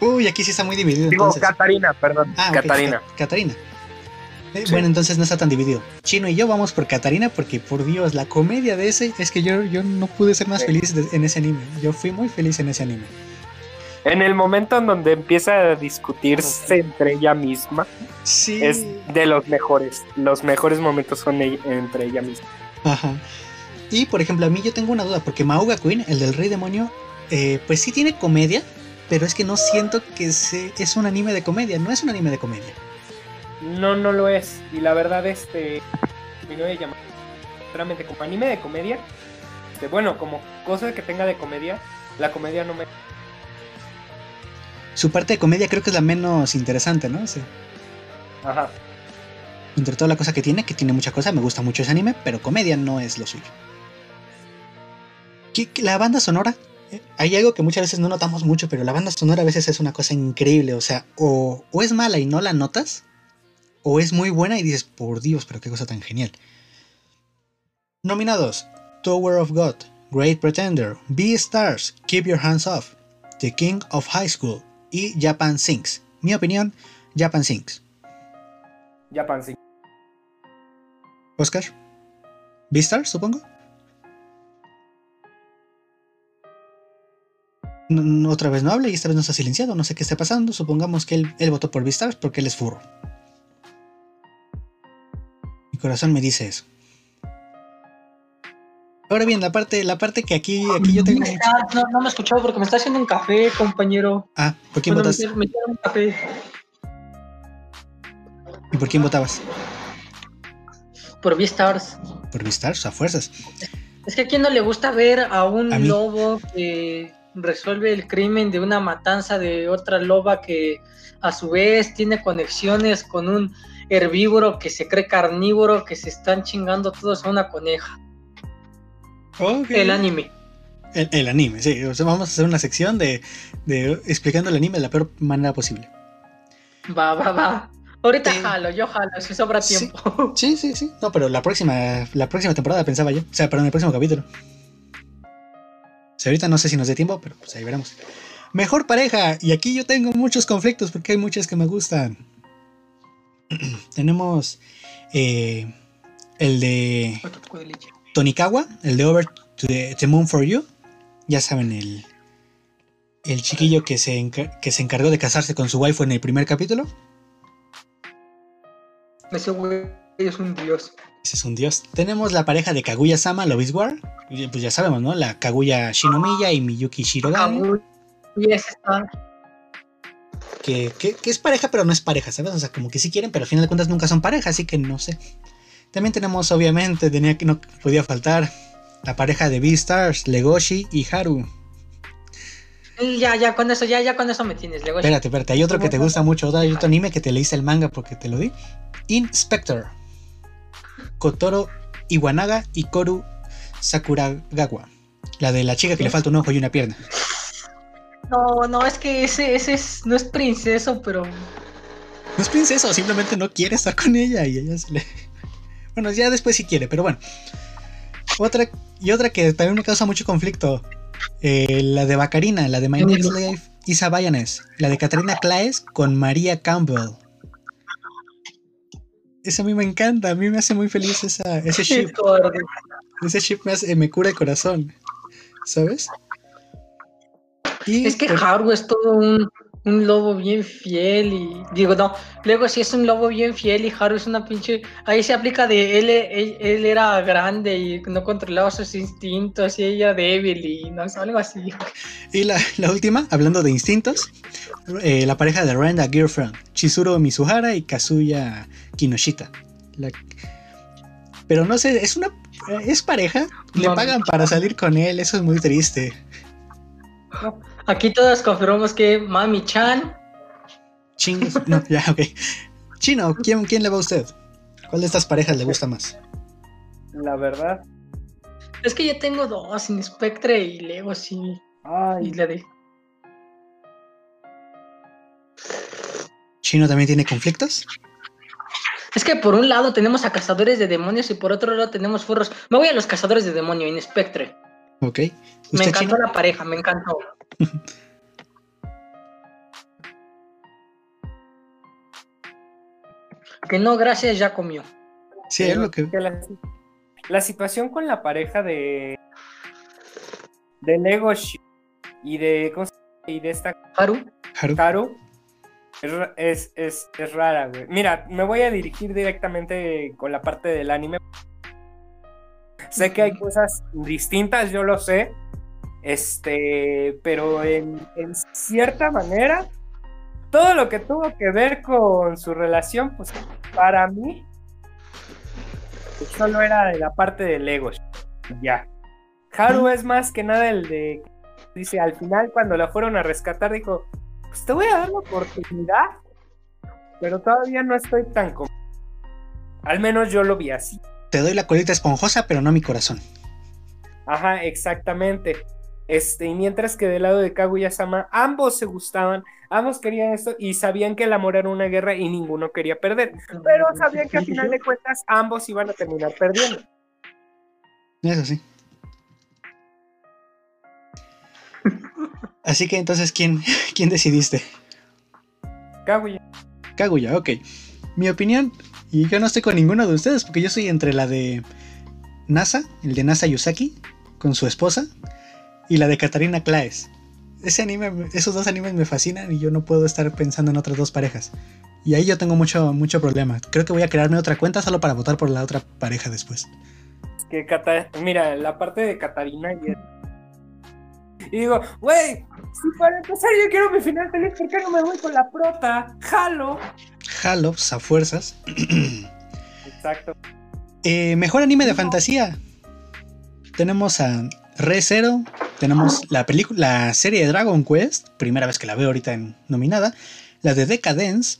Uy, aquí sí está muy dividido Digo, entonces. Catarina, perdón. Ah, Catarina. Ca- Catarina. Eh, Sí. Bueno, entonces no está tan dividido. Chino y yo vamos por Catarina porque, por Dios, la comedia de ese es que yo, yo no pude ser más Sí. feliz de- en ese anime. Yo fui muy feliz en ese anime. En el momento en donde empieza a discutirse entre ella misma, Sí. es de los mejores. Los mejores momentos son e- entre ella misma. Ajá. Y, por ejemplo, a mí yo tengo una duda porque Mauga Queen, el del Rey Demonio, eh, pues sí tiene comedia, pero es que no siento que se, es un anime de comedia. No es un anime de comedia. No, no lo es. Y la verdad, este. Mi novia llama. Realmente, como anime de comedia. este, bueno, como cosa que tenga de comedia. La comedia no me. Su parte de comedia creo que es la menos interesante, ¿no? Sea, Ajá. entre toda la cosa que tiene, que tiene mucha cosa, me gusta mucho ese anime, pero comedia no es lo suyo. ¿Qué- La banda sonora, hay algo que muchas veces no notamos mucho, pero la banda sonora a veces es una cosa increíble, o sea, o, o es mala y no la notas, o es muy buena y dices, por Dios, pero qué cosa tan genial. Nominados: Tower of God, Great Pretender, Stars, Keep Your Hands Off, The King of High School y Japan Sings. Mi opinión, Japan Sings. Japan sí. Oscar. ¿Beastars, supongo? No- no, otra vez no habla y esta vez no está silenciado. No sé qué está pasando. Supongamos que él, él votó por Beastars porque él es furro. Mi corazón me dice eso. Ahora bien, la parte, la parte que aquí, aquí yo tengo. mucho- No, no me escuchó porque me está haciendo un café, compañero. Ah, ¿por quién Bueno, me un café ¿Y por quién votabas? por Beastars. Por Beastars, a fuerzas. Es que a quién no le gusta ver a un A lobo que resuelve el crimen de una matanza de otra loba que a su vez tiene conexiones con un herbívoro que se cree carnívoro que se están chingando todos a una coneja. El anime. El, el anime, sí. O sea, vamos a hacer una sección de, de explicando el anime de la peor manera posible. Va, va, va. Ahorita Sí. jalo, yo jalo, si sobra Sí. tiempo. Sí, sí, sí. No, pero la próxima, la próxima temporada pensaba yo. O sea, perdón, el próximo capítulo. Ahorita no sé si nos dé tiempo, pero pues ahí veremos. Mejor pareja. Y aquí yo tengo muchos conflictos porque hay muchas que me gustan. Tenemos eh, el de. Tonikawa, el de Over to the, the Moon for You. Ya saben, el, el chiquillo que se, que se encargó de casarse con su waifu en el primer capítulo. Ese güey es un dios. Ese es un dios. Tenemos la pareja de Kaguya-sama, Love is War. Pues ya sabemos, ¿no? La Kaguya Shinomiya y Miyuki Shirogane. Kaguya, Y ese está. Que, que- que es pareja, pero no es pareja, ¿sabes? O sea, como que sí quieren, pero al final de cuentas nunca son pareja, así que no sé. También tenemos, obviamente, tenía que no podía faltar la pareja de Beastars, Legoshi y Haru. Ya, ya, con eso, ya, ya con eso me tienes. Luego Espérate, espérate, hay otro que te gusta mucho, hay otro anime que te leíste el manga porque te lo di. Inspector. Kotoro Iwanaga y Koru Sakuragawa. La de la chica que le falta un ojo y una pierna. No, no, es que ese, ese es, no es princeso, pero. No es princesa, simplemente no quiere estar con ella y ella se le. Bueno, ya después sí quiere, pero bueno. Otra y otra que también me causa mucho conflicto. eh, la de Bacarina, la de My Next Life, Isa Bayanes. La de Katarina Claes con María Campbell. Esa a mí me encanta, a mí me hace muy feliz esa, ese ship. Ese ship me, hace- me cura el corazón. ¿Sabes? Y Es que por- Haru es todo un, un lobo bien fiel y. Digo, no. Luego, si es un lobo bien fiel y Haru es una pinche. Ahí se aplica de él, él, él era grande y no controlaba sus instintos y ella débil y no sé, algo así. Y la, la última, hablando de instintos, eh, la pareja de Renda Girlfriend, Chizuru Mizuhara y Kazuya Kinoshita. La- pero no sé, es una es pareja, le Mami. pagan para salir con él, eso es muy triste. Aquí todos confirmamos que Mami Chan. Chingos, no, ya, ok. Chino, ¿quién, ¿quién le va a usted? ¿Cuál de estas parejas le gusta más? La verdad. Es que yo tengo dos, Inspectre y Lego, sí. Y Ay, la de. ¿Chino también tiene conflictos? Es que por un lado tenemos a cazadores de demonios y por otro lado tenemos furros. Me voy a los cazadores de demonios, Inspectre. Ok. Me ¿Usted, encantó Chino? la pareja, me encantó. que no, gracias, ya comió. Sí, es lo que... que la, la situación con la pareja de de Legoshi y de ¿cómo se llama? y de esta Haru, Haru. Karu es, es, es, rara, güey. Mira, me voy a dirigir directamente con la parte del anime. Sé que hay cosas distintas, yo lo sé. Este, pero en, en cierta manera, todo lo que tuvo que ver con su relación, pues para mí, solo era de la parte de Legos. Ya. Haru es más que nada el de. Dice, al final, cuando la fueron a rescatar, dijo: Pues te voy a dar la oportunidad, pero todavía no estoy tan como. Al menos yo lo vi así. Te doy la colita esponjosa, pero no mi corazón. Ajá, exactamente. Este, y mientras que del lado de Kaguya-sama, ambos se gustaban, ambos querían esto y sabían que el amor era una guerra y ninguno quería perder. Pero sabían que al final de cuentas ambos iban a terminar perdiendo. Eso sí. Así que entonces, ¿quién, quién decidiste? Kaguya. Kaguya, ok. Mi opinión, y yo no estoy con ninguno de ustedes, porque yo soy entre la de NASA, el de NASA Yusaki, con su esposa, y la de Katarina Claes. Ese anime, esos dos animes me fascinan y yo no puedo estar pensando en otras dos parejas. Y ahí yo tengo mucho, mucho problema. Creo que voy a crearme otra cuenta solo para votar por la otra pareja después. que Cata- mira, la parte de Catarina y y digo, güey, si para empezar yo quiero mi final feliz, ¿por qué no me voy con la prota? Jalo. Halos a fuerzas. Exacto. Eh, mejor anime de fantasía. Tenemos a Re Zero. Tenemos la película, la serie de Dragon Quest. Primera vez que la veo ahorita en nominada. La de Decadence.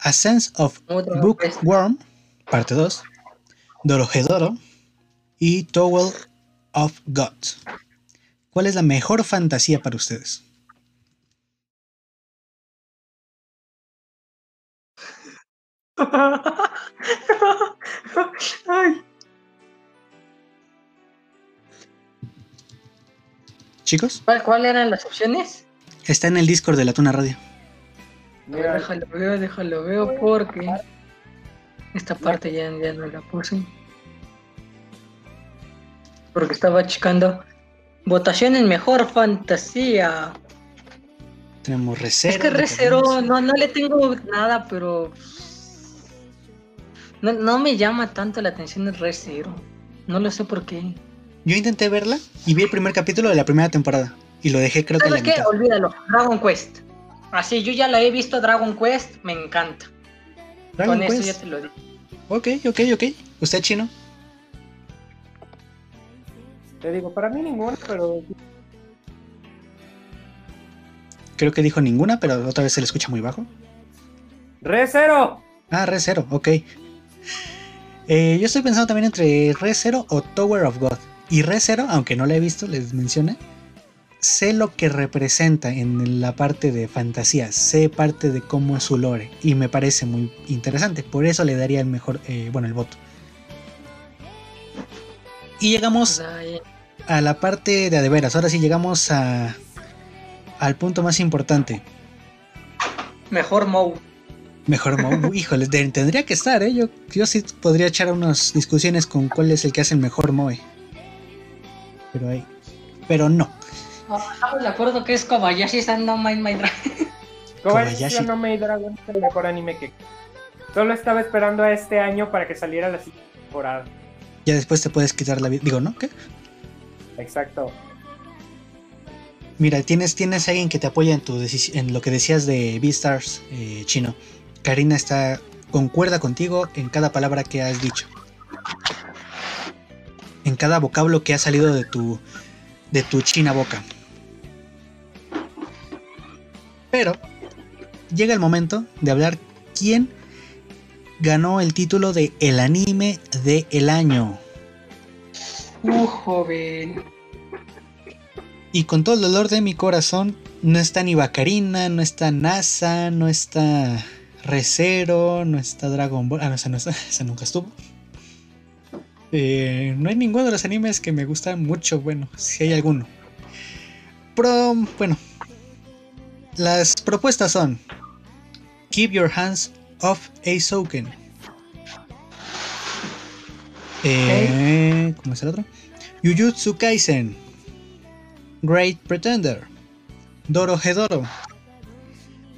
A Sense of. Bookworm. Parte 2. Dorohedoro. Y Towel of God. ¿Cuál es la mejor fantasía para ustedes? Ay, Chicos, ¿cuál- ¿Cuáles eran las opciones? está en el Discord de la Tuna Radio. Mira, déjalo veo, déjalo veo porque esta parte ya, ya no la puse. Porque estaba checando votación en mejor fantasía. Tenemos Re Zero, es que. Recero no, no le tengo nada, pero No, no me llama tanto la atención el Re Zero. No lo sé por qué. Yo intenté verla y vi el primer capítulo de la primera temporada. Y lo dejé creo que en la ¿Sabes qué? mitad. Olvídalo. Dragon Quest. Así, yo ya la he visto Dragon Quest, me encanta. Dragon Con eso ya te lo digo. Ok, ok, ok. ¿Usted chino? Te digo, para mí ninguna, pero Creo que dijo ninguna, pero otra vez se le escucha muy bajo. Re Zero. Ah, Re Zero, ok. Eh, yo estoy pensando también entre Re Zero o Tower of God. Y Re Zero, aunque no la he visto, les mencioné, sé lo que representa en la parte de fantasía, sé parte de cómo es su lore y me parece muy interesante. Por eso le daría el mejor, eh, bueno, el voto. Y llegamos a la parte de a de veras. Ahora sí llegamos a, al punto más importante. Mejor Mou. Mejor Moe. Híjole, de- tendría que estar, ¿eh? Yo, yo sí podría echar unas discusiones con cuál es el que hace el mejor Moe. Pero ahí. Pero no. Ah, Estamos de acuerdo que es Kobayashi San no Mind My Dragon. Kobayashi. Kobayashi no Maid Dragon es el mejor anime que. Solo estaba esperando a este año para que saliera la siguiente temporada. Ya después te puedes quitar la vida. Digo, ¿no? ¿Qué? Exacto. Mira, tienes, tienes alguien que te apoya en, tu en lo que decías de Beastars eh, chino. Karina está. concuerda contigo en cada palabra que has dicho. En cada vocablo que ha salido de tu. de tu china boca. Pero llega el momento de hablar quién ganó el título de el anime de el año. Uh, joven. Y con todo el dolor de mi corazón, no está ni Bacarina, no está NASA, no está Recero, no está Dragon Ball. Ah, no, esa, no está, esa nunca estuvo. Eh, no hay ninguno de los animes que me gustan mucho. Bueno, si hay alguno. Pero, bueno. Las propuestas son: Keep Your Hands Off Aizouken. Eh, ¿Cómo es el otro? Jujutsu Kaisen. Great Pretender. Doro Hedoro.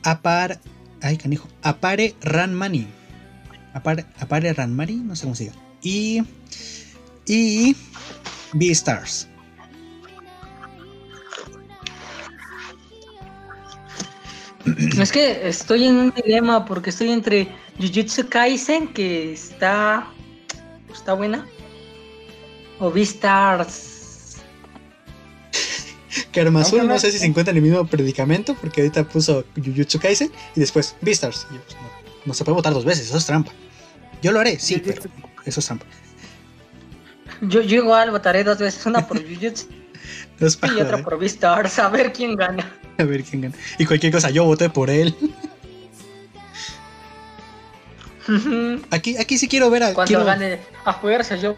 Apar. Ay, canijo. Apare Ranmani. Apare, Apare Ranmani, no sé cómo se diga. Y. Y. Beastars. Es que estoy en un dilema porque estoy entre Jujutsu Kaisen, que está. está buena, o Beastars. Aunque no no- sé si se encuentra en el mismo predicamento, porque ahorita puso Jujutsu Kaisen y después Beastars. Y yo, pues, no, no se puede votar dos veces, eso es trampa. Yo lo haré, sí, pero eso es trampa. Yo, yo igual votaré dos veces, una por Jujutsu y otra joder. por Beastars, a ver quién gana. A ver quién gana. Y cualquier cosa, yo voté por él. Aquí, aquí sí quiero ver a. Cuando quiero- gane a fuerza, yo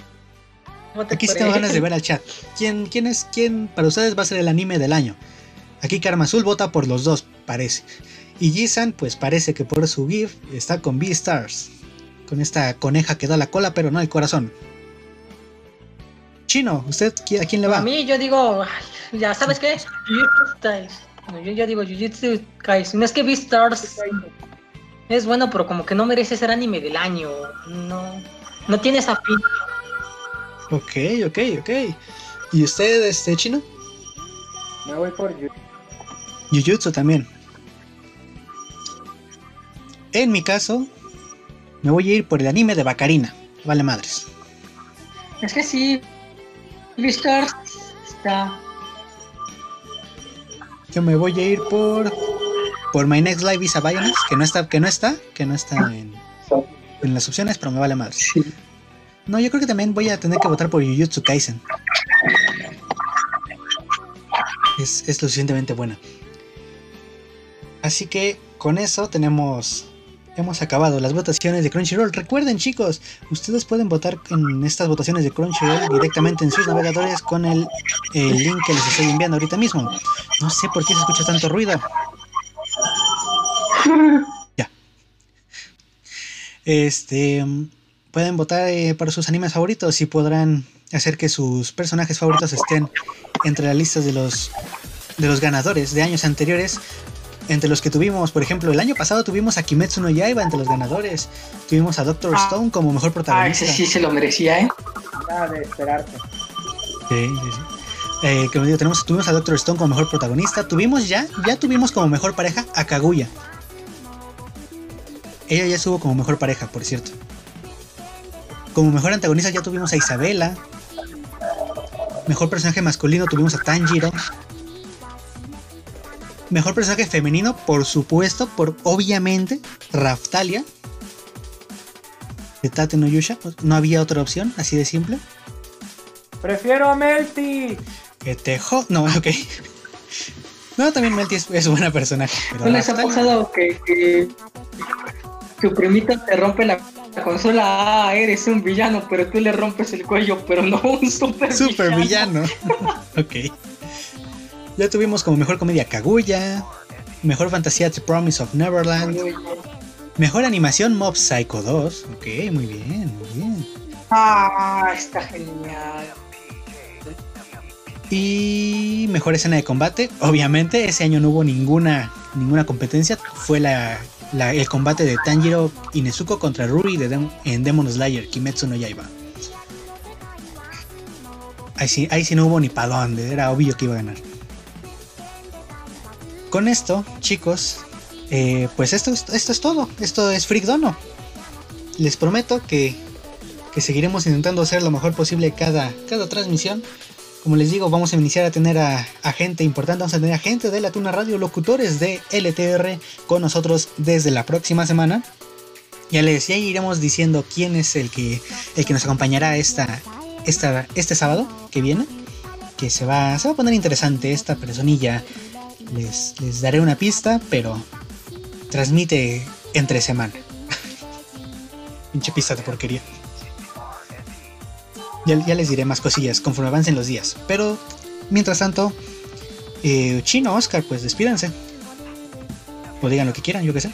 voté Aquí sí tengo él. ganas de ver al chat. ¿Quién, quién es quién para ustedes va a ser el anime del año? Aquí Karma Azul vota por los dos, parece. Y Jisan, pues parece que por su GIF está con Beastars. Con esta coneja que da la cola, pero no el corazón. Chino, ¿usted a quién le va? A mí yo digo, ya sabes qué. No, yo ya digo Jujutsu Kaisen. No es que Beastars es bueno, pero como que no merece ser anime del año. No, no tiene esa pinta. Ok, ok, ok. ¿Y usted, este chino? Me voy por Yu- Jujutsu también. En mi caso, me voy a ir por el anime de Bacarina. Vale madres. Es que sí, Beastars está. Yo me voy a ir por por My Next Live is a Bionis, que no está, que no está, que no está en, en las opciones, pero me vale madre. No, yo creo que también voy a tener que votar por Jujutsu Kaisen. Es, es lo suficientemente buena. Así que con eso tenemos. Hemos acabado las votaciones de Crunchyroll. Recuerden, chicos, ustedes pueden votar en estas votaciones de Crunchyroll directamente en sus navegadores con el, el link que les estoy enviando ahorita mismo. No sé por qué se escucha tanto ruido. Ya. Este. Pueden votar eh, para sus animes favoritos y podrán hacer que sus personajes favoritos estén entre las listas de los de los ganadores de años anteriores entre los que tuvimos, por ejemplo, el año pasado tuvimos a Kimetsu no Yaiba entre los ganadores. Tuvimos a Doctor Ah. Stone como mejor Ah, protagonista. ese sí se lo merecía, ¿eh? Nada de esperarte. Sí, sí, sí. Eh, como digo, tenemos, tuvimos a Doctor Stone como mejor protagonista. Tuvimos ya, ya tuvimos como mejor pareja a Kaguya. Ella ya estuvo como mejor pareja, por cierto. Como mejor antagonista ya tuvimos a Isabela. Mejor personaje masculino tuvimos a Tanjiro. Mejor personaje femenino, por supuesto, por obviamente, Raftalia. De Tate no Yusha. No había otra opción, así de simple. Prefiero a Melty. Que te jo... No, ok. No, también Melty es, es buena personaje. pero ¿No les ha pasado que, que tu primito te rompe la, la consola? Ah, eres un villano, pero tú le rompes el cuello, pero no un super, Super villano. ok. Ya tuvimos como mejor comedia Kaguya. Mejor fantasía The Promise of Neverland. Mejor animación Mob Psycho 2. Ok, muy bien, muy bien. Ah, está genial. Y mejor escena de combate. Obviamente, ese año no hubo ninguna, ninguna competencia. Fue la, la- el combate de Tanjiro y Nezuko contra Ruri de Dem- en Demon Slayer, Kimetsu no Yaiba. Ahí sí, ahí sí no hubo ni para dónde, era obvio que iba a ganar. Con esto, chicos, eh, pues esto, es- esto es todo. Esto es Freak Dono. Les prometo que, que seguiremos intentando hacer lo mejor posible cada, cada transmisión. Como les digo, vamos a iniciar a tener a, gente importante, vamos a tener a gente de la Tuna Radio, locutores de LTR con nosotros desde la próxima semana. Ya les ya iremos diciendo quién es el que, el que nos acompañará esta, esta, este sábado que viene. Que se va, se va a poner interesante esta personilla. Les, daré una pista, pero transmite entre semana. Pinche pista de porquería. Ya, les diré más cosillas conforme avancen los días. Pero, mientras tanto, eh, Chino, Oscar, pues despídanse. O digan lo que quieran, yo qué sé.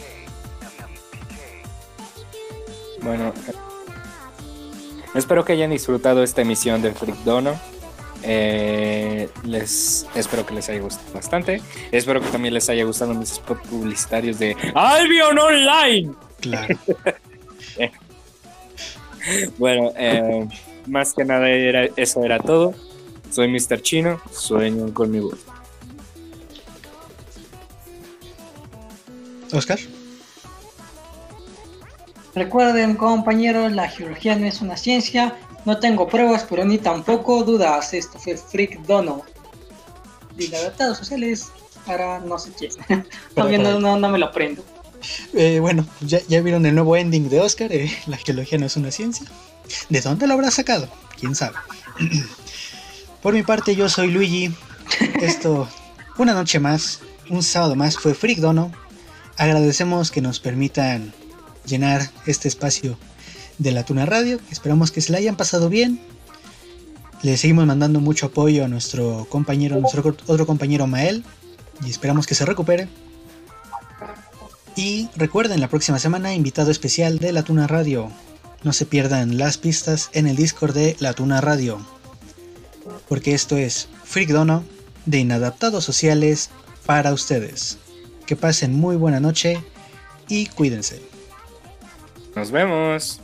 Bueno, espero que hayan disfrutado esta emisión de Freak Dono. Eh, les espero que les haya gustado bastante. Espero que también les haya gustado mis spots publicitarios de Albion Online. Claro. Bueno, eh, más que nada era, eso era todo. Soy Mr. Chino, sueño conmigo. Oscar. Recuerden, compañeros, la geología no es una ciencia. No tengo pruebas, pero ni tampoco dudas. Esto fue Freak Dono. Y adaptados sociales para no sé quién. Todavía no, no, no me lo aprendo. Eh, bueno, ya, ya vieron el nuevo ending de Oscar. eh, la geología no es una ciencia. ¿De dónde lo habrá sacado? ¿Quién sabe? Por mi parte, yo soy Luigi. Esto, una noche más, un sábado más, fue Freak Dono. Agradecemos que nos permitan llenar este espacio de la Tuna Radio. Esperamos que se la hayan pasado bien. Le seguimos mandando mucho apoyo a nuestro compañero, nuestro otro compañero Mael. Y esperamos que se recupere. Y recuerden, la próxima semana, invitado especial de La Tuna Radio. No se pierdan las pistas en el Discord de La Tuna Radio. Porque esto es Freak Dono de Inadaptados Sociales para ustedes. Que pasen muy buena noche y cuídense. Nos vemos.